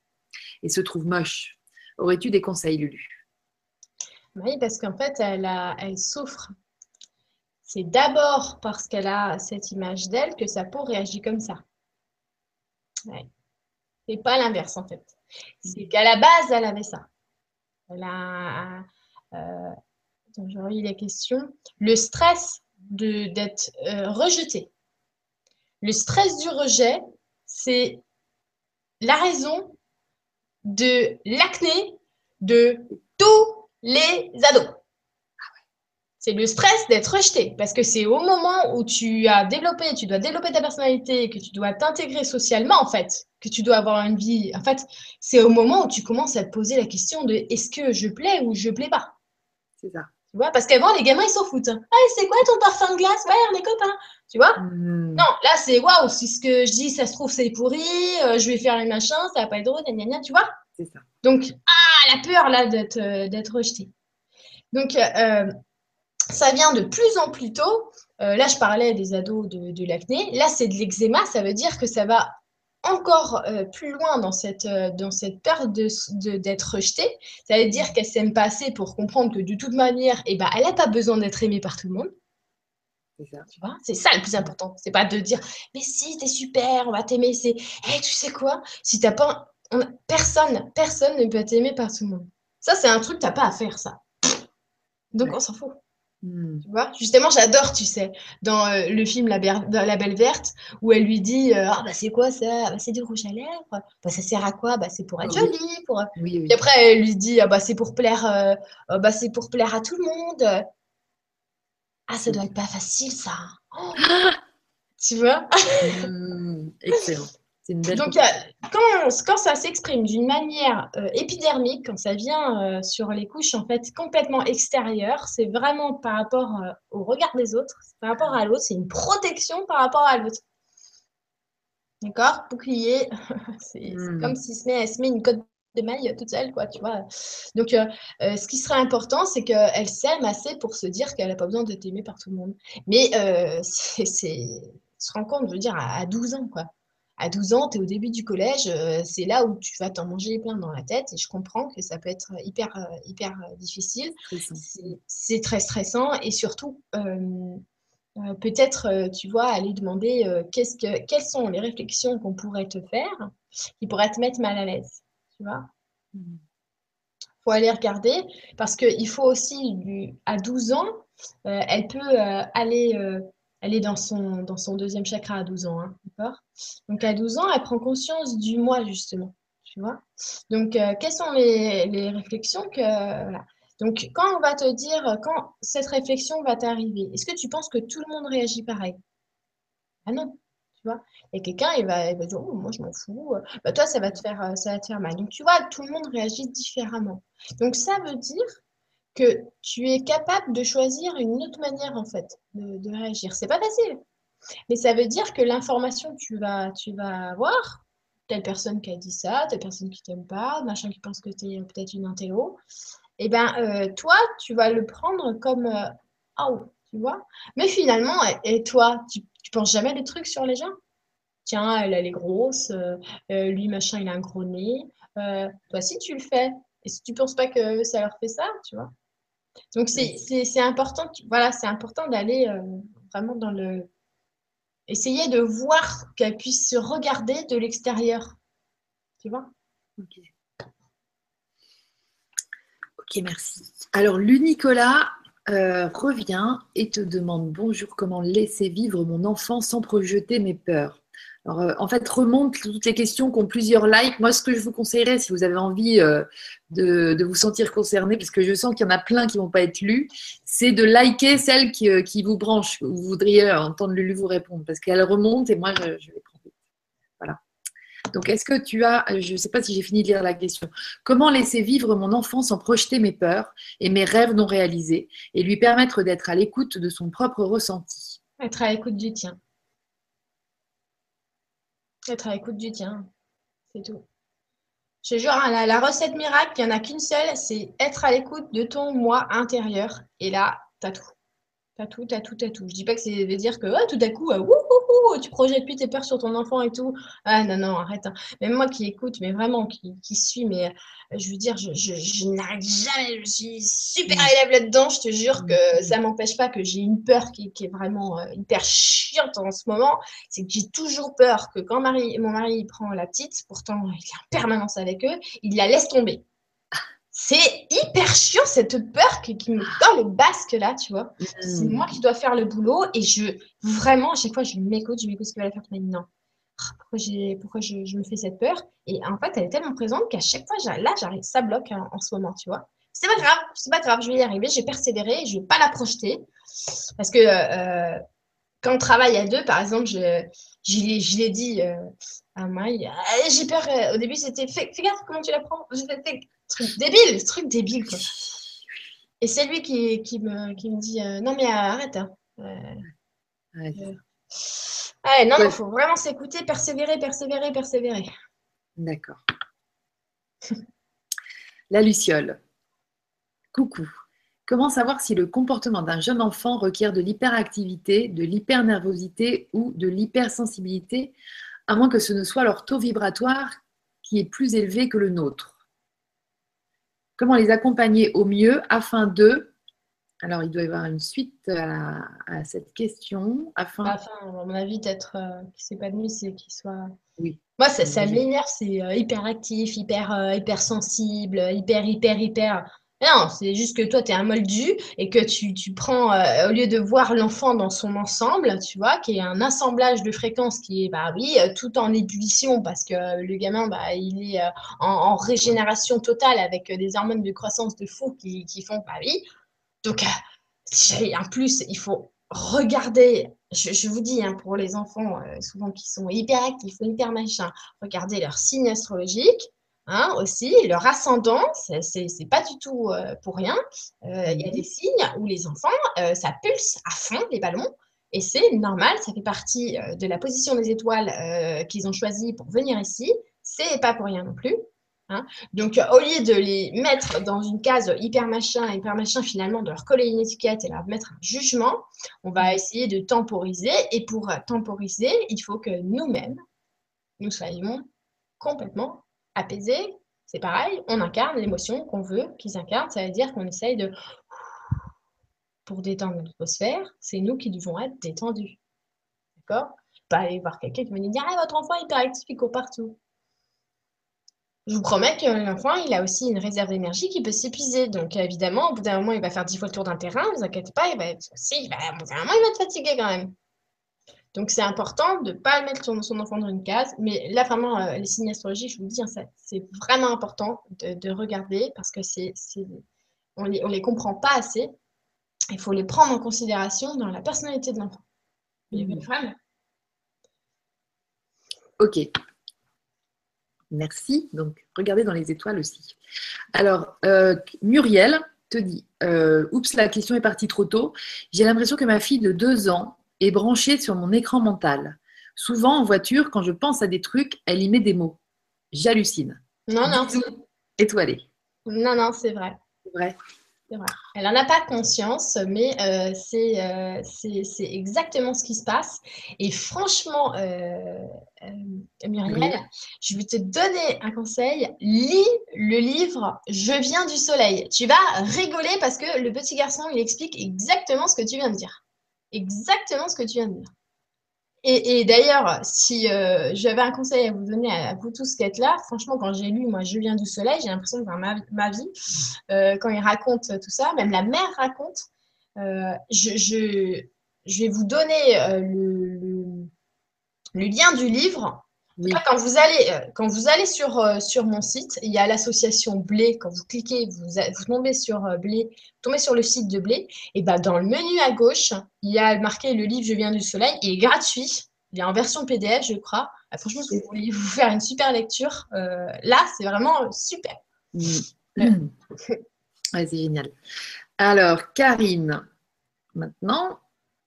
et se trouve moche. Aurais-tu des conseils, Lulu? Oui, parce qu'en fait, elle, elle souffre c'est d'abord parce qu'elle a cette image d'elle que sa peau réagit comme ça. C'est pas l'inverse en fait. C'est qu'à la base, elle avait ça. Elle a. Euh, je relis les questions. Le stress d'être euh, rejeté. Le stress du rejet, c'est la raison de l'acné de tous les ados. C'est le stress d'être rejeté. Parce que c'est au moment où tu as développé, tu dois développer ta personnalité, que tu dois t'intégrer socialement, en fait, que tu dois avoir une vie. En fait, c'est au moment où tu commences à te poser la question de est-ce que je plais ou je plais pas C'est ça. Tu vois, parce qu'avant, les gamins, ils s'en foutent. Ah, c'est quoi ton parfum de glace? Ouais, on est copains. Tu vois? Hmm. Non, là, c'est waouh, si ce que je dis, ça se trouve, c'est pourri, euh, je vais faire les machins, ça va pas être drôle, gna, gna, tu vois? C'est ça. Donc, ah, la peur, là, d'être euh, rejeté. Donc, euh, ça vient de plus en plus tôt. Euh, là, je parlais des ados de, l'acné. Là, c'est de l'eczéma. Ça veut dire que ça va encore euh, plus loin dans cette, euh, dans cette peur d'être de, rejetée. Ça veut dire qu'elle s'aime pas assez pour comprendre que de toute manière, eh ben, elle n'a pas besoin d'être aimée par tout le monde. C'est ça. le plus important. C'est pas de dire mais si t'es super, on va t'aimer. C'est hey, tu sais quoi? Si t'as pas personne, personne ne peut t'aimer par tout le monde. Ça c'est un truc t'as pas à faire ça. Donc on s'en fout. Hmm. Tu vois? Justement, j'adore, tu sais, dans euh, le film la, la, Belle Verte, où elle lui dit euh, Ah, bah, c'est quoi ça? Bah, C'est du rouge à lèvres. Bah, ça sert à quoi? Bah, C'est pour être jolie. Pour... Et après, elle lui dit ah, bah, C'est pour, plaire, euh, bah, pour plaire à tout le monde. Ah, ça doit être pas facile, ça. tu vois? Hmm, Excellent. Donc, quand, ça s'exprime d'une manière euh, épidermique, quand ça vient euh, sur les couches en fait complètement extérieures, c'est vraiment par rapport euh, au regard des autres, par rapport à l'autre, c'est une protection par rapport à l'autre. D'accord? Bouclier, c'est hmm. comme si se met, elle se met une cote de maille toute seule, quoi, tu vois. Donc, ce qui serait important, c'est qu'elle s'aime assez pour se dire qu'elle n'a pas besoin d'être aimée par tout le monde. Mais c'est se rend compte, je veux dire, à 12 ans, quoi à 12 ans, tu es au début du collège, euh, c'est là où tu vas t'en manger plein dans la tête et je comprends que ça peut être hyper, euh, hyper euh, difficile. C'est très stressant et surtout, peut-être, tu vois, aller demander que, quelles sont les réflexions qu'on pourrait te faire qui pourraient te mettre mal à l'aise, tu vois. Il mmh. faut aller regarder parce qu'il faut aussi, à 12 ans, elle peut aller elle est dans son, dans son deuxième chakra à 12 ans, hein, Donc à 12 ans, elle prend conscience du moi, justement, tu vois? Donc, euh, quelles sont les, les réflexions que... Voilà. Donc, quand on va te dire, quand cette réflexion va t'arriver, est-ce que tu penses que tout le monde réagit pareil? Ah non, tu vois? Et quelqu'un, il va, dire, oh, moi, je m'en fous. Bah, toi, ça va, te faire, ça va te faire mal. Donc, tu vois, tout le monde réagit différemment. Donc, ça veut dire que tu es capable de choisir une autre manière, en fait, de, de réagir. C'est pas facile. Mais ça veut dire que l'information tu vas, tu vas avoir, telle personne qui a dit ça, telle personne qui t'aime pas, machin qui pense que tu es peut-être une intello, et eh ben euh, toi, tu vas le prendre comme oh, tu vois. Mais finalement, et, toi, tu, tu penses jamais des trucs sur les gens? Tiens, elle, elle est grosse, euh, lui, machin, il a un gros nez. toi, si tu le fais, et si tu penses pas que ça leur fait ça, tu vois. Donc, c'est important, voilà, c'est important d'aller vraiment dans le essayer de voir qu'elle puisse se regarder de l'extérieur. Tu vois? Ok. Ok, merci. Alors, l'Unicola euh, revient et te demande bonjour, comment laisser vivre mon enfant sans projeter mes peurs? euh, en fait, remonte toutes les questions qui ont plusieurs likes. Moi, ce que je vous conseillerais, si vous avez envie euh, de, vous sentir concerné, parce que je sens qu'il y en a plein qui ne vont pas être lus, c'est de liker celles qui, euh, vous branchent. Vous voudriez entendre Lulu vous répondre, parce qu'elle remonte et moi, je, vais prendre. Voilà. Donc, est-ce que tu as, je ne sais pas si j'ai fini de lire la question, comment laisser vivre mon enfant sans projeter mes peurs et mes rêves non réalisés et lui permettre d'être à l'écoute de son propre ressenti? Être à l'écoute du tien. Être à l'écoute du tien. C'est tout. Je jure, hein, la, recette miracle, il n'y en a qu'une seule, c'est être à l'écoute de ton moi intérieur. Et là, t'as tout. Tout, t'as tout, t'as tout. Je dis pas que c'est veut dire que oh, tout à coup, euh, tu projettes plus tes peurs sur ton enfant et tout. Ah non, non, arrête. Hein. Même moi qui écoute, mais vraiment, qui, qui suis, mais euh, je veux dire, je, je, n'arrête jamais. Je suis super mm. élève là-dedans. Je te jure que mm. ça m'empêche pas que j'ai une peur qui, qui est vraiment euh, hyper chiante en ce moment. C'est que j'ai toujours peur que quand Marie, mon mari prend la petite, pourtant il est en permanence avec eux, il la laisse tomber. C'est hyper chiant cette peur qui, me donne le basque là, tu vois. C'est mm. moi qui dois faire le boulot et je vraiment à chaque fois je m'écoute, je m'écoute ce qu'il va faire. Mais non, ah, pourquoi, pourquoi je, me fais cette peur? Et en fait, elle est tellement présente qu'à chaque fois, là, j'arrive, ça bloque hein, en ce moment, tu vois. C'est pas grave, c'est pas grave, je vais y arriver, j'ai persévéré, je vais pas la projeter parce que euh, quand on travaille à deux, par exemple, je, je l'ai dit euh, à Maï, euh, j'ai peur. au début, c'était fais, fais, gaffe comment tu la prends? Truc débile, truc débile quoi. Et c'est lui qui, qui, me, qui me dit euh, non mais arrête. Hein. Euh, non, il faut vraiment s'écouter, persévérer, persévérer, persévérer. D'accord. La Luciole. Coucou. Comment savoir si le comportement d'un jeune enfant requiert de l'hyperactivité, de l'hypernervosité ou de l'hypersensibilité, à moins que ce ne soit leur taux vibratoire qui est plus élevé que le nôtre? Comment les accompagner au mieux afin de. Alors, il doit y avoir une suite à, cette question. Afin, afin, à mon avis, d'être euh, qu'il s'épanouisse c'est qu'il soit. Oui. Moi, ça, ça m'énerve, c'est euh, hyper actif, hyper, euh, hyper sensible, hyper, hyper, hyper. Non, c'est juste que toi, tu es un moldu et que tu, tu prends, euh, au lieu de voir l'enfant dans son ensemble, tu vois, qui est un assemblage de fréquences qui est, bah oui, euh, tout en ébullition parce que le gamin, bah, il est euh, en, régénération totale avec des hormones de croissance de fou qui, qui font, bah oui. Donc, en plus, il faut regarder, je, je vous dis, hein, pour les enfants, souvent qui sont hyper actifs, hyper machin, regardez leur signe astrologique Hein, aussi, leur ascendant, c'est pas du tout euh, pour rien. Euh, il y a des signes où les enfants, euh, ça pulse à fond les ballons. Et c'est normal, ça fait partie de la position des étoiles qu'ils ont choisi pour venir ici. C'est pas pour rien non plus. Hein. Donc, au lieu de les mettre dans une case hyper machin, hyper machin, finalement, de leur coller une étiquette et leur mettre un jugement, on va essayer de temporiser. Et pour temporiser, il faut que nous-mêmes, nous soyons complètement apaisé, c'est pareil, on incarne l'émotion qu'on veut qu'ils incarnent. Ça veut dire qu'on essaye de. Pour détendre notre atmosphère, c'est nous qui devons être détendus. D'accord? Pas aller voir quelqu'un qui va nous dire Ah, votre enfant hyperactif, il court partout. Je vous promets que l'enfant, il a aussi une réserve d'énergie qui peut s'épuiser. Donc, évidemment, au bout d'un moment, il va faire dix fois le tour d'un terrain. Ne vous inquiétez pas, il va être aussi, au bout d'un moment, il va être fatigué quand même. Donc, c'est important de ne pas mettre son, son, enfant dans une case. Mais là, vraiment, euh, les signes astrologiques, je vous dis, hein, c'est vraiment important de, regarder parce que c'est on les, les comprend pas assez. Il faut les prendre en considération dans la personnalité de l'enfant. Mmh. Ok. Merci. Donc, regardez dans les étoiles aussi. Alors, euh, Muriel te dit euh, Oups, la question est partie trop tôt. J'ai l'impression que ma fille de deux ans est branchée sur mon écran mental. Souvent, en voiture, quand je pense à des trucs, elle y met des mots. J'hallucine. Non, non. Étoilé. Non, non, c'est vrai. C'est vrai. Elle n'en a pas conscience, mais euh, euh, c'est exactement ce qui se passe. Et franchement, euh, Muriel, je vais te donner un conseil. Lis le livre Je viens du soleil. Tu vas rigoler parce que le petit garçon, il explique exactement ce que tu viens de dire. Exactement ce que tu viens de dire. Et, d'ailleurs, si euh, j'avais un conseil à vous donner à, vous tous qui êtes là, franchement, quand j'ai lu, moi, Je viens du soleil, j'ai l'impression de voir ma, vie. Euh, quand il raconte tout ça, même la mère raconte, euh, je, vais vous donner le, lien du livre. Quand vous allez, quand vous allez sur, sur mon site, il y a l'association Blé. Quand vous cliquez, vous, vous tombez sur Blé, vous tombez sur le site de Blé. Et ben dans le menu à gauche, il y a marqué le livre Je viens du soleil. Il est gratuit. Il est en version PDF, je crois. Ah, franchement, si vous voulez vous faire une super lecture, euh, là, c'est vraiment super. Mm. c'est génial. Alors, Karine, maintenant,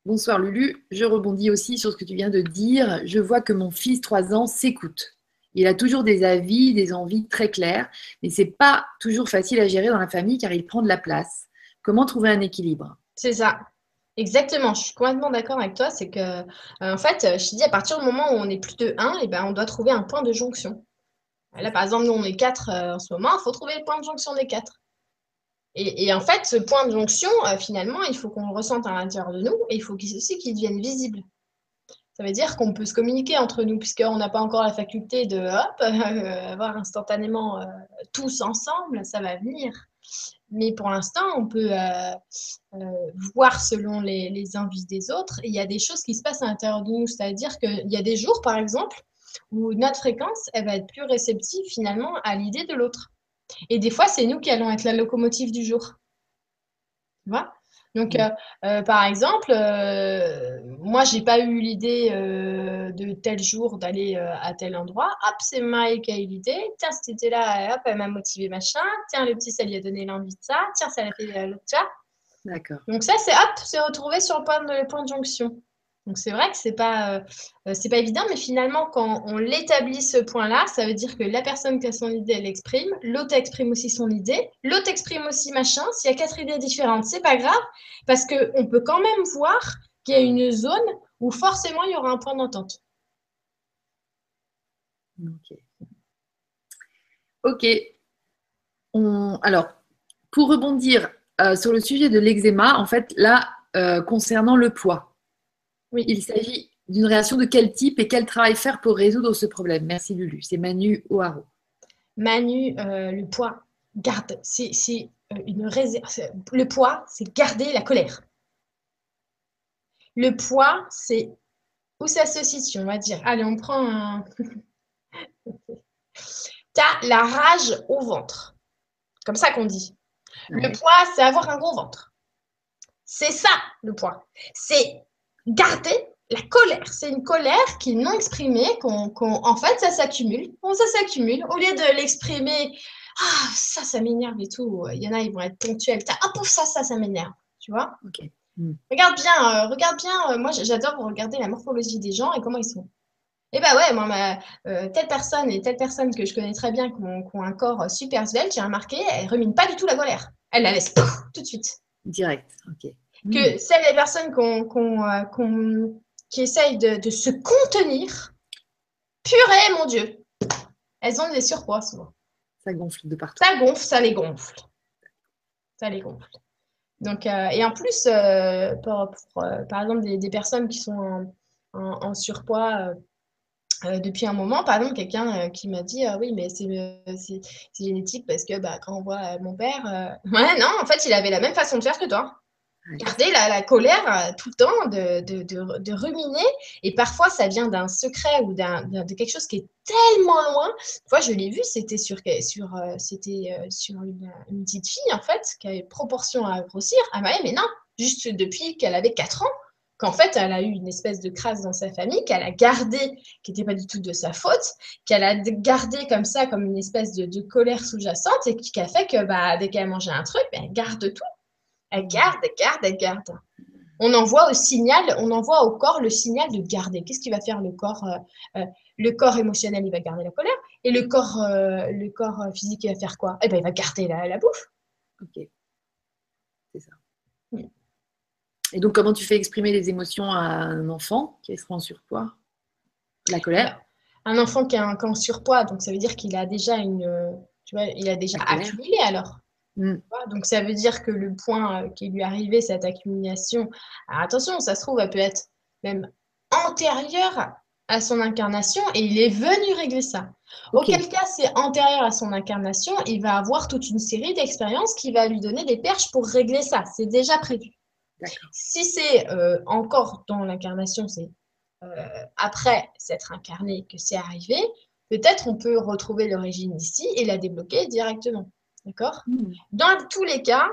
Bonsoir Lulu, je rebondis aussi sur ce que tu viens de dire. Je vois que mon fils, 3 ans, s'écoute. Il a toujours des avis, des envies très claires, mais c'est pas toujours facile à gérer dans la famille car il prend de la place. Comment trouver un équilibre? C'est ça. Exactement, je suis complètement d'accord avec toi. C'est que, euh, en fait, je te dis, à partir du moment où on est plus de 1, et eh ben, on doit trouver un point de jonction. Là, par exemple, nous, on est 4 euh, en ce moment, il faut trouver le point de jonction des 4. Et, en fait, ce point de jonction, euh, finalement, il faut qu'on le ressente à l'intérieur de nous et il faut aussi qu'il devienne visible. Ça veut dire qu'on peut se communiquer entre nous, puisqu'on n'a pas encore la faculté de hop, avoir instantanément tous ensemble, ça va venir. Mais pour l'instant, on peut voir selon les, les, envies des autres. il y a des choses qui se passent à l'intérieur de nous. C'est-à-dire qu'il y a des jours, par exemple, où notre fréquence, elle va être plus réceptive finalement à l'idée de l'autre. Et des fois, c'est nous qui allons être la locomotive du jour. Tu vois? Donc, mm. euh, euh, par exemple, euh, moi, j'ai pas eu l'idée de tel jour d'aller à tel endroit. Hop, c'est Maï qui a eu l'idée. Tiens, c'était là, hop, elle m'a motivé, machin. Tiens, le petit, ça lui a donné l'envie de ça. Tiens, ça l'a fait l'autre, ça. D'accord. Donc, ça, c'est hop, c'est retrouvé sur le point de, le point de jonction. Donc c'est vrai que c'est pas euh, c'est pas évident, mais finalement quand on l'établit ce point-là, ça veut dire que la personne qui a son idée, elle exprime, l'autre exprime aussi son idée, l'autre exprime aussi machin. S'il y a quatre idées différentes, c'est pas grave parce que on peut quand même voir qu'il y a une zone où forcément il y aura un point d'entente. Ok. Ok. Alors pour rebondir euh, sur le sujet de l'eczéma, en fait là euh, concernant le poids. Oui. Il s'agit d'une réaction de quel type et quel travail faire pour résoudre ce problème? Merci Lulu. C'est Manu Oaro. Manu, euh, le poids, garde. C'est euh, une réserve. Le poids, c'est garder la colère. Le poids, c'est où ça se situe, on va dire. Allez, on prend un. tu as la rage au ventre. Comme ça qu'on dit. Le poids, c'est avoir un gros ventre. C'est ça, le poids. C'est garder la colère. C'est une colère qui est non exprimée, qu'on, en fait, ça s'accumule. Bon, ça s'accumule. Au lieu de l'exprimer, ah, ça, ça m'énerve et tout. Il y en a, ils vont être ponctuels. Ah, pour ça, ça, ça m'énerve. Tu vois hmm. Regarde bien, euh, regarde bien. Euh, moi, j'adore regarder la morphologie des gens et comment ils sont. Et eh bah ouais, moi, ma, euh, telle personne et telle personne que je connais très bien, qui ont, un corps super svelte, j'ai remarqué, elle remine pas du tout la colère. Elle la laisse tout de suite. Direct, ok que celles les personnes euh, qui essayent de, se contenir, purée, mon Dieu, elles ont des surpoids souvent. Ça gonfle de partout. Ça gonfle, ça les gonfle. Ça les gonfle. Donc, euh, et en plus, euh, par exemple, des, personnes qui sont en, surpoids depuis un moment, par exemple, quelqu'un qui m'a dit Oui, mais c'est génétique parce que bah, quand on voit mon père, ouais, non, en fait, il avait la même façon de faire que toi. Garder la, colère euh, tout le temps, de, de, ruminer. Et parfois, ça vient d'un secret ou d'un, de quelque chose qui est tellement loin. Une fois, je l'ai vu, c'était sur, sur, euh, c'était, euh, sur une, petite fille, en fait, qui avait proportion à grossir. Ah, mais non, juste depuis qu'elle avait 4 ans, qu'en fait, elle a eu une espèce de crasse dans sa famille, qu'elle a gardé, qui n'était pas du tout de sa faute, qu'elle a gardé comme ça, comme une espèce de, colère sous-jacente, et qui a fait que bah, dès qu'elle mangeait un truc, ben, elle garde tout. Elle garde, elle garde, elle garde. On envoie au signal, on envoie au corps le signal de garder. Qu'est-ce qui va faire le corps euh, euh, Le corps émotionnel, il va garder la colère. Et le corps, euh, le corps physique, il va faire quoi? Eh ben, il va garder la, la bouffe. Ok. C'est ça. Et donc, comment tu fais exprimer les émotions à un enfant qui sera en surpoids? La colère? Un enfant qui est en surpoids, donc ça veut dire qu'il a déjà une. Tu vois, il a déjà accumulé alors. Mm. Donc ça veut dire que le point euh, qui lui est arrivé, cette accumulation, attention, ça se trouve, elle peut être même antérieure à son incarnation et il est venu régler ça. Auquel cas, c'est antérieur à son incarnation, il va avoir toute une série d'expériences qui va lui donner des perches pour régler ça. C'est déjà prévu. Si c'est euh, encore dans l'incarnation, c'est euh, après s'être incarné que c'est arrivé, peut-être on peut retrouver l'origine ici et la débloquer directement. D'accord hmm. Dans tous les cas,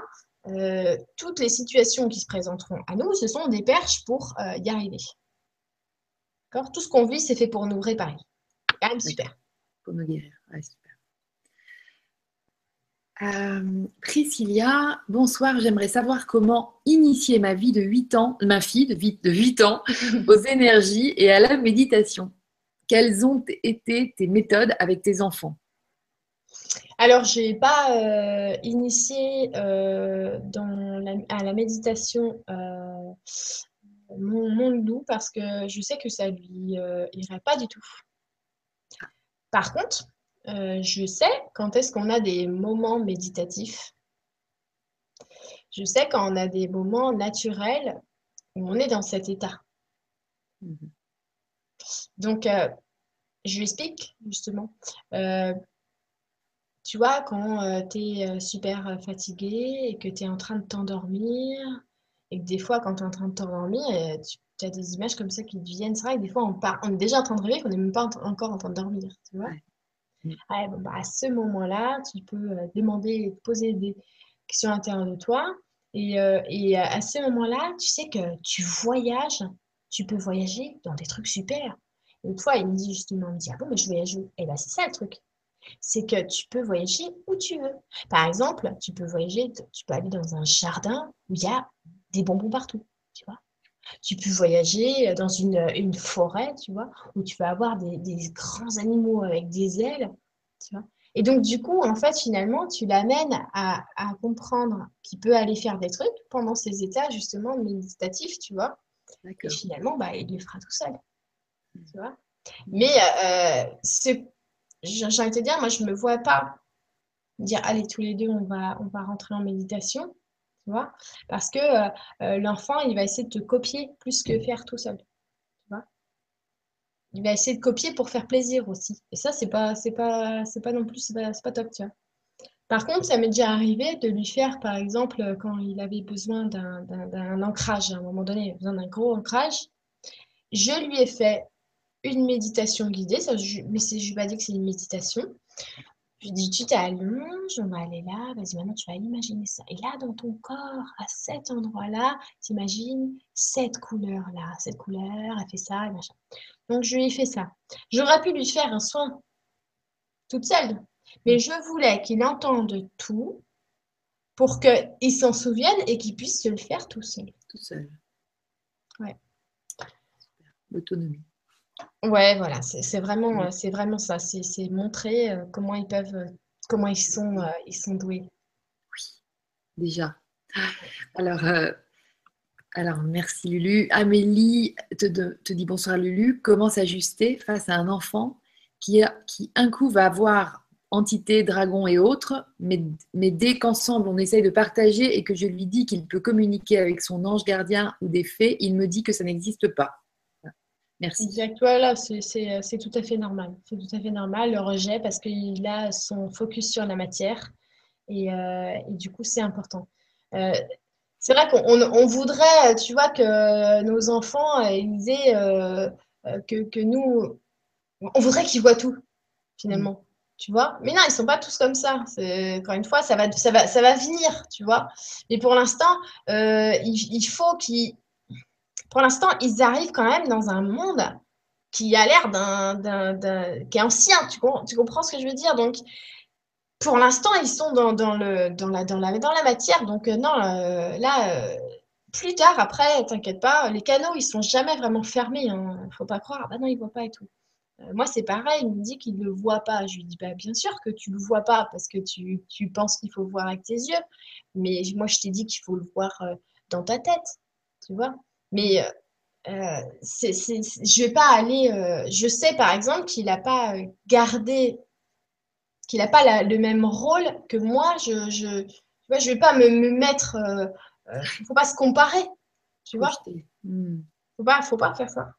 euh, toutes les situations qui se présenteront à nous, ce sont des perches pour euh, y arriver. D'accord Tout ce qu'on vit, c'est fait pour nous réparer. Quand même super. Pour nous guérir. super. Euh, Priscilla, bonsoir. J'aimerais savoir comment initier ma vie de 8 ans, ma fille de 8, de 8 ans, aux énergies et à la méditation. Quelles ont été tes méthodes avec tes enfants? Alors, je n'ai pas euh, initié euh, dans à la méditation euh, mon, mon, loup parce que je sais que ça lui irait pas du tout. Par contre, je sais quand est-ce qu'on a des moments méditatifs. Je sais quand on a des moments naturels où on est dans cet état. Mmh Donc, je lui explique justement tu vois, quand euh, tu es euh, super euh, fatigué et que tu es en train de t'endormir, et que des fois, quand tu es en train de t'endormir, tu as des images comme ça qui te viennent. C'est vrai que des fois, on, part, on est déjà en train de rêver qu'on n'est même pas encore en train de dormir, tu vois. Mm. bah, à ce moment-là, tu peux demander, poser des questions intérieures de toi. Et, et à ce moment-là, tu sais que tu voyages, tu peux voyager dans des trucs super. Une fois, il me dit justement, il me dit, ah bon, mais je voyage où? Et là, c'est ça le truc c'est que tu peux voyager où tu veux. Par exemple, tu peux voyager, tu peux aller dans un jardin où il y a des bonbons partout, tu vois. Tu peux voyager dans une, forêt, tu vois, où tu vas avoir des, grands animaux avec des ailes, tu vois. Et donc, du coup, en fait, finalement, tu l'amènes à, comprendre qu'il peut aller faire des trucs pendant ces états, justement, méditatifs, tu vois. Et finalement, bah, il le fera tout seul. Tu vois Mais euh, j'ai envie de dire, moi, je ne me vois pas dire, allez, tous les deux, on va, on va rentrer en méditation, tu vois, parce que euh, euh, l'enfant, il va essayer de te copier plus que faire tout seul, tu vois. Il va essayer de copier pour faire plaisir aussi. Et ça, c'est pas, c'est pas, c'est pas non plus, c'est pas, pas top, tu vois. Par contre, ça m'est déjà arrivé de lui faire, par exemple, quand il avait besoin d'un ancrage, à un moment donné, il avait besoin d'un gros ancrage, je lui ai fait une méditation guidée, ça, je, mais je pas dire que c'est une méditation. Je dis, tu t'allonges, on va aller là, vas-y, maintenant tu vas imaginer ça. Et là, dans ton corps, à cet endroit-là, tu imagines cette couleur-là, cette couleur, elle fait ça, et machin. Donc, je lui ai fait ça. J'aurais pu lui faire un soin toute seule, mais je voulais qu'il entende tout pour qu'il s'en souvienne et qu'il puisse se le faire tout seul. Tout seul. Ouais. L'autonomie. Ouais, voilà, c'est vraiment, euh, c'est vraiment ça. C'est montrer euh, comment ils peuvent, euh, comment ils sont, ils sont doués. Oui, déjà. Alors, alors merci Lulu. Amélie te, te dit bonsoir Lulu. Comment s'ajuster face à un enfant qui, a, qui un coup va avoir entité, dragon et autres, mais, mais dès qu'ensemble on essaye de partager et que je lui dis qu'il peut communiquer avec son ange gardien ou des fées, il me dit que ça n'existe pas. Merci. Exact. Voilà, c'est tout à fait normal. C'est tout à fait normal le rejet parce qu'il a son focus sur la matière et, euh, du coup, c'est important. Euh, c'est vrai qu'on voudrait, tu vois, que nos enfants, ils aient, que, que, nous, on voudrait qu'ils voient tout, finalement. Tu vois? Mais non, ils sont pas tous comme ça. Encore une fois, ça va, ça va, ça va venir, tu vois. Mais pour l'instant, il, il, faut qu'ils. Pour l'instant, ils arrivent quand même dans un monde qui a l'air d'un, qui est ancien. Tu, comprends ce que je veux dire? Donc, pour l'instant, ils sont dans, dans, le, dans, la, dans, la, dans la matière. Donc, euh, non, euh, là, euh, plus tard, après, t'inquiète pas, les canaux, ils sont jamais vraiment fermés. Hein. Faut pas croire. bah non, ils voient pas et tout. moi, c'est pareil. Il me dit qu'il ne le voit pas. Je lui dis, bah, bien sûr que tu le vois pas parce que tu, tu penses qu'il faut voir avec tes yeux. Mais moi, je t'ai dit qu'il faut le voir dans ta tête. Tu vois? Mais euh, c'est, je vais pas aller. Euh, je sais par exemple qu'il n'a pas gardé, qu'il n'a pas le même rôle que moi. Je, je, tu vois, je vais pas me, me mettre. Il euh, faut pas se comparer. Tu vois. Hmm. Faut pas, faut pas faire ça.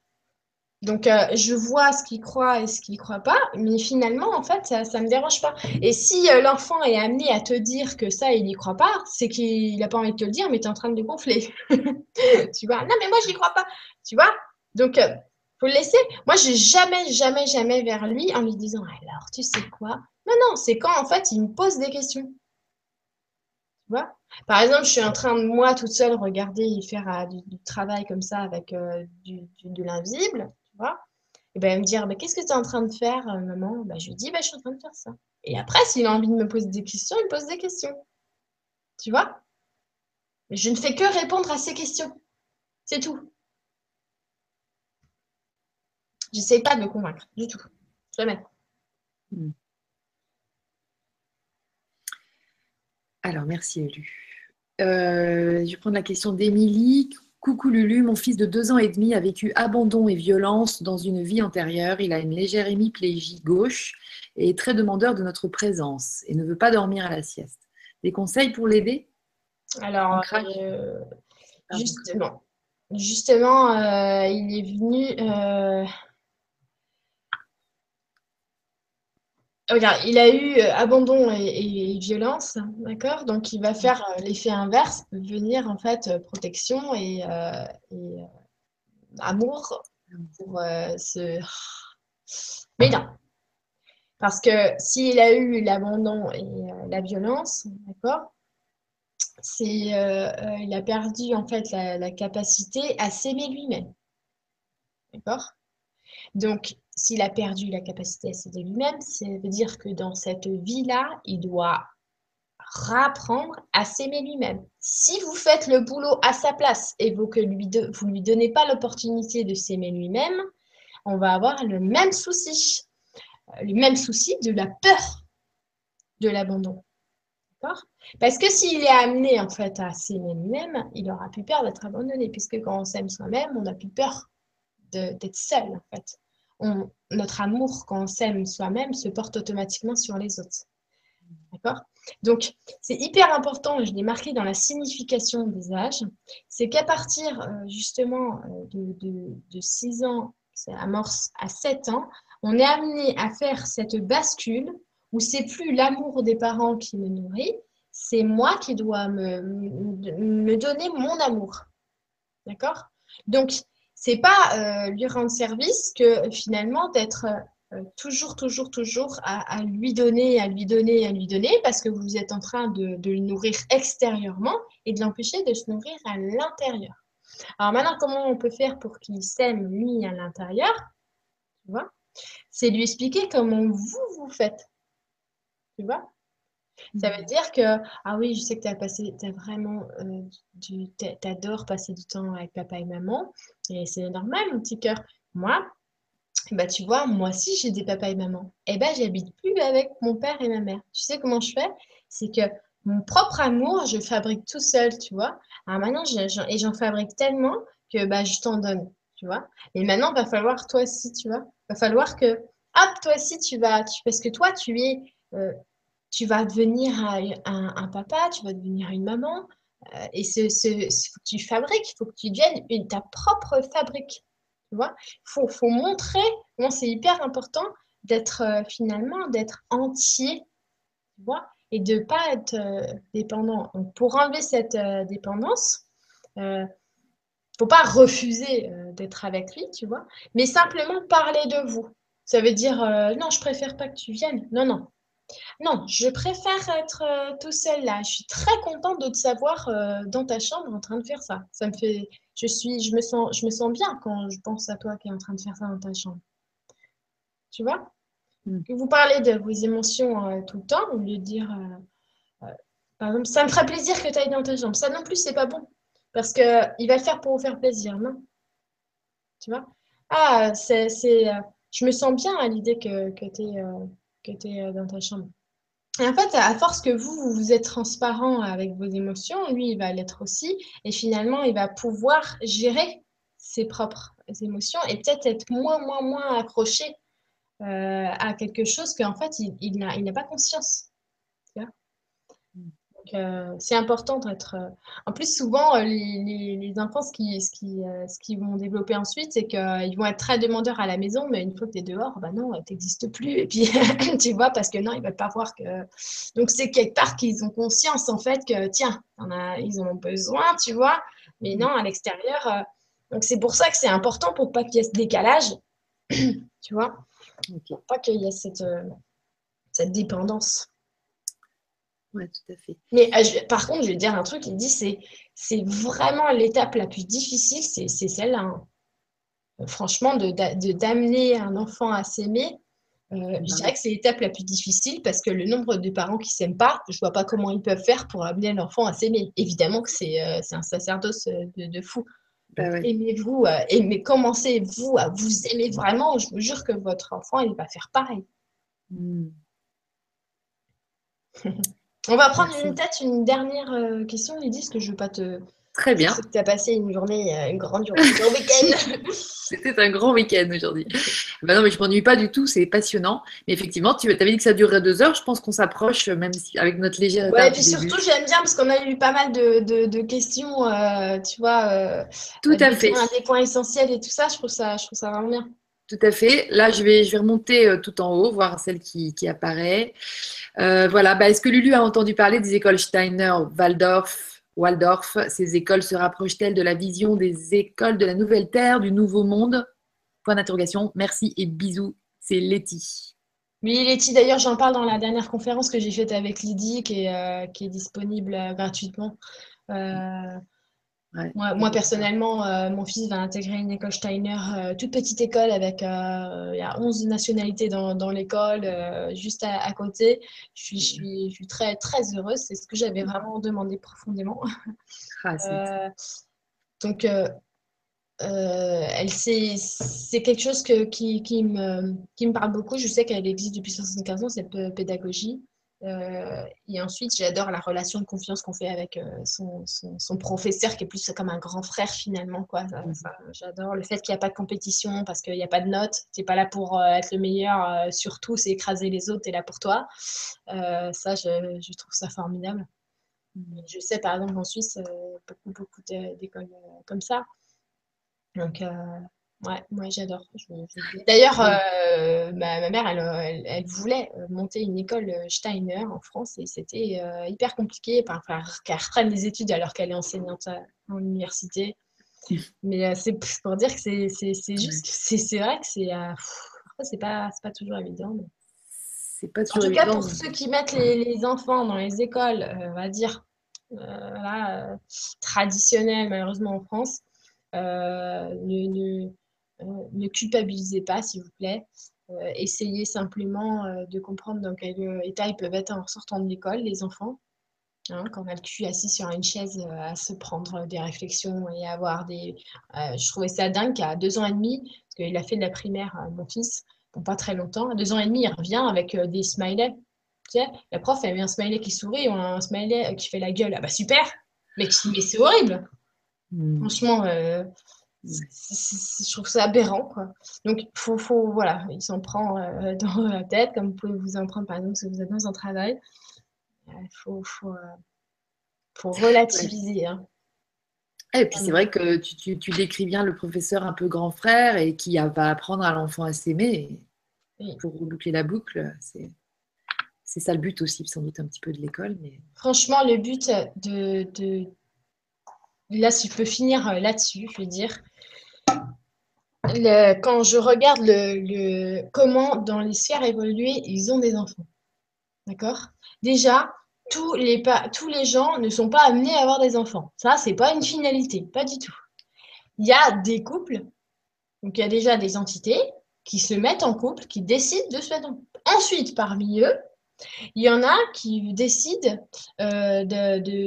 Donc, euh, je vois ce qu'il croit et ce qu'il croit pas, mais finalement, en fait, ça ne me dérange pas. Et si euh, l'enfant est amené à te dire que ça, il n'y croit pas, c'est qu'il n'a pas envie de te le dire, mais tu es en train de le gonfler. tu vois? Non, mais moi, je n'y crois pas. Tu vois? Donc, il euh, faut le laisser. Moi, je jamais, jamais, jamais vers lui en lui disant Alors, tu sais quoi? Non, non, c'est quand, en fait, il me pose des questions. Tu vois? Par exemple, je suis en train de, moi, toute seule, regarder et faire du, travail comme ça avec du, de l'invisible et ben, me dire, qu'est-ce que tu es en train de faire, euh, maman? Ben, Je lui dis, ben, je suis en train de faire ça. Et après, s'il a envie de me poser des questions, il me pose des questions. Tu vois? Je ne fais que répondre à ces questions. C'est tout. J'essaie pas de me convaincre, du tout. Jamais. Hmm. Alors, merci, Elu. Euh, je vais prendre la question d'Émilie. Coucou Lulu, mon fils de deux ans et demi a vécu abandon et violence dans une vie antérieure. Il a une légère hémiplégie gauche et est très demandeur de notre présence et ne veut pas dormir à la sieste. Des conseils pour l'aider? Alors, euh, justement, justement euh, il est venu. Euh, Regarde, il a eu abandon et, violence, d'accord? Donc, il va faire euh, l'effet inverse, venir en fait euh, protection et, amour pour ce. Mais non. Parce que s'il a eu l'abandon et la violence, d'accord? C'est, il a perdu en fait la, la capacité à s'aimer lui-même. D'accord? Donc, s'il a perdu la capacité à s'aider lui-même, ça veut dire que dans cette vie-là, il doit rapprendre à s'aimer lui-même. Si vous faites le boulot à sa place et vous ne lui, donnez pas l'opportunité de s'aimer lui-même, on va avoir le même souci, euh, le même souci de la peur de l'abandon. Parce que s'il est amené en fait à s'aimer lui-même, il aura plus peur d'être abandonné, puisque quand on s'aime soi-même, on n'a plus peur d'être seul en fait notre amour, quand on s'aime soi-même, se porte automatiquement sur les autres. D'accord? Donc, c'est hyper important, je l'ai marqué dans la signification des âges, c'est qu'à partir euh, justement euh, de, de, 6 ans, c'est amorce à 7 ans, on est amené à faire cette bascule où c'est plus l'amour des parents qui me nourrit, c'est moi qui dois me, me donner mon amour. D'accord? Donc, c'est pas euh, lui rendre service que finalement d'être euh, toujours, toujours, toujours à, lui donner, à lui donner, à lui donner, parce que vous êtes en train de, le nourrir extérieurement et de l'empêcher de se nourrir à l'intérieur. Alors maintenant, comment on peut faire pour qu'il s'aime lui à l'intérieur? Tu vois? C'est lui expliquer comment vous vous faites. Tu vois? Ça veut dire que, ah oui, je sais que tu as passé, as vraiment, euh, du, adores passer du temps avec papa et maman, et c'est normal, mon petit cœur. Moi, bah tu vois, moi aussi j'ai des papas et maman. Et eh ben j'habite plus avec mon père et ma mère. Tu sais comment je fais? C'est que mon propre amour, je fabrique tout seul, tu vois. Alors maintenant, et j'en fabrique tellement que bah, je t'en donne, tu vois. Et maintenant, il va falloir toi aussi, tu vois. Il va falloir que, hop, toi aussi, tu vas, parce que toi, tu es, euh, tu vas devenir un, papa, tu vas devenir une maman. Euh, et ce, que tu fabriques, il faut que tu deviennes ta propre fabrique. Tu vois faut, montrer, c'est hyper important d'être euh, finalement, d'être entier. Tu vois et de ne pas être dépendant. Donc, pour enlever cette dépendance, il ne faut pas refuser d'être avec lui, tu vois, mais simplement parler de vous. Ça veut dire, non, je préfère pas que tu viennes. Non, non, non, je préfère être euh, tout seul là. Je suis très contente de te savoir euh, dans ta chambre en train de faire ça. Ça me fait, je suis, je me sens, je me sens bien quand je pense à toi qui es en train de faire ça dans ta chambre. Tu vois? Mm. Vous parlez de vos émotions euh, tout le temps au lieu de dire, par exemple, ça me ferait plaisir que tu ailles dans ta chambre. Ça non plus, c'est pas bon parce que il va le faire pour vous faire plaisir, non? Tu vois? Ah, c'est, je me sens bien à l'idée que, que tu es que tu es dans ta chambre. Et en fait, à force que vous, vous êtes transparent avec vos émotions, lui, il va l'être aussi. Et finalement, il va pouvoir gérer ses propres émotions et peut-être être moins, moins, moins accroché euh, à quelque chose qu'en fait, il n'a pas conscience. Euh, c'est important d'être. Euh, en plus, souvent, euh, les, enfants, ce qu'ils qui, qui vont développer ensuite, c'est qu'ils vont être très demandeurs à la maison, mais une fois que tu es dehors, bah non, tu n'existes plus. Et puis, tu vois, parce que non, ils ne veulent pas voir que. Donc, c'est quelque part qu'ils ont conscience, en fait, que tiens, ils en ont besoin, tu vois. Mais non, à l'extérieur. Donc, c'est pour ça que c'est important pour pas qu'il y ait ce décalage, tu vois. Pour pas qu'il y ait cette, cette dépendance. Oui, tout à fait. Mais euh, par contre, je vais dire un truc, il dit c'est c'est vraiment l'étape la plus difficile, c'est celle-là. Hein. Franchement, de d'amener un enfant à s'aimer, euh, je bah dirais que c'est l'étape la plus difficile parce que le nombre de parents qui s'aiment pas, je vois pas comment ils peuvent faire pour amener l'enfant à s'aimer. Évidemment que c'est euh, un sacerdoce de, fou. Bah Aimez-vous, aimez, commencez-vous à vous aimer vraiment. Je vous jure que votre enfant, il va faire pareil. Hmm. On va prendre une tête, une dernière euh, question, Lydie, parce que je ne veux pas te. Très bien. Tu as passé une journée, euh, une grande journée, un grand week-end. C'était un grand week-end aujourd'hui. Ben non, mais je ne m'ennuie pas du tout, c'est passionnant. Mais effectivement, tu avais dit que ça durerait deux heures. Je pense qu'on s'approche, même si, avec notre légère. Ouais, et puis surtout, j'aime bien parce qu'on a eu pas mal de, questions, euh, tu vois. tout à fait. des points essentiels et tout ça, je trouve ça, je trouve ça vraiment bien. Tout à fait. Là, je vais, je vais remonter tout en haut, voir celle qui, apparaît. Euh, voilà. Bah, est-ce que Lulu a entendu parler des écoles Steiner, Waldorf, Waldorf? Ces écoles se rapprochent-elles de la vision des écoles de la nouvelle terre, du nouveau monde? Point d'interrogation. Merci et bisous. C'est Letty. Oui, Letty, d'ailleurs, j'en parle dans la dernière conférence que j'ai faite avec Lydie, qui est, euh, disponible euh, gratuitement. Moi, personnellement, euh, mon fils va intégrer une école Steiner, euh, toute petite école avec euh, il y a 11 nationalités dans, dans l'école, juste à, côté. Je suis, je, suis, je suis, très, très heureuse. C'est ce que j'avais vraiment demandé profondément. Ah, donc, elle, c'est quelque chose que, qui, qui, me, qui me parle beaucoup. Je sais qu'elle existe depuis 75 ans, cette pédagogie. Euh, et ensuite, j'adore la relation de confiance qu'on fait avec euh, son, son, professeur, qui est plus comme un grand frère finalement. Quoi. Mhm. j'adore le fait qu'il n'y a pas de compétition parce qu'il n'y a pas de notes. Tu n'es pas là pour euh, être le meilleur, surtout, c'est écraser les autres, tu es là pour toi. ça, je, je, trouve ça formidable. Je sais par exemple en Suisse, beaucoup, beaucoup d'écoles comme ça. Donc, Ouais, moi j'adore. D'ailleurs, euh, ma, mère, elle, elle, voulait euh, monter une école euh, Steiner en France et c'était hyper compliqué qu'elle reprenne des études alors qu'elle est enseignante en université. Mais c'est pour dire que c'est juste, c'est vrai que c'est c'est pas, pas toujours évident. C'est pas toujours en tout cas, pour ceux qui mettent les, enfants dans les écoles, on va dire, traditionnelles malheureusement en France, ne, ne culpabilisez pas, s'il vous plaît. Euh, essayez simplement euh, de comprendre dans quel état ils peuvent être en sortant de l'école, les enfants. Hein, quand on a le cul assis sur une chaise à se prendre des réflexions et avoir des. je trouvais ça dingue qu'à deux ans et demi, parce qu'il a fait de la primaire, mon fils, bon, pas très longtemps, à deux ans et demi, il revient avec des smileys. Tu sais, la prof, elle met un smiley qui sourit, un smiley qui fait la gueule. Ah bah super Mais, mais c'est horrible hmm. Franchement, je trouve ça aberrant. Quoi. Donc, faut, faut, voilà, il s'en prend euh, dans la tête, comme vous pouvez vous en prendre par exemple si vous êtes dans un travail. Il euh, faut, faut, euh, faut, relativiser. Hein. Et puis c'est vrai que tu, tu, tu, décris bien le professeur un peu grand frère et qui va apprendre à l'enfant à s'aimer. Pour boucler la boucle, c'est c'est ça le but aussi, sans doute un petit peu de l'école. Mais... Franchement, le but de, de... Là, si je peux finir là-dessus, je veux dire, quand je regarde comment dans les sphères évoluées, ils ont des enfants. D'accord? Déjà, tous les, gens ne sont pas amenés à avoir des enfants. Ça, c'est pas une finalité, pas du tout. Il y a des couples, donc il y a déjà des entités qui se mettent en couple, qui décident de se mettre en couple. Ensuite, parmi eux, il y en a qui décident euh,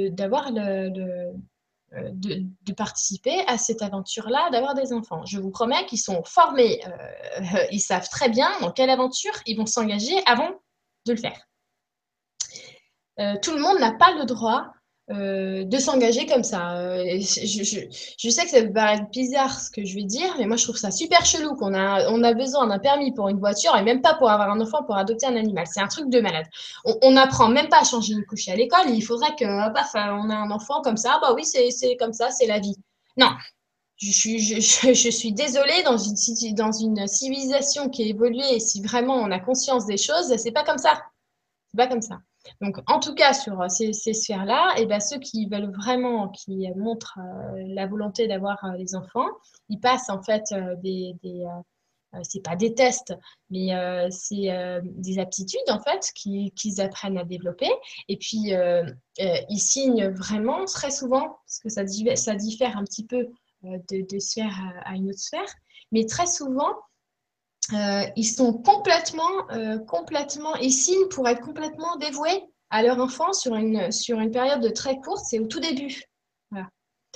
d'avoir le, de, participer à cette aventure-là, d'avoir des enfants. Je vous promets qu'ils sont formés, euh, ils savent très bien dans quelle aventure ils vont s'engager avant de le faire. Euh, tout le monde n'a pas le droit euh, de s'engager comme ça. Euh, je, sais que ça peut paraître bizarre ce que je vais dire, mais moi je trouve ça super chelou qu'on a, on a besoin d'un permis pour une voiture et même pas pour avoir un enfant, pour adopter un animal. C'est un truc de malade. On n'apprend même pas à changer une couche à l'école. Il faudrait que, bah, on a un enfant comme ça, bah oui, c'est comme ça, c'est la vie. Non. Je suis, désolée, dans une, dans une civilisation qui a évolué, et si vraiment on a conscience des choses, c'est pas comme ça. C'est pas comme ça. Donc, en tout cas, sur euh, ces, sphères-là, eh ben, ceux qui veulent vraiment, qui montrent euh, la volonté d'avoir euh, les enfants, ils passent en fait des, des c'est pas des tests, mais c'est des aptitudes en fait qu'ils apprennent à développer. Et puis ils signent vraiment très souvent, parce que ça, diffère un petit peu de sphère à, une autre sphère, mais très souvent euh, ils sont complètement, euh, complètement, ils signent pour être complètement dévoués à leur enfant sur une, sur une période de très courte, c'est au tout début.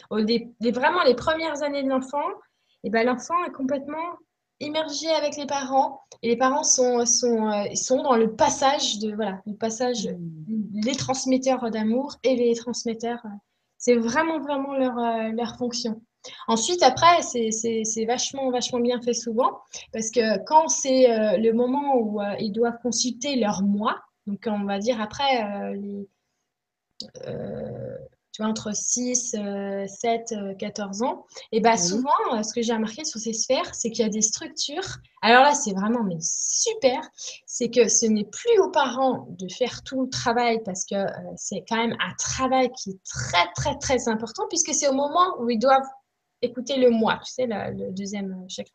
Au vraiment les premières années de l'enfant, et eh ben, l'enfant est complètement immergé avec les parents et les parents sont, sont, euh, sont dans le passage de voilà le passage mmh. les transmetteurs d'amour et les transmetteurs c'est vraiment vraiment leur, leur fonction Ensuite, après, c'est vachement, vachement bien fait souvent parce que quand c'est euh, le moment où euh, ils doivent consulter leur moi, donc on va dire après euh, les, tu vois, entre 6, 7, 14 ans, et bien souvent, ce que j'ai remarqué sur ces sphères, c'est qu'il y a des structures. Alors là, c'est vraiment mais super, c'est que ce n'est plus aux parents de faire tout le travail parce que c'est quand même un travail qui est très, très, très important puisque c'est au moment où ils doivent écoutez le moi, tu sais, le deuxième chakra.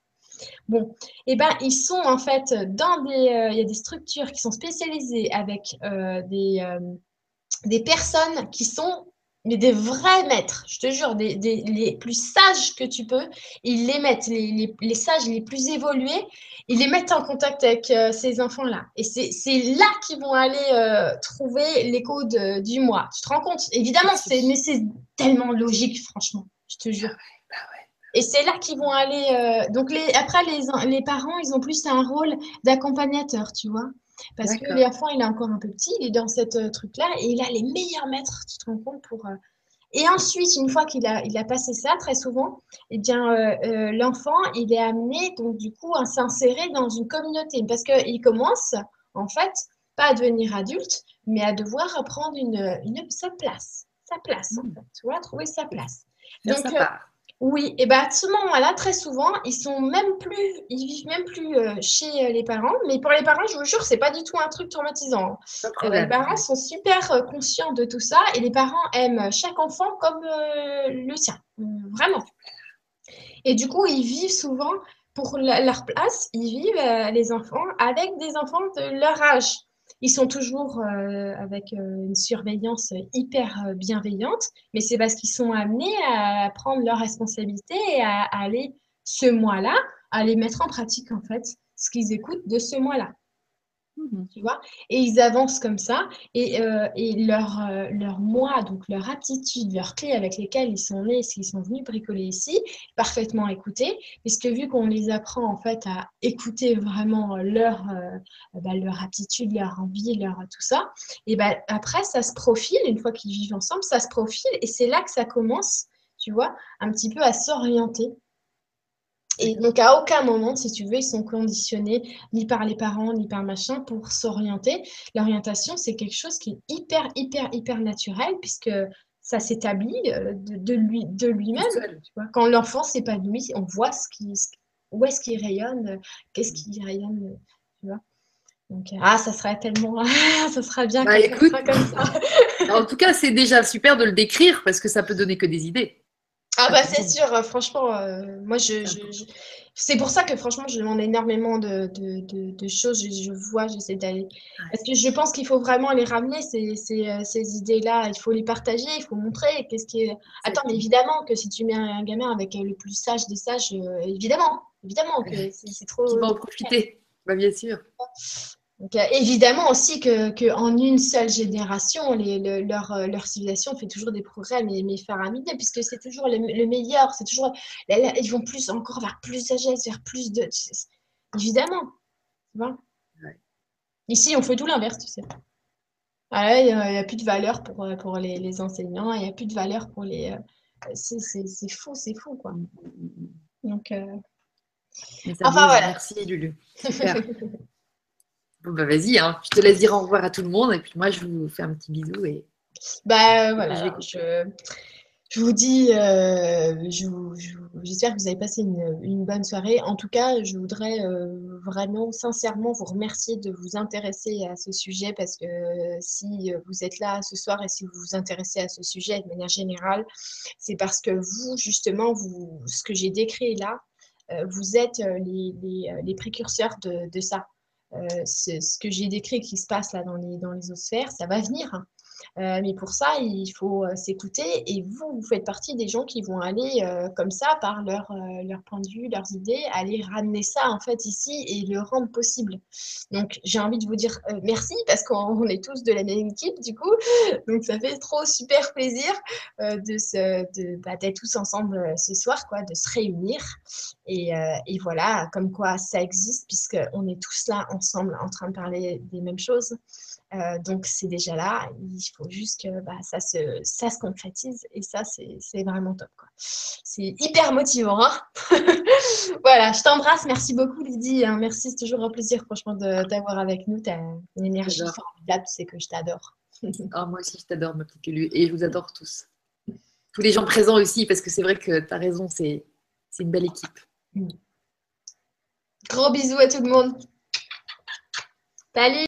Bon, et eh ben ils sont en fait dans des, euh, il y a des structures qui sont spécialisées avec euh, des, euh, des personnes qui sont mais des vrais maîtres, je te jure, des, des, les plus sages que tu peux, ils les mettent, les, les, les sages les plus évolués, ils les mettent en contact avec ces enfants-là. Et c'est là qu'ils vont aller trouver l'écho du moi. Tu te rends compte? Évidemment, mais c'est tellement logique, franchement, je te jure. Et c'est là qu'ils vont aller. Euh, donc, les, après, les, les parents, ils ont plus un rôle d'accompagnateur, tu vois. Parce que l'enfant, il est encore un peu petit, il est dans cette euh, truc-là, et il a les meilleurs maîtres, tu te rends compte, pour. Euh, et ensuite, une fois qu'il a, il a passé ça, très souvent, eh bien, l'enfant, il est amené, donc, du coup, à s'insérer dans une communauté. Parce qu'il commence, en fait, pas à devenir adulte, mais à devoir prendre une, une sa place. Sa place, en mmh. fait, tu vois, trouver sa place. donc, oui, et bien à ce moment-là, très souvent, ils sont même plus, ils vivent même plus euh, chez euh, les parents. Mais pour les parents, je vous jure, c'est pas du tout un truc traumatisant. Euh, les parents sont super conscients de tout ça et les parents aiment chaque enfant comme le sien, vraiment. Et du coup, ils vivent souvent pour leur place, ils vivent les enfants avec des enfants de leur âge. Ils sont toujours euh, avec euh, une surveillance hyper euh, bienveillante, mais c'est parce qu'ils sont amenés à prendre leurs responsabilités et à, aller ce mois-là, à les mettre en pratique en fait, ce qu'ils écoutent de ce mois-là. Tu vois. Et ils avancent comme ça. Et, euh, et leur, euh, leur moi, donc leur aptitude, leur clé avec lesquelles ils sont nés, qu'ils sont venus bricoler ici, parfaitement écoutés, puisque vu qu'on les apprend en fait à écouter vraiment leur, euh, bah, leur aptitude, leur envie, leur tout ça, et ben après ça se profile, une fois qu'ils vivent ensemble, ça se profile. Et c'est là que ça commence, tu vois, un petit peu à s'orienter et donc, à aucun moment, si tu veux, ils sont conditionnés ni par les parents, ni par machin pour s'orienter. L'orientation, c'est quelque chose qui est hyper, hyper, hyper naturel puisque ça s'établit euh, de, lui, de lui-même. Quand l'enfant s'épanouit, on voit ce qui, où est-ce qu'il rayonne, qu'est-ce qui rayonne, tu vois. Donc, ah, ça serait tellement. ça serait bien Bah, que écoute. ça comme ça. En tout cas, c'est déjà super de le décrire parce que ça peut donner que des idées. Ah, bah, c'est sûr, euh, franchement, euh, moi, je, je- je- c'est pour ça que, franchement, je demande énormément de, de, de, de choses. Je, je vois, j'essaie d'aller. Parce que je pense qu'il faut vraiment les ramener, ces, ces, euh, ces idées-là. Il faut les partager, il faut montrer. Qu'est-ce qui est. Attends, mais évidemment que si tu mets un gamin avec le plus sage des sages, euh, évidemment, évidemment que c'est trop. Qui va en profiter. Bah, bien sûr. Donc, euh, évidemment aussi que, que en une seule génération, les, le- leur, euh, leur civilisation fait toujours des progrès, mais, mais faramineux, puisque c'est toujours le, le meilleur, c'est toujours, là, là, ils vont plus encore vers plus de sagesse, vers plus de, évidemment, tu vois. Ouais. Ici, on fait tout l'inverse, tu sais. Ah il n'y a, plus de valeur pour, euh, pour les, les enseignants, il n'y a plus de valeur pour les, c'est fou, c'est fou, quoi. Donc, euh, Enfin, voilà. Merci Lulu. Super. bon, bah vas-y, hein. je te laisse dire au revoir à tout le monde et puis moi je vous fais un petit bisou et Bah euh, voilà, Je alors, je, je vous dis, euh, je je j'espère que vous avez passé une, une bonne soirée. En tout cas, je voudrais euh, vraiment, sincèrement vous remercier de vous intéresser à ce sujet parce que euh, si vous êtes là ce soir et si vous vous intéressez à ce sujet de manière générale, c'est parce que vous, justement, vous, ce que j'ai décrit là, vous êtes les, les, les précurseurs de, de ça. Euh, ce, ce que j'ai décrit qui se passe là dans les, dans les osphères, ça va venir. Euh, mais pour ça, il faut euh, s'écouter et vous, vous faites partie des gens qui vont aller euh, comme ça, par leur, leur point de vue, leurs idées, aller ramener ça en fait ici et le rendre possible. Donc j'ai envie de vous dire merci parce qu'on on est tous de la même équipe du coup. Donc ça fait trop super plaisir de se, de, bah, d'être tous ensemble ce soir, quoi, de se réunir. Et, et voilà, comme quoi ça existe puisqu'on est tous là ensemble en train de parler des mêmes choses. Euh, donc c'est déjà là, il faut juste que bah, ça, se, ça se concrétise et ça c'est vraiment top. C'est hyper motivant. hein. voilà, je t'embrasse, merci beaucoup Lydie, hein. merci, c'est toujours un plaisir franchement de t'avoir avec nous, tu as une énergie formidable, c'est que je t'adore. Ah, moi aussi je t'adore ma petite Lulu et je vous adore tous. Tous les gens présents aussi parce que c'est vrai que tu as raison, c'est c'est une belle équipe. Gros bisous à tout le monde. Salut